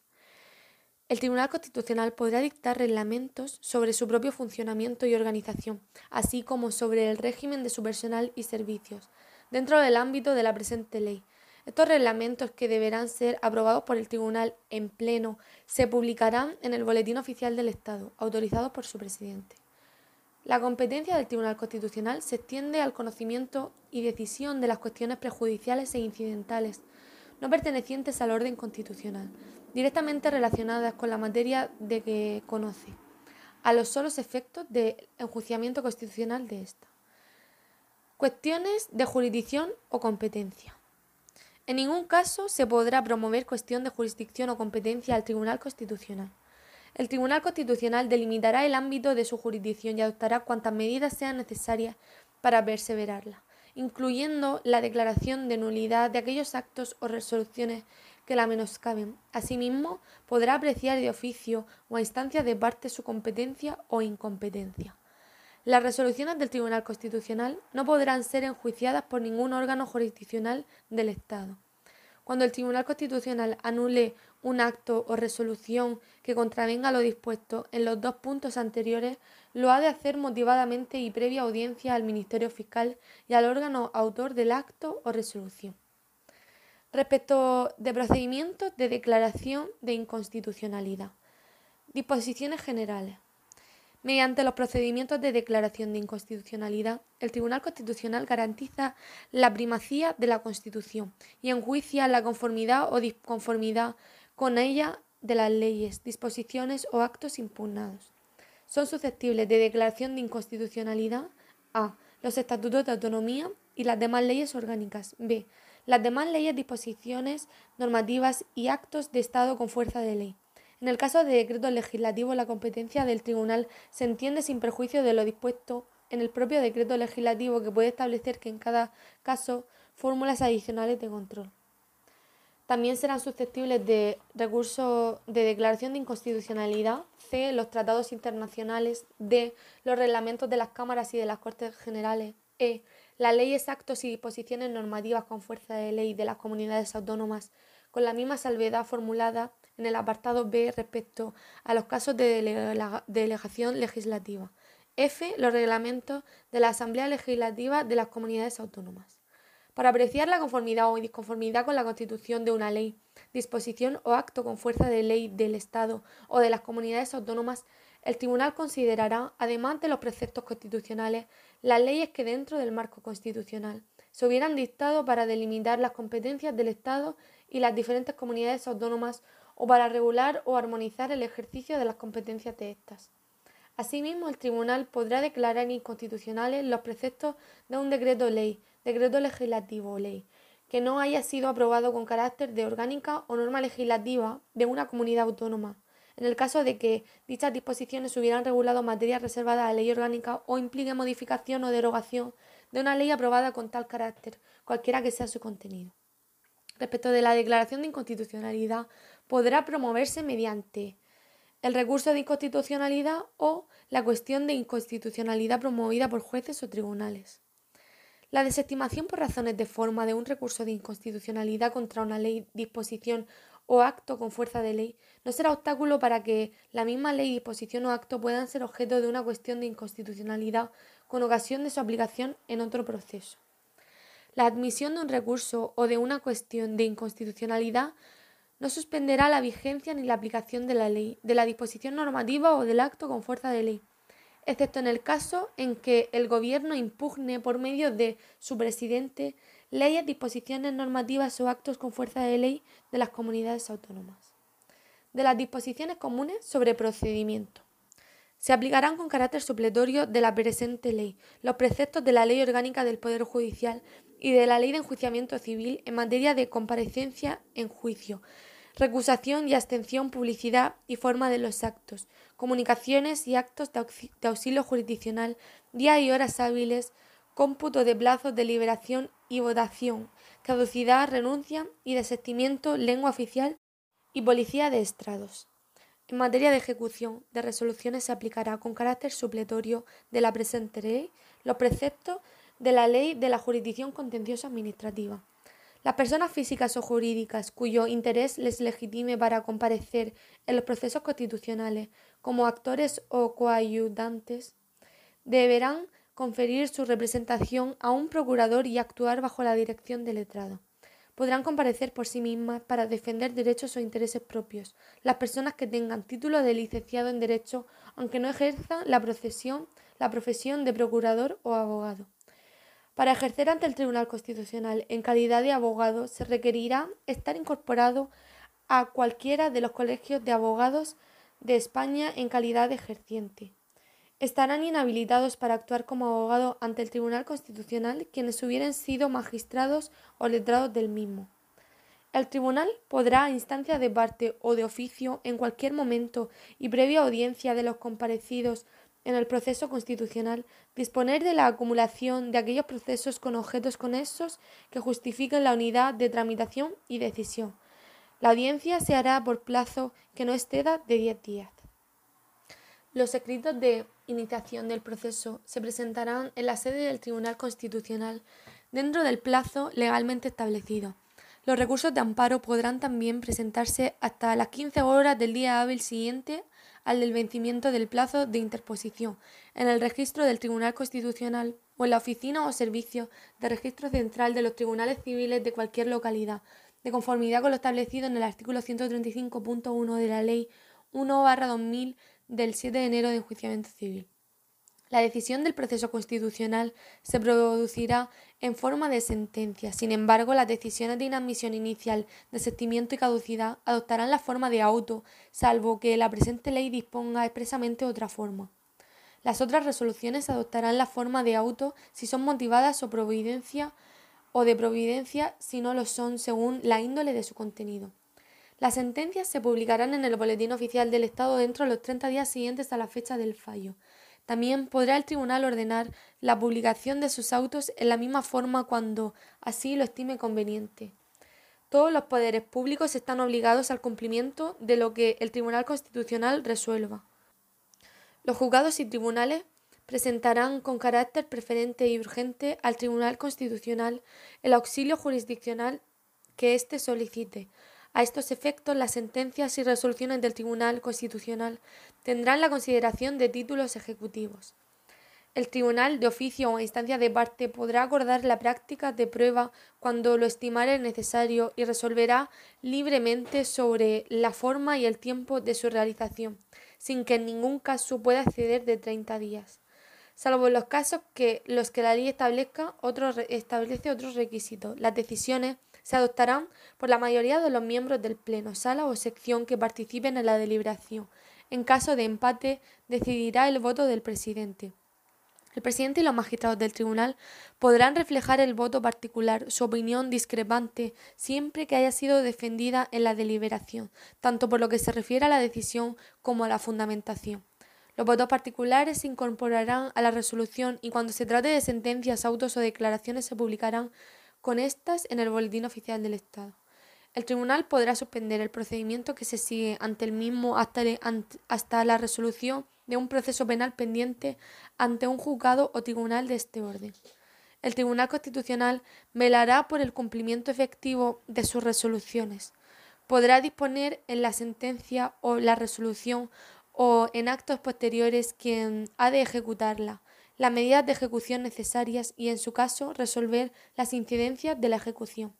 El Tribunal Constitucional podrá dictar reglamentos sobre su propio funcionamiento y organización, así como sobre el régimen de su personal y servicios, dentro del ámbito de la presente ley, estos reglamentos, que deberán ser aprobados por el Tribunal en pleno, se publicarán en el Boletín Oficial del Estado, autorizados por su presidente. La competencia del Tribunal Constitucional se extiende al conocimiento y decisión de las cuestiones prejudiciales e incidentales, no pertenecientes al orden constitucional, directamente relacionadas con la materia de que conoce, a los solos efectos del enjuiciamiento constitucional de ésta. Cuestiones de jurisdicción o competencia. En ningún caso se podrá promover cuestión de jurisdicción o competencia al Tribunal Constitucional. El Tribunal Constitucional delimitará el ámbito de su jurisdicción y adoptará cuantas medidas sean necesarias para perseverarla, incluyendo la declaración de nulidad de aquellos actos o resoluciones que la menoscaben. Asimismo, podrá apreciar de oficio o a instancia de parte su competencia o incompetencia. Las resoluciones del Tribunal Constitucional no podrán ser enjuiciadas por ningún órgano jurisdiccional del Estado. Cuando el Tribunal Constitucional anule un acto o resolución que contravenga lo dispuesto en los dos puntos anteriores, lo ha de hacer motivadamente y previa audiencia al Ministerio Fiscal y al órgano autor del acto o resolución. Respecto de procedimientos de declaración de inconstitucionalidad. Disposiciones generales. Mediante los procedimientos de declaración de inconstitucionalidad, el Tribunal Constitucional garantiza la primacía de la Constitución y enjuicia la conformidad o disconformidad con ella de las leyes, disposiciones o actos impugnados. Son susceptibles de declaración de inconstitucionalidad a. los estatutos de autonomía y las demás leyes orgánicas. b. las demás leyes, disposiciones normativas y actos de Estado con fuerza de ley. En el caso de decreto legislativo, la competencia del tribunal se entiende sin perjuicio de lo dispuesto en el propio decreto legislativo que puede establecer que en cada caso fórmulas adicionales de control. También serán susceptibles de recurso de declaración de inconstitucionalidad, C, los tratados internacionales, D, los reglamentos de las cámaras y de las Cortes Generales, E, las leyes, actos y disposiciones normativas con fuerza de ley de las comunidades autónomas, con la misma salvedad formulada en el apartado B respecto a los casos de delegación legislativa. F. Los reglamentos de la Asamblea Legislativa de las Comunidades Autónomas. Para apreciar la conformidad o disconformidad con la Constitución de una ley, disposición o acto con fuerza de ley del Estado o de las comunidades autónomas, el Tribunal considerará, además de los preceptos constitucionales, las leyes que dentro del marco constitucional se hubieran dictado para delimitar las competencias del Estado y las diferentes comunidades autónomas o para regular o armonizar el ejercicio de las competencias de estas. Asimismo, el Tribunal podrá declarar inconstitucionales los preceptos de un decreto ley, decreto legislativo o ley, que no haya sido aprobado con carácter de orgánica o norma legislativa de una comunidad autónoma, en el caso de que dichas disposiciones hubieran regulado materias reservadas a ley orgánica o implique modificación o derogación de una ley aprobada con tal carácter, cualquiera que sea su contenido. Respecto de la declaración de inconstitucionalidad, podrá promoverse mediante el recurso de inconstitucionalidad o la cuestión de inconstitucionalidad promovida por jueces o tribunales. La desestimación por razones de forma de un recurso de inconstitucionalidad contra una ley, disposición o acto con fuerza de ley no será obstáculo para que la misma ley, disposición o acto puedan ser objeto de una cuestión de inconstitucionalidad con ocasión de su aplicación en otro proceso. La admisión de un recurso o de una cuestión de inconstitucionalidad no suspenderá la vigencia ni la aplicación de la ley, de la disposición normativa o del acto con fuerza de ley excepto en el caso en que el Gobierno impugne por medio de su presidente leyes, disposiciones normativas o actos con fuerza de ley de las comunidades autónomas. De las disposiciones comunes sobre procedimiento. Se aplicarán con carácter supletorio de la presente ley los preceptos de la Ley Orgánica del Poder Judicial y de la Ley de Enjuiciamiento Civil en materia de comparecencia en juicio, recusación y abstención, publicidad y forma de los actos, comunicaciones y actos de, auxilio jurisdiccional, días y horas hábiles, cómputo de plazos de liberación y votación, caducidad, renuncia y desistimiento, lengua oficial y policía de estrados. En materia de ejecución de resoluciones se aplicará con carácter supletorio de la presente ley los preceptos de la ley de la jurisdicción contenciosa administrativa. Las personas físicas o jurídicas cuyo interés les legitime para comparecer en los procesos constitucionales como actores o coayudantes deberán conferir su representación a un procurador y actuar bajo la dirección del letrado. Podrán comparecer por sí mismas para defender derechos o intereses propios las personas que tengan título de licenciado en Derecho aunque no ejerzan la, la profesión de procurador o abogado. Para ejercer ante el Tribunal Constitucional en calidad de abogado se requerirá estar incorporado a cualquiera de los colegios de abogados de España en calidad de ejerciente. Estarán inhabilitados para actuar como abogado ante el Tribunal Constitucional quienes hubieran sido magistrados o letrados del mismo. El tribunal podrá, a instancia de parte o de oficio, en cualquier momento y previa audiencia de los comparecidos en el proceso constitucional, disponer de la acumulación de aquellos procesos con objetos conexos que justifiquen la unidad de tramitación y decisión. La audiencia se hará por plazo que no exceda de diez días. Los escritos de iniciación del proceso se presentarán en la sede del Tribunal Constitucional dentro del plazo legalmente establecido. Los recursos de amparo podrán también presentarse hasta las 15 horas del día hábil siguiente al del vencimiento del plazo de interposición en el registro del Tribunal Constitucional o en la oficina o servicio de registro central de los tribunales civiles de cualquier localidad, de conformidad con lo establecido en el artículo 135.1 de la Ley 1-2000 del 7 de enero de enjuiciamiento civil. La decisión del proceso constitucional se producirá en forma de sentencia. Sin embargo, las decisiones de inadmisión inicial, desistimiento y caducidad adoptarán la forma de auto, salvo que la presente ley disponga expresamente otra forma. Las otras resoluciones adoptarán la forma de auto si son motivadas o providencia o de providencia si no lo son según la índole de su contenido. Las sentencias se publicarán en el Boletín Oficial del Estado dentro de los 30 días siguientes a la fecha del fallo. También podrá el tribunal ordenar la publicación de sus autos en la misma forma cuando así lo estime conveniente. Todos los poderes públicos están obligados al cumplimiento de lo que el Tribunal Constitucional resuelva. Los juzgados y tribunales presentarán con carácter preferente y urgente al Tribunal Constitucional el auxilio jurisdiccional que éste solicite, a estos efectos, las sentencias y resoluciones del Tribunal Constitucional tendrán la consideración de títulos ejecutivos. El tribunal de oficio o instancia de parte podrá acordar la práctica de prueba cuando lo estimare necesario y resolverá libremente sobre la forma y el tiempo de su realización, sin que en ningún caso pueda exceder de 30 días, salvo en los casos que los que la ley establezca establece otros requisitos. Las decisiones se adoptarán por la mayoría de los miembros del Pleno, sala o sección que participen en la deliberación. En caso de empate, decidirá el voto del presidente. El presidente y los magistrados del tribunal podrán reflejar el voto particular, su opinión discrepante, siempre que haya sido defendida en la deliberación, tanto por lo que se refiere a la decisión como a la fundamentación. Los votos particulares se incorporarán a la resolución y cuando se trate de sentencias, autos o declaraciones se publicarán con estas en el Boletín Oficial del Estado. El tribunal podrá suspender el procedimiento que se sigue ante el mismo hasta, hasta la resolución de un proceso penal pendiente ante un juzgado o tribunal de este orden. El Tribunal Constitucional velará por el cumplimiento efectivo de sus resoluciones. Podrá disponer en la sentencia o la resolución o en actos posteriores quien ha de ejecutarla, las medidas de ejecución necesarias y, en su caso, resolver las incidencias de la ejecución.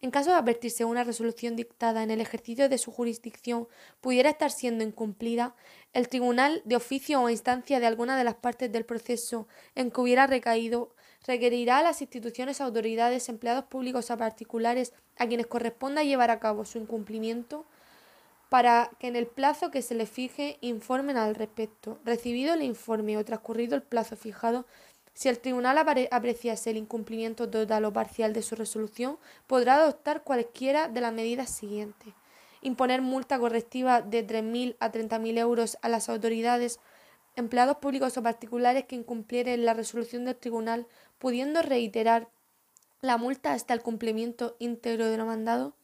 En caso de advertirse una resolución dictada en el ejercicio de su jurisdicción pudiera estar siendo incumplida, el tribunal, de oficio o instancia de alguna de las partes del proceso en que hubiera recaído, requerirá a las instituciones, autoridades, empleados públicos o particulares a quienes corresponda llevar a cabo su incumplimiento para que en el plazo que se le fije informen al respecto. Recibido el informe o transcurrido el plazo fijado, si el tribunal apreciase el incumplimiento total o parcial de su resolución, podrá adoptar cualquiera de las medidas siguientes. Imponer multa correctiva de 3.000 a 30.000 euros a las autoridades, empleados públicos o particulares que incumplieren la resolución del tribunal, pudiendo reiterar la multa hasta el cumplimiento íntegro de lo mandado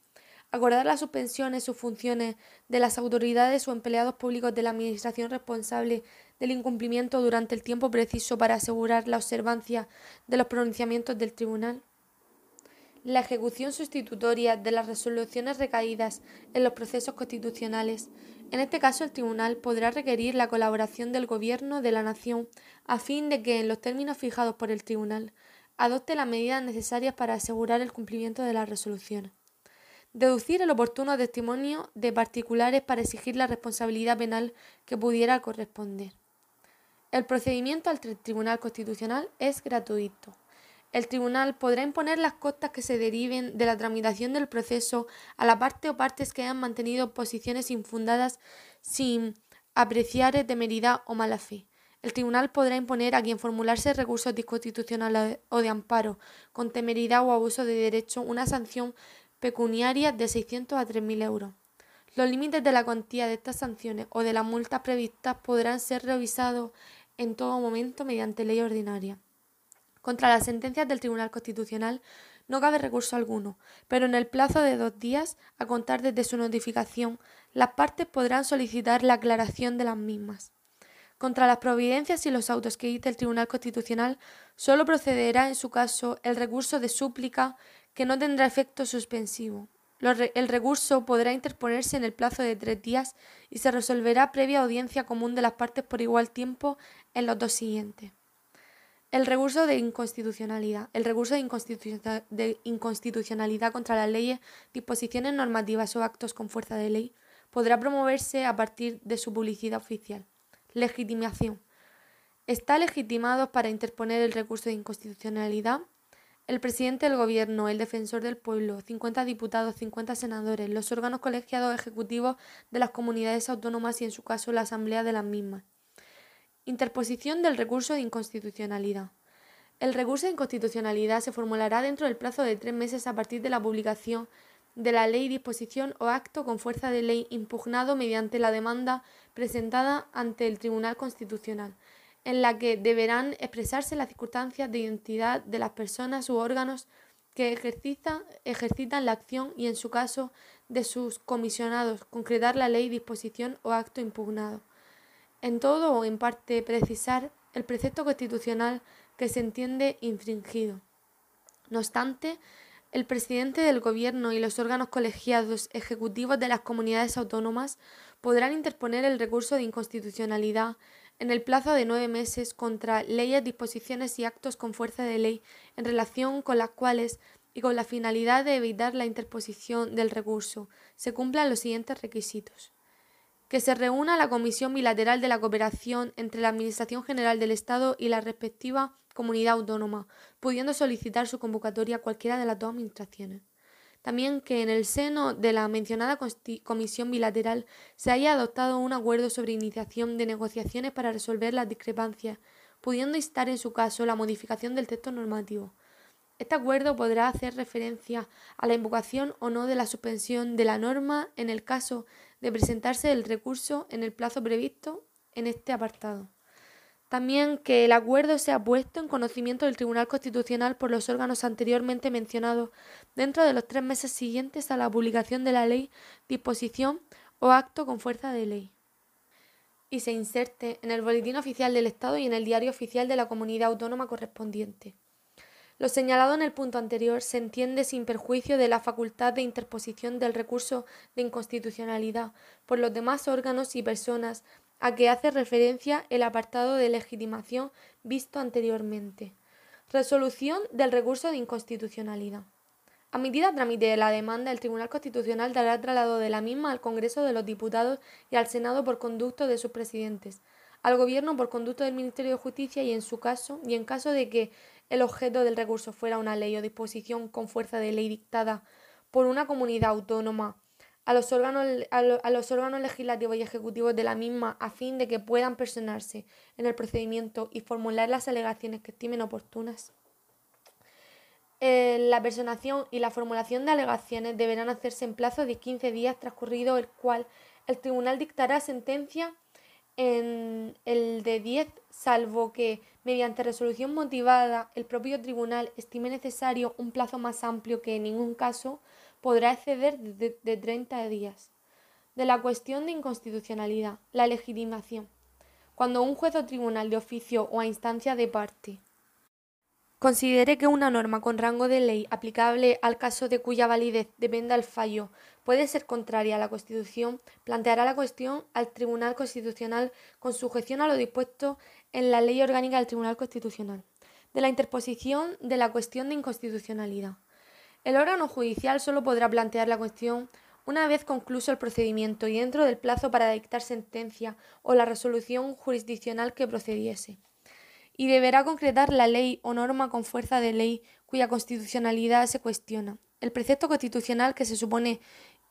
acordar las suspensiones, sus funciones de las autoridades o empleados públicos de la Administración responsable del incumplimiento durante el tiempo preciso para asegurar la observancia de los pronunciamientos del Tribunal. La ejecución sustitutoria de las resoluciones recaídas en los procesos constitucionales. En este caso, el Tribunal podrá requerir la colaboración del Gobierno de la Nación a fin de que, en los términos fijados por el Tribunal, adopte las medidas necesarias para asegurar el cumplimiento de las resoluciones. Deducir el oportuno testimonio de particulares para exigir la responsabilidad penal que pudiera corresponder. El procedimiento al Tribunal Constitucional es gratuito. El tribunal podrá imponer las costas que se deriven de la tramitación del proceso a la parte o partes que hayan mantenido posiciones infundadas sin apreciar temeridad o mala fe. El tribunal podrá imponer a quien formularse recursos disconstitucionales o de amparo con temeridad o abuso de derecho una sanción pecuniarias de 600 a 3.000 euros. Los límites de la cuantía de estas sanciones o de las multas previstas podrán ser revisados en todo momento mediante ley ordinaria. Contra las sentencias del Tribunal Constitucional no cabe recurso alguno, pero en el plazo de dos días, a contar desde su notificación, las partes podrán solicitar la aclaración de las mismas. Contra las providencias y los autos que dicte el Tribunal Constitucional, solo procederá en su caso el recurso de súplica que no tendrá efecto suspensivo. el recurso podrá interponerse en el plazo de tres días y se resolverá previa audiencia común de las partes por igual tiempo en los dos siguientes. El recurso de inconstitucionalidad. El recurso de, de inconstitucionalidad contra las leyes, disposiciones normativas o actos con fuerza de ley podrá promoverse a partir de su publicidad oficial. Legitimación. Está legitimado para interponer el recurso de inconstitucionalidad el presidente del Gobierno, el defensor del pueblo, 50 diputados, 50 senadores, los órganos colegiados ejecutivos de las comunidades autónomas y, en su caso, la Asamblea de las mismas. Interposición del recurso de inconstitucionalidad. El recurso de inconstitucionalidad se formulará dentro del plazo de tres meses a partir de la publicación de la ley, disposición o acto con fuerza de ley impugnado mediante la demanda presentada ante el Tribunal Constitucional en la que deberán expresarse las circunstancias de identidad de las personas u órganos que ejercitan, la acción y, en su caso, de sus comisionados, concretar la ley, disposición o acto impugnado. En todo o en parte precisar el precepto constitucional que se entiende infringido. No obstante, el presidente del Gobierno y los órganos colegiados ejecutivos de las comunidades autónomas podrán interponer el recurso de inconstitucionalidad en el plazo de nueve meses contra leyes, disposiciones y actos con fuerza de ley en relación con las cuales y con la finalidad de evitar la interposición del recurso se cumplan los siguientes requisitos. Que se reúna la Comisión Bilateral de la Cooperación entre la Administración General del Estado y la respectiva comunidad autónoma, pudiendo solicitar su convocatoria a cualquiera de las dos administraciones. También que en el seno de la mencionada comisión bilateral se haya adoptado un acuerdo sobre iniciación de negociaciones para resolver las discrepancias, pudiendo instar en su caso la modificación del texto normativo. Este acuerdo podrá hacer referencia a la invocación o no de la suspensión de la norma en el caso de presentarse el recurso en el plazo previsto en este apartado. También que el acuerdo sea puesto en conocimiento del Tribunal Constitucional por los órganos anteriormente mencionados dentro de los tres meses siguientes a la publicación de la ley, disposición o acto con fuerza de ley. Y se inserte en el Boletín Oficial del Estado y en el Diario Oficial de la Comunidad Autónoma correspondiente. Lo señalado en el punto anterior se entiende sin perjuicio de la facultad de interposición del recurso de inconstitucionalidad por los demás órganos y personas a que hace referencia el apartado de legitimación visto anteriormente. Resolución del recurso de inconstitucionalidad. Admitida trámite la demanda, el Tribunal Constitucional dará traslado de la misma al Congreso de los Diputados y al Senado por conducto de sus presidentes, al Gobierno por conducto del Ministerio de Justicia y en su caso, y en caso de que el objeto del recurso fuera una ley o disposición con fuerza de ley dictada por una comunidad autónoma a los, órganos, a, los órganos legislativos y ejecutivos de la misma a fin de que puedan personarse en el procedimiento y formular las alegaciones que estimen oportunas. Eh, la personación y la formulación de alegaciones deberán hacerse en plazo de 15 días transcurrido el cual el tribunal dictará sentencia en el de 10, salvo que, mediante resolución motivada, el propio tribunal estime necesario un plazo más amplio que en ningún caso podrá exceder de, de 30 días. De la cuestión de inconstitucionalidad, la legitimación. Cuando un juez o tribunal de oficio o a instancia de parte considere que una norma con rango de ley aplicable al caso de cuya validez dependa el fallo puede ser contraria a la Constitución, planteará la cuestión al Tribunal Constitucional con sujeción a lo dispuesto en la Ley Orgánica del Tribunal Constitucional. De la interposición de la cuestión de inconstitucionalidad. El órgano judicial solo podrá plantear la cuestión una vez concluso el procedimiento y dentro del plazo para dictar sentencia o la resolución jurisdiccional que procediese. Y deberá concretar la ley o norma con fuerza de ley cuya constitucionalidad se cuestiona, el precepto constitucional que se supone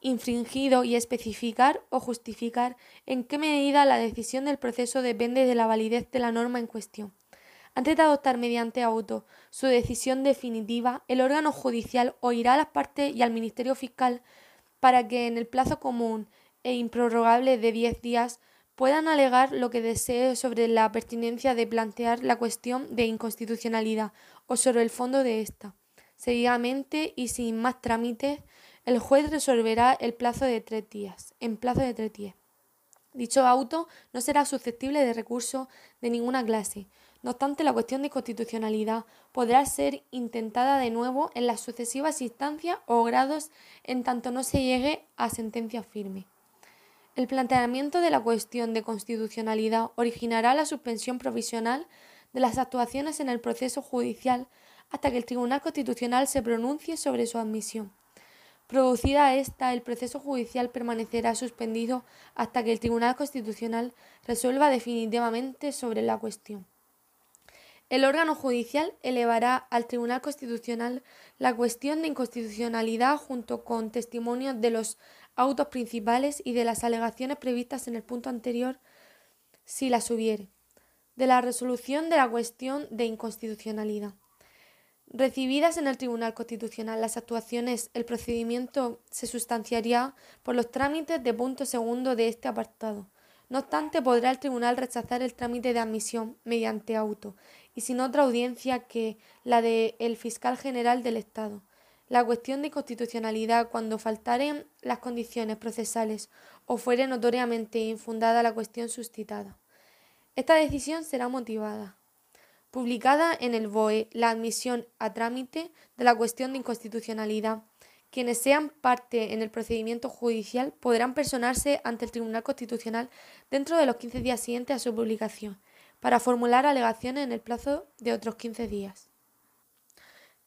infringido y especificar o justificar en qué medida la decisión del proceso depende de la validez de la norma en cuestión. Antes de adoptar mediante auto su decisión definitiva, el órgano judicial oirá a las partes y al Ministerio Fiscal para que en el plazo común e improrrogable de diez días puedan alegar lo que desee sobre la pertinencia de plantear la cuestión de inconstitucionalidad o sobre el fondo de ésta. Seguidamente y sin más trámites, el juez resolverá el plazo de tres días, en plazo de tres días. Dicho auto no será susceptible de recurso de ninguna clase, no obstante, la cuestión de constitucionalidad podrá ser intentada de nuevo en las sucesivas instancias o grados en tanto no se llegue a sentencia firme. El planteamiento de la cuestión de constitucionalidad originará la suspensión provisional de las actuaciones en el proceso judicial hasta que el Tribunal Constitucional se pronuncie sobre su admisión. Producida esta, el proceso judicial permanecerá suspendido hasta que el Tribunal Constitucional resuelva definitivamente sobre la cuestión. El órgano judicial elevará al Tribunal Constitucional la cuestión de inconstitucionalidad junto con testimonios de los autos principales y de las alegaciones previstas en el punto anterior, si las hubiere, de la resolución de la cuestión de inconstitucionalidad. Recibidas en el Tribunal Constitucional las actuaciones, el procedimiento se sustanciaría por los trámites de punto segundo de este apartado. No obstante, podrá el tribunal rechazar el trámite de admisión mediante auto y sin otra audiencia que la del fiscal general del Estado. La cuestión de constitucionalidad cuando faltaren las condiciones procesales o fuere notoriamente infundada la cuestión suscitada. Esta decisión será motivada. Publicada en el BOE la admisión a trámite de la cuestión de inconstitucionalidad. Quienes sean parte en el procedimiento judicial podrán personarse ante el Tribunal Constitucional dentro de los 15 días siguientes a su publicación para formular alegaciones en el plazo de otros 15 días.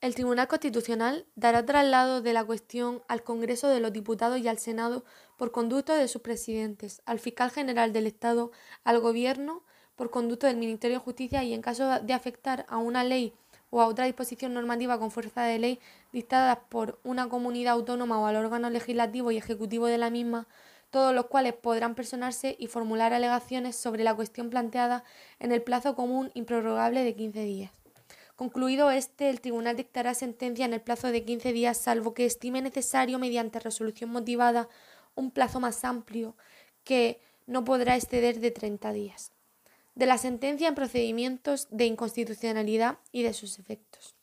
El Tribunal Constitucional dará traslado de la cuestión al Congreso de los Diputados y al Senado por conducto de sus presidentes, al Fiscal General del Estado, al Gobierno por conducto del Ministerio de Justicia y en caso de afectar a una ley o a otra disposición normativa con fuerza de ley dictadas por una comunidad autónoma o al órgano legislativo y ejecutivo de la misma, todos los cuales podrán personarse y formular alegaciones sobre la cuestión planteada en el plazo común improrrogable de 15 días. Concluido este, el tribunal dictará sentencia en el plazo de 15 días, salvo que estime necesario, mediante resolución motivada, un plazo más amplio que no podrá exceder de 30 días de la sentencia en procedimientos de inconstitucionalidad y de sus efectos.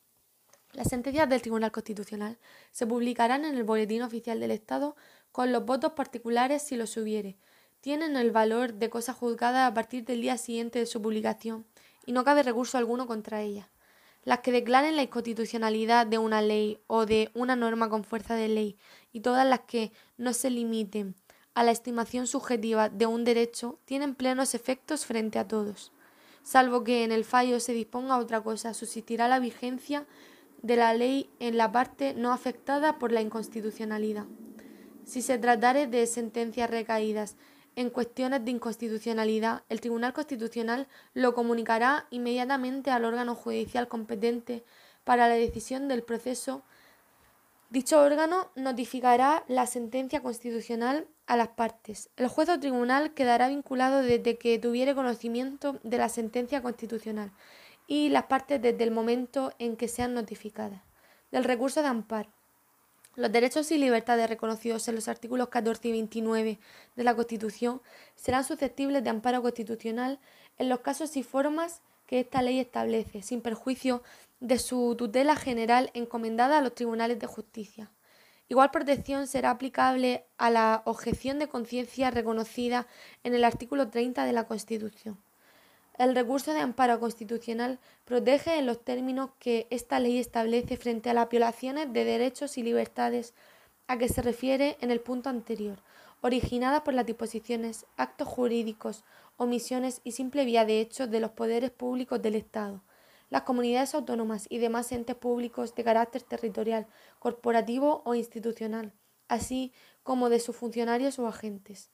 Las sentencias del Tribunal Constitucional se publicarán en el Boletín Oficial del Estado con los votos particulares si los hubiere. Tienen el valor de cosa juzgada a partir del día siguiente de su publicación y no cabe recurso alguno contra ellas. Las que declaren la inconstitucionalidad de una ley o de una norma con fuerza de ley y todas las que no se limiten a la estimación subjetiva de un derecho tienen plenos efectos frente a todos. Salvo que en el fallo se disponga otra cosa, subsistirá la vigencia de la ley en la parte no afectada por la inconstitucionalidad. Si se tratare de sentencias recaídas en cuestiones de inconstitucionalidad, el Tribunal Constitucional lo comunicará inmediatamente al órgano judicial competente para la decisión del proceso Dicho órgano notificará la sentencia constitucional a las partes. El juez o tribunal quedará vinculado desde que tuviere conocimiento de la sentencia constitucional y las partes desde el momento en que sean notificadas. Del recurso de amparo. Los derechos y libertades reconocidos en los artículos 14 y 29 de la Constitución serán susceptibles de amparo constitucional en los casos y formas que esta ley establece, sin perjuicio de su tutela general encomendada a los tribunales de justicia. Igual protección será aplicable a la objeción de conciencia reconocida en el artículo 30 de la Constitución. El recurso de amparo constitucional protege en los términos que esta ley establece frente a las violaciones de derechos y libertades a que se refiere en el punto anterior, originadas por las disposiciones, actos jurídicos, omisiones y simple vía de hecho de los poderes públicos del Estado, las comunidades autónomas y demás entes públicos de carácter territorial, corporativo o institucional, así como de sus funcionarios o agentes.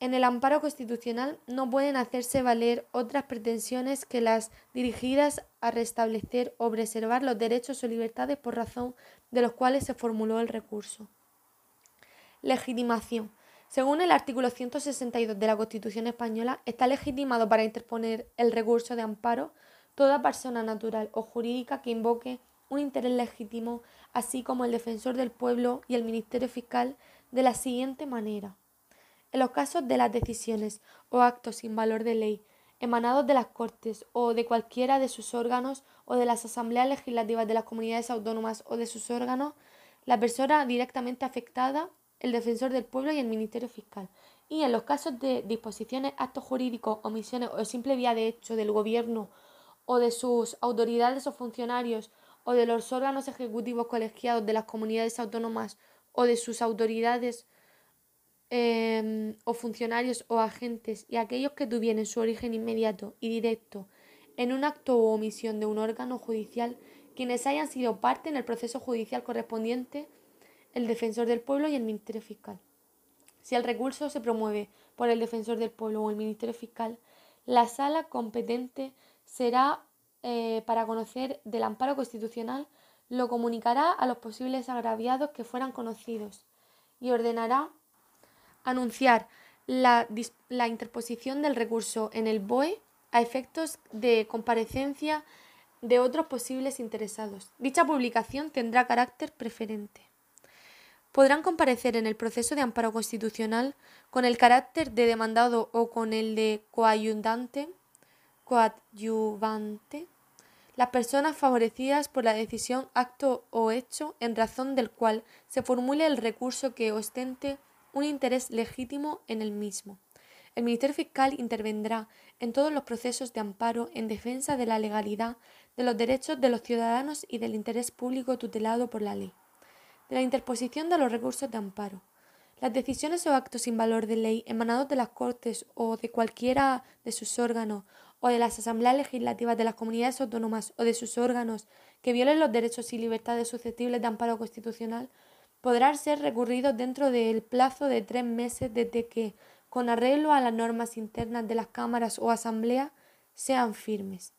En el amparo constitucional no pueden hacerse valer otras pretensiones que las dirigidas a restablecer o preservar los derechos o libertades por razón de los cuales se formuló el recurso. Legitimación. Según el artículo 162 de la Constitución española, está legitimado para interponer el recurso de amparo toda persona natural o jurídica que invoque un interés legítimo, así como el defensor del pueblo y el Ministerio Fiscal, de la siguiente manera. En los casos de las decisiones o actos sin valor de ley, emanados de las Cortes o de cualquiera de sus órganos o de las asambleas legislativas de las comunidades autónomas o de sus órganos, la persona directamente afectada el defensor del pueblo y el Ministerio Fiscal. Y en los casos de disposiciones, actos jurídicos, omisiones o simple vía de hecho del gobierno o de sus autoridades o funcionarios o de los órganos ejecutivos colegiados de las comunidades autónomas o de sus autoridades em, o funcionarios o agentes y aquellos que tuvieran su origen inmediato y directo en un acto o omisión de un órgano judicial quienes hayan sido parte en el proceso judicial correspondiente el defensor del pueblo y el Ministerio Fiscal. Si el recurso se promueve por el defensor del pueblo o el Ministerio Fiscal, la sala competente será eh, para conocer del amparo constitucional, lo comunicará a los posibles agraviados que fueran conocidos y ordenará anunciar la, interposición del recurso en el BOE a efectos de comparecencia de otros posibles interesados. Dicha publicación tendrá carácter preferente podrán comparecer en el proceso de amparo constitucional con el carácter de demandado o con el de coayudante, coadyuvante, las personas favorecidas por la decisión, acto o hecho en razón del cual se formule el recurso que ostente un interés legítimo en el mismo. El Ministerio Fiscal intervendrá en todos los procesos de amparo en defensa de la legalidad, de los derechos de los ciudadanos y del interés público tutelado por la ley de la interposición de los recursos de amparo. Las decisiones o actos sin valor de ley emanados de las Cortes o de cualquiera de sus órganos o de las asambleas legislativas de las comunidades autónomas o de sus órganos que violen los derechos y libertades susceptibles de amparo constitucional podrán ser recurridos dentro del plazo de tres meses desde que, con arreglo a las normas internas de las cámaras o asambleas, sean firmes.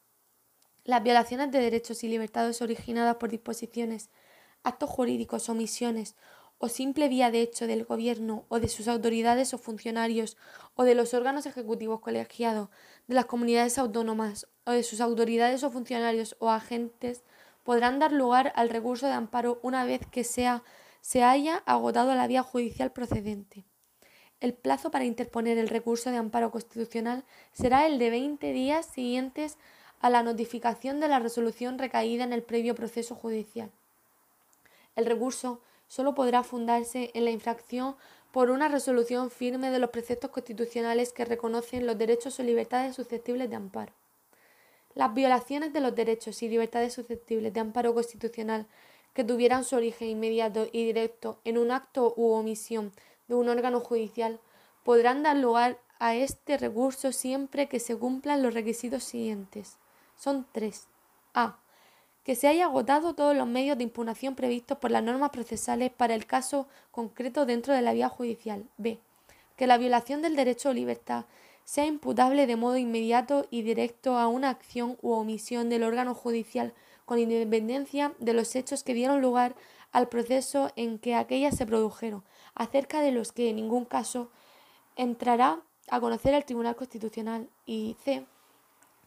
Las violaciones de derechos y libertades originadas por disposiciones, actos jurídicos, omisiones o simple vía de hecho del gobierno o de sus autoridades o funcionarios o de los órganos ejecutivos colegiados de las comunidades autónomas o de sus autoridades o funcionarios o agentes podrán dar lugar al recurso de amparo una vez que sea, se haya agotado la vía judicial procedente. El plazo para interponer el recurso de amparo constitucional será el de 20 días siguientes a la notificación de la resolución recaída en el previo proceso judicial. El recurso solo podrá fundarse en la infracción por una resolución firme de los preceptos constitucionales que reconocen los derechos o libertades susceptibles de amparo. Las violaciones de los derechos y libertades susceptibles de amparo constitucional que tuvieran su origen inmediato y directo en un acto u omisión de un órgano judicial podrán dar lugar a este recurso siempre que se cumplan los requisitos siguientes. Son tres. A que se haya agotado todos los medios de impugnación previstos por las normas procesales para el caso concreto dentro de la vía judicial. B. Que la violación del derecho o libertad sea imputable de modo inmediato y directo a una acción u omisión del órgano judicial con independencia de los hechos que dieron lugar al proceso en que aquellas se produjeron, acerca de los que en ningún caso entrará a conocer el Tribunal Constitucional y C.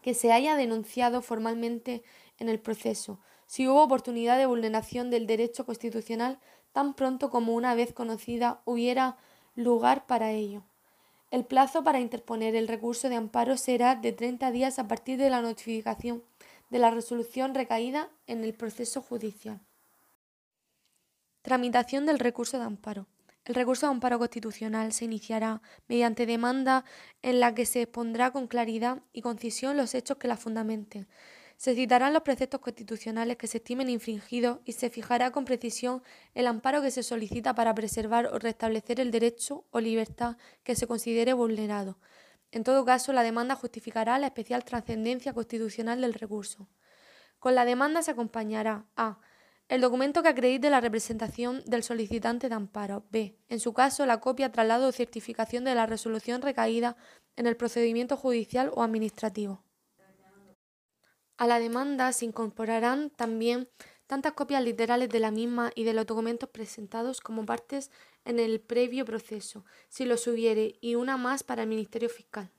que se haya denunciado formalmente en el proceso, si hubo oportunidad de vulneración del derecho constitucional tan pronto como una vez conocida hubiera lugar para ello. El plazo para interponer el recurso de amparo será de 30 días a partir de la notificación de la resolución recaída en el proceso judicial. Tramitación del recurso de amparo. El recurso de amparo constitucional se iniciará mediante demanda en la que se expondrá con claridad y concisión los hechos que la fundamenten se citarán los preceptos constitucionales que se estimen infringidos y se fijará con precisión el amparo que se solicita para preservar o restablecer el derecho o libertad que se considere vulnerado. En todo caso, la demanda justificará la especial trascendencia constitucional del recurso. Con la demanda se acompañará a. El documento que acredite la representación del solicitante de amparo. B. En su caso, la copia, traslado o certificación de la resolución recaída en el procedimiento judicial o administrativo. A la demanda se incorporarán también tantas copias literales de la misma y de los documentos presentados como partes en el previo proceso, si los hubiere, y una más para el Ministerio Fiscal.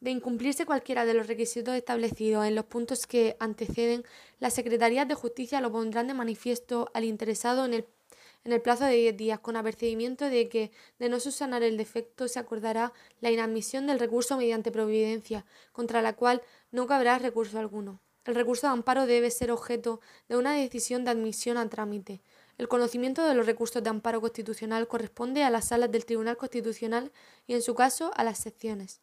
De incumplirse cualquiera de los requisitos establecidos en los puntos que anteceden, las Secretarías de Justicia lo pondrán de manifiesto al interesado en el, en el plazo de 10 días, con apercibimiento de que, de no subsanar el defecto, se acordará la inadmisión del recurso mediante providencia, contra la cual no cabrá recurso alguno. El recurso de amparo debe ser objeto de una decisión de admisión a trámite. El conocimiento de los recursos de amparo constitucional corresponde a las salas del Tribunal Constitucional y, en su caso, a las secciones.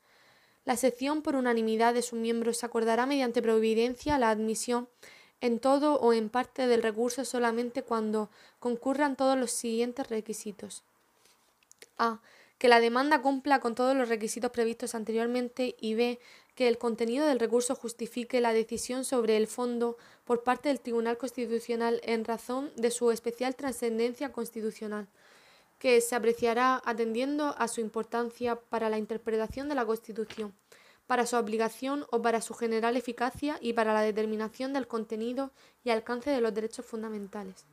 La sección, por unanimidad de sus miembros, acordará mediante providencia la admisión en todo o en parte del recurso solamente cuando concurran todos los siguientes requisitos. A. Que la demanda cumpla con todos los requisitos previstos anteriormente y B que el contenido del recurso justifique la decisión sobre el fondo por parte del Tribunal Constitucional en razón de su especial trascendencia constitucional, que se apreciará atendiendo a su importancia para la interpretación de la Constitución, para su aplicación o para su general eficacia y para la determinación del contenido y alcance de los derechos fundamentales.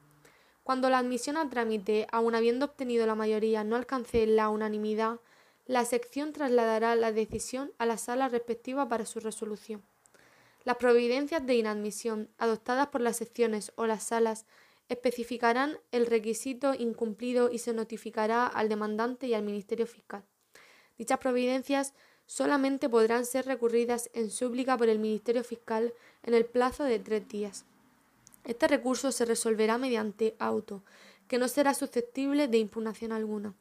Cuando la admisión a trámite, aun habiendo obtenido la mayoría, no alcance la unanimidad, la sección trasladará la decisión a la sala respectiva para su resolución. Las providencias de inadmisión adoptadas por las secciones o las salas especificarán el requisito incumplido y se notificará al demandante y al Ministerio Fiscal. Dichas providencias solamente podrán ser recurridas en súplica por el Ministerio Fiscal en el plazo de tres días. Este recurso se resolverá mediante auto, que no será susceptible de impugnación alguna.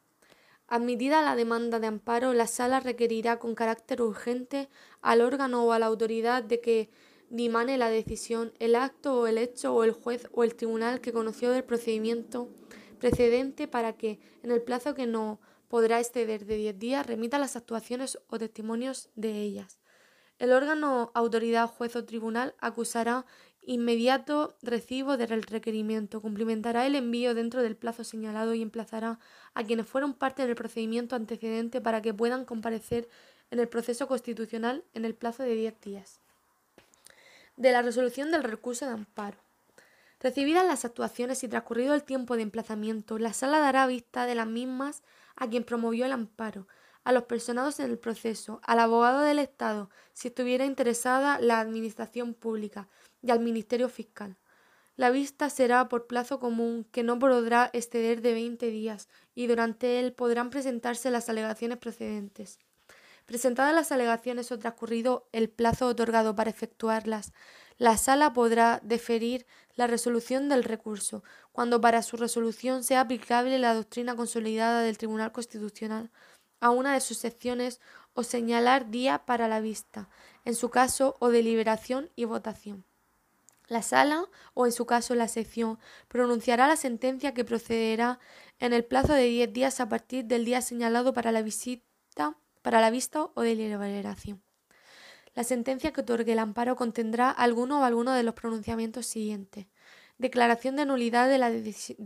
Admitida la demanda de amparo, la sala requerirá con carácter urgente al órgano o a la autoridad de que dimane la decisión, el acto o el hecho o el juez o el tribunal que conoció del procedimiento precedente para que, en el plazo que no podrá exceder de diez días, remita las actuaciones o testimonios de ellas. El órgano, autoridad, juez o tribunal acusará inmediato recibo del requerimiento, cumplimentará el envío dentro del plazo señalado y emplazará a quienes fueron parte del procedimiento antecedente para que puedan comparecer en el proceso constitucional en el plazo de 10 días. de la resolución del recurso de amparo. Recibidas las actuaciones y transcurrido el tiempo de emplazamiento, la sala dará vista de las mismas a quien promovió el amparo, a los personados en el proceso, al abogado del Estado, si estuviera interesada la Administración Pública, y al Ministerio Fiscal. La vista será por plazo común, que no podrá exceder de 20 días, y durante él podrán presentarse las alegaciones procedentes. Presentadas las alegaciones o transcurrido el plazo otorgado para efectuarlas, la sala podrá deferir la resolución del recurso, cuando para su resolución sea aplicable la doctrina consolidada del Tribunal Constitucional a una de sus secciones o señalar día para la vista, en su caso, o deliberación y votación. La sala, o en su caso la sección, pronunciará la sentencia que procederá en el plazo de diez días a partir del día señalado para la visita, para la vista o deliberación. La sentencia que otorgue el amparo contendrá alguno o alguno de los pronunciamientos siguientes. Declaración de nulidad de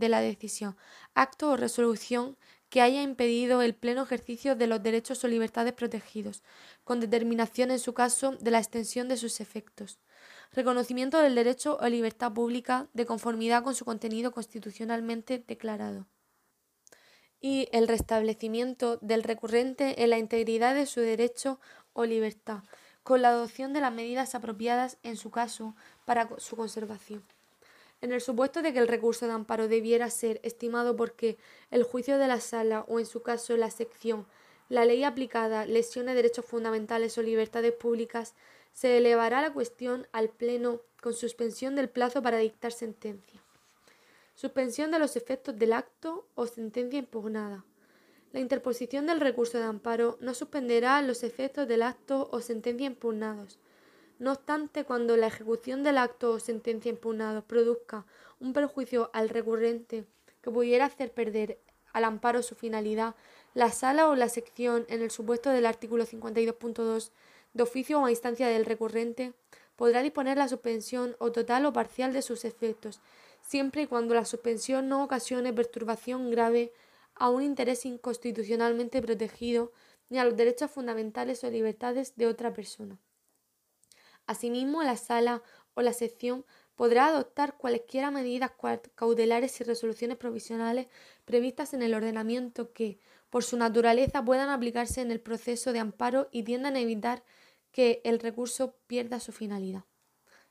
la decisión, acto o resolución que haya impedido el pleno ejercicio de los derechos o libertades protegidos, con determinación en su caso de la extensión de sus efectos. Reconocimiento del derecho o libertad pública de conformidad con su contenido constitucionalmente declarado. Y el restablecimiento del recurrente en la integridad de su derecho o libertad, con la adopción de las medidas apropiadas en su caso para su conservación. En el supuesto de que el recurso de amparo debiera ser estimado porque el juicio de la sala o en su caso la sección, la ley aplicada lesione derechos fundamentales o libertades públicas, se elevará la cuestión al Pleno con suspensión del plazo para dictar sentencia. Suspensión de los efectos del acto o sentencia impugnada. La interposición del recurso de amparo no suspenderá los efectos del acto o sentencia impugnados. No obstante, cuando la ejecución del acto o sentencia impugnado produzca un perjuicio al recurrente que pudiera hacer perder al amparo su finalidad, la sala o la sección, en el supuesto del artículo 52.2 de oficio o a instancia del recurrente, podrá disponer la suspensión o total o parcial de sus efectos, siempre y cuando la suspensión no ocasione perturbación grave a un interés inconstitucionalmente protegido ni a los derechos fundamentales o libertades de otra persona. Asimismo, la sala o la sección podrá adoptar cualesquiera medidas cautelares y resoluciones provisionales previstas en el ordenamiento que, por su naturaleza, puedan aplicarse en el proceso de amparo y tiendan a evitar que el recurso pierda su finalidad.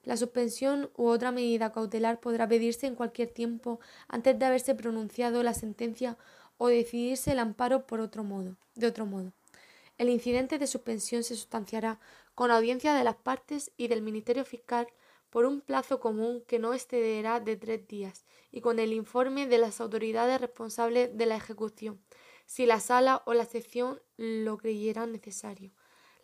La suspensión u otra medida cautelar podrá pedirse en cualquier tiempo antes de haberse pronunciado la sentencia o decidirse el amparo por otro modo, de otro modo. El incidente de suspensión se sustanciará con audiencia de las partes y del Ministerio Fiscal por un plazo común que no excederá de tres días y con el informe de las autoridades responsables de la ejecución, si la sala o la sección lo creyeran necesario.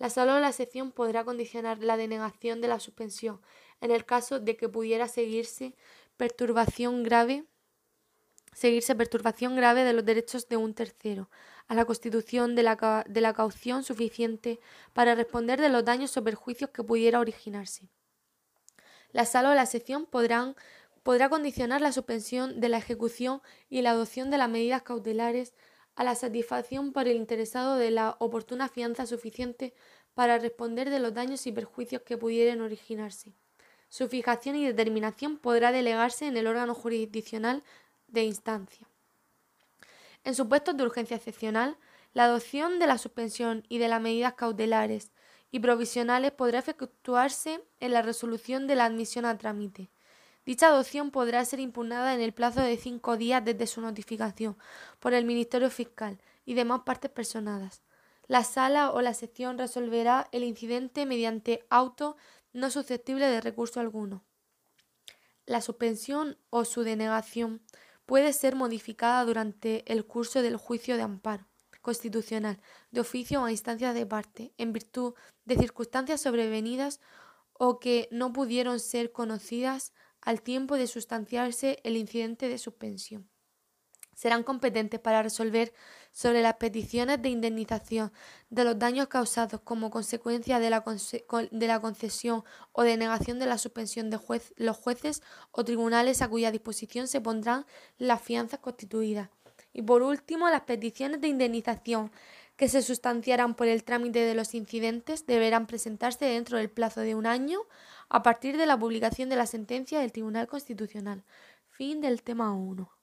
La sala o la sección podrá condicionar la denegación de la suspensión en el caso de que pudiera seguirse perturbación grave seguirse perturbación grave de los derechos de un tercero, a la constitución de la, de la caución suficiente para responder de los daños o perjuicios que pudiera originarse. La sala o la sección podrán, podrá condicionar la suspensión de la ejecución y la adopción de las medidas cautelares a la satisfacción por el interesado de la oportuna fianza suficiente para responder de los daños y perjuicios que pudieran originarse. Su fijación y determinación podrá delegarse en el órgano jurisdiccional de instancia. En supuestos de urgencia excepcional, la adopción de la suspensión y de las medidas cautelares y provisionales podrá efectuarse en la resolución de la admisión a trámite. Dicha adopción podrá ser impugnada en el plazo de cinco días desde su notificación por el Ministerio Fiscal y demás partes personadas. La sala o la sección resolverá el incidente mediante auto no susceptible de recurso alguno. La suspensión o su denegación puede ser modificada durante el curso del juicio de amparo constitucional, de oficio o a instancia de parte, en virtud de circunstancias sobrevenidas o que no pudieron ser conocidas al tiempo de sustanciarse el incidente de suspensión serán competentes para resolver sobre las peticiones de indemnización de los daños causados como consecuencia de la, concesión o denegación de la suspensión de los jueces o tribunales a cuya disposición se pondrán las fianzas constituidas. Y por último, las peticiones de indemnización que se sustanciarán por el trámite de los incidentes deberán presentarse dentro del plazo de un año a partir de la publicación de la sentencia del Tribunal Constitucional. Fin del tema 1.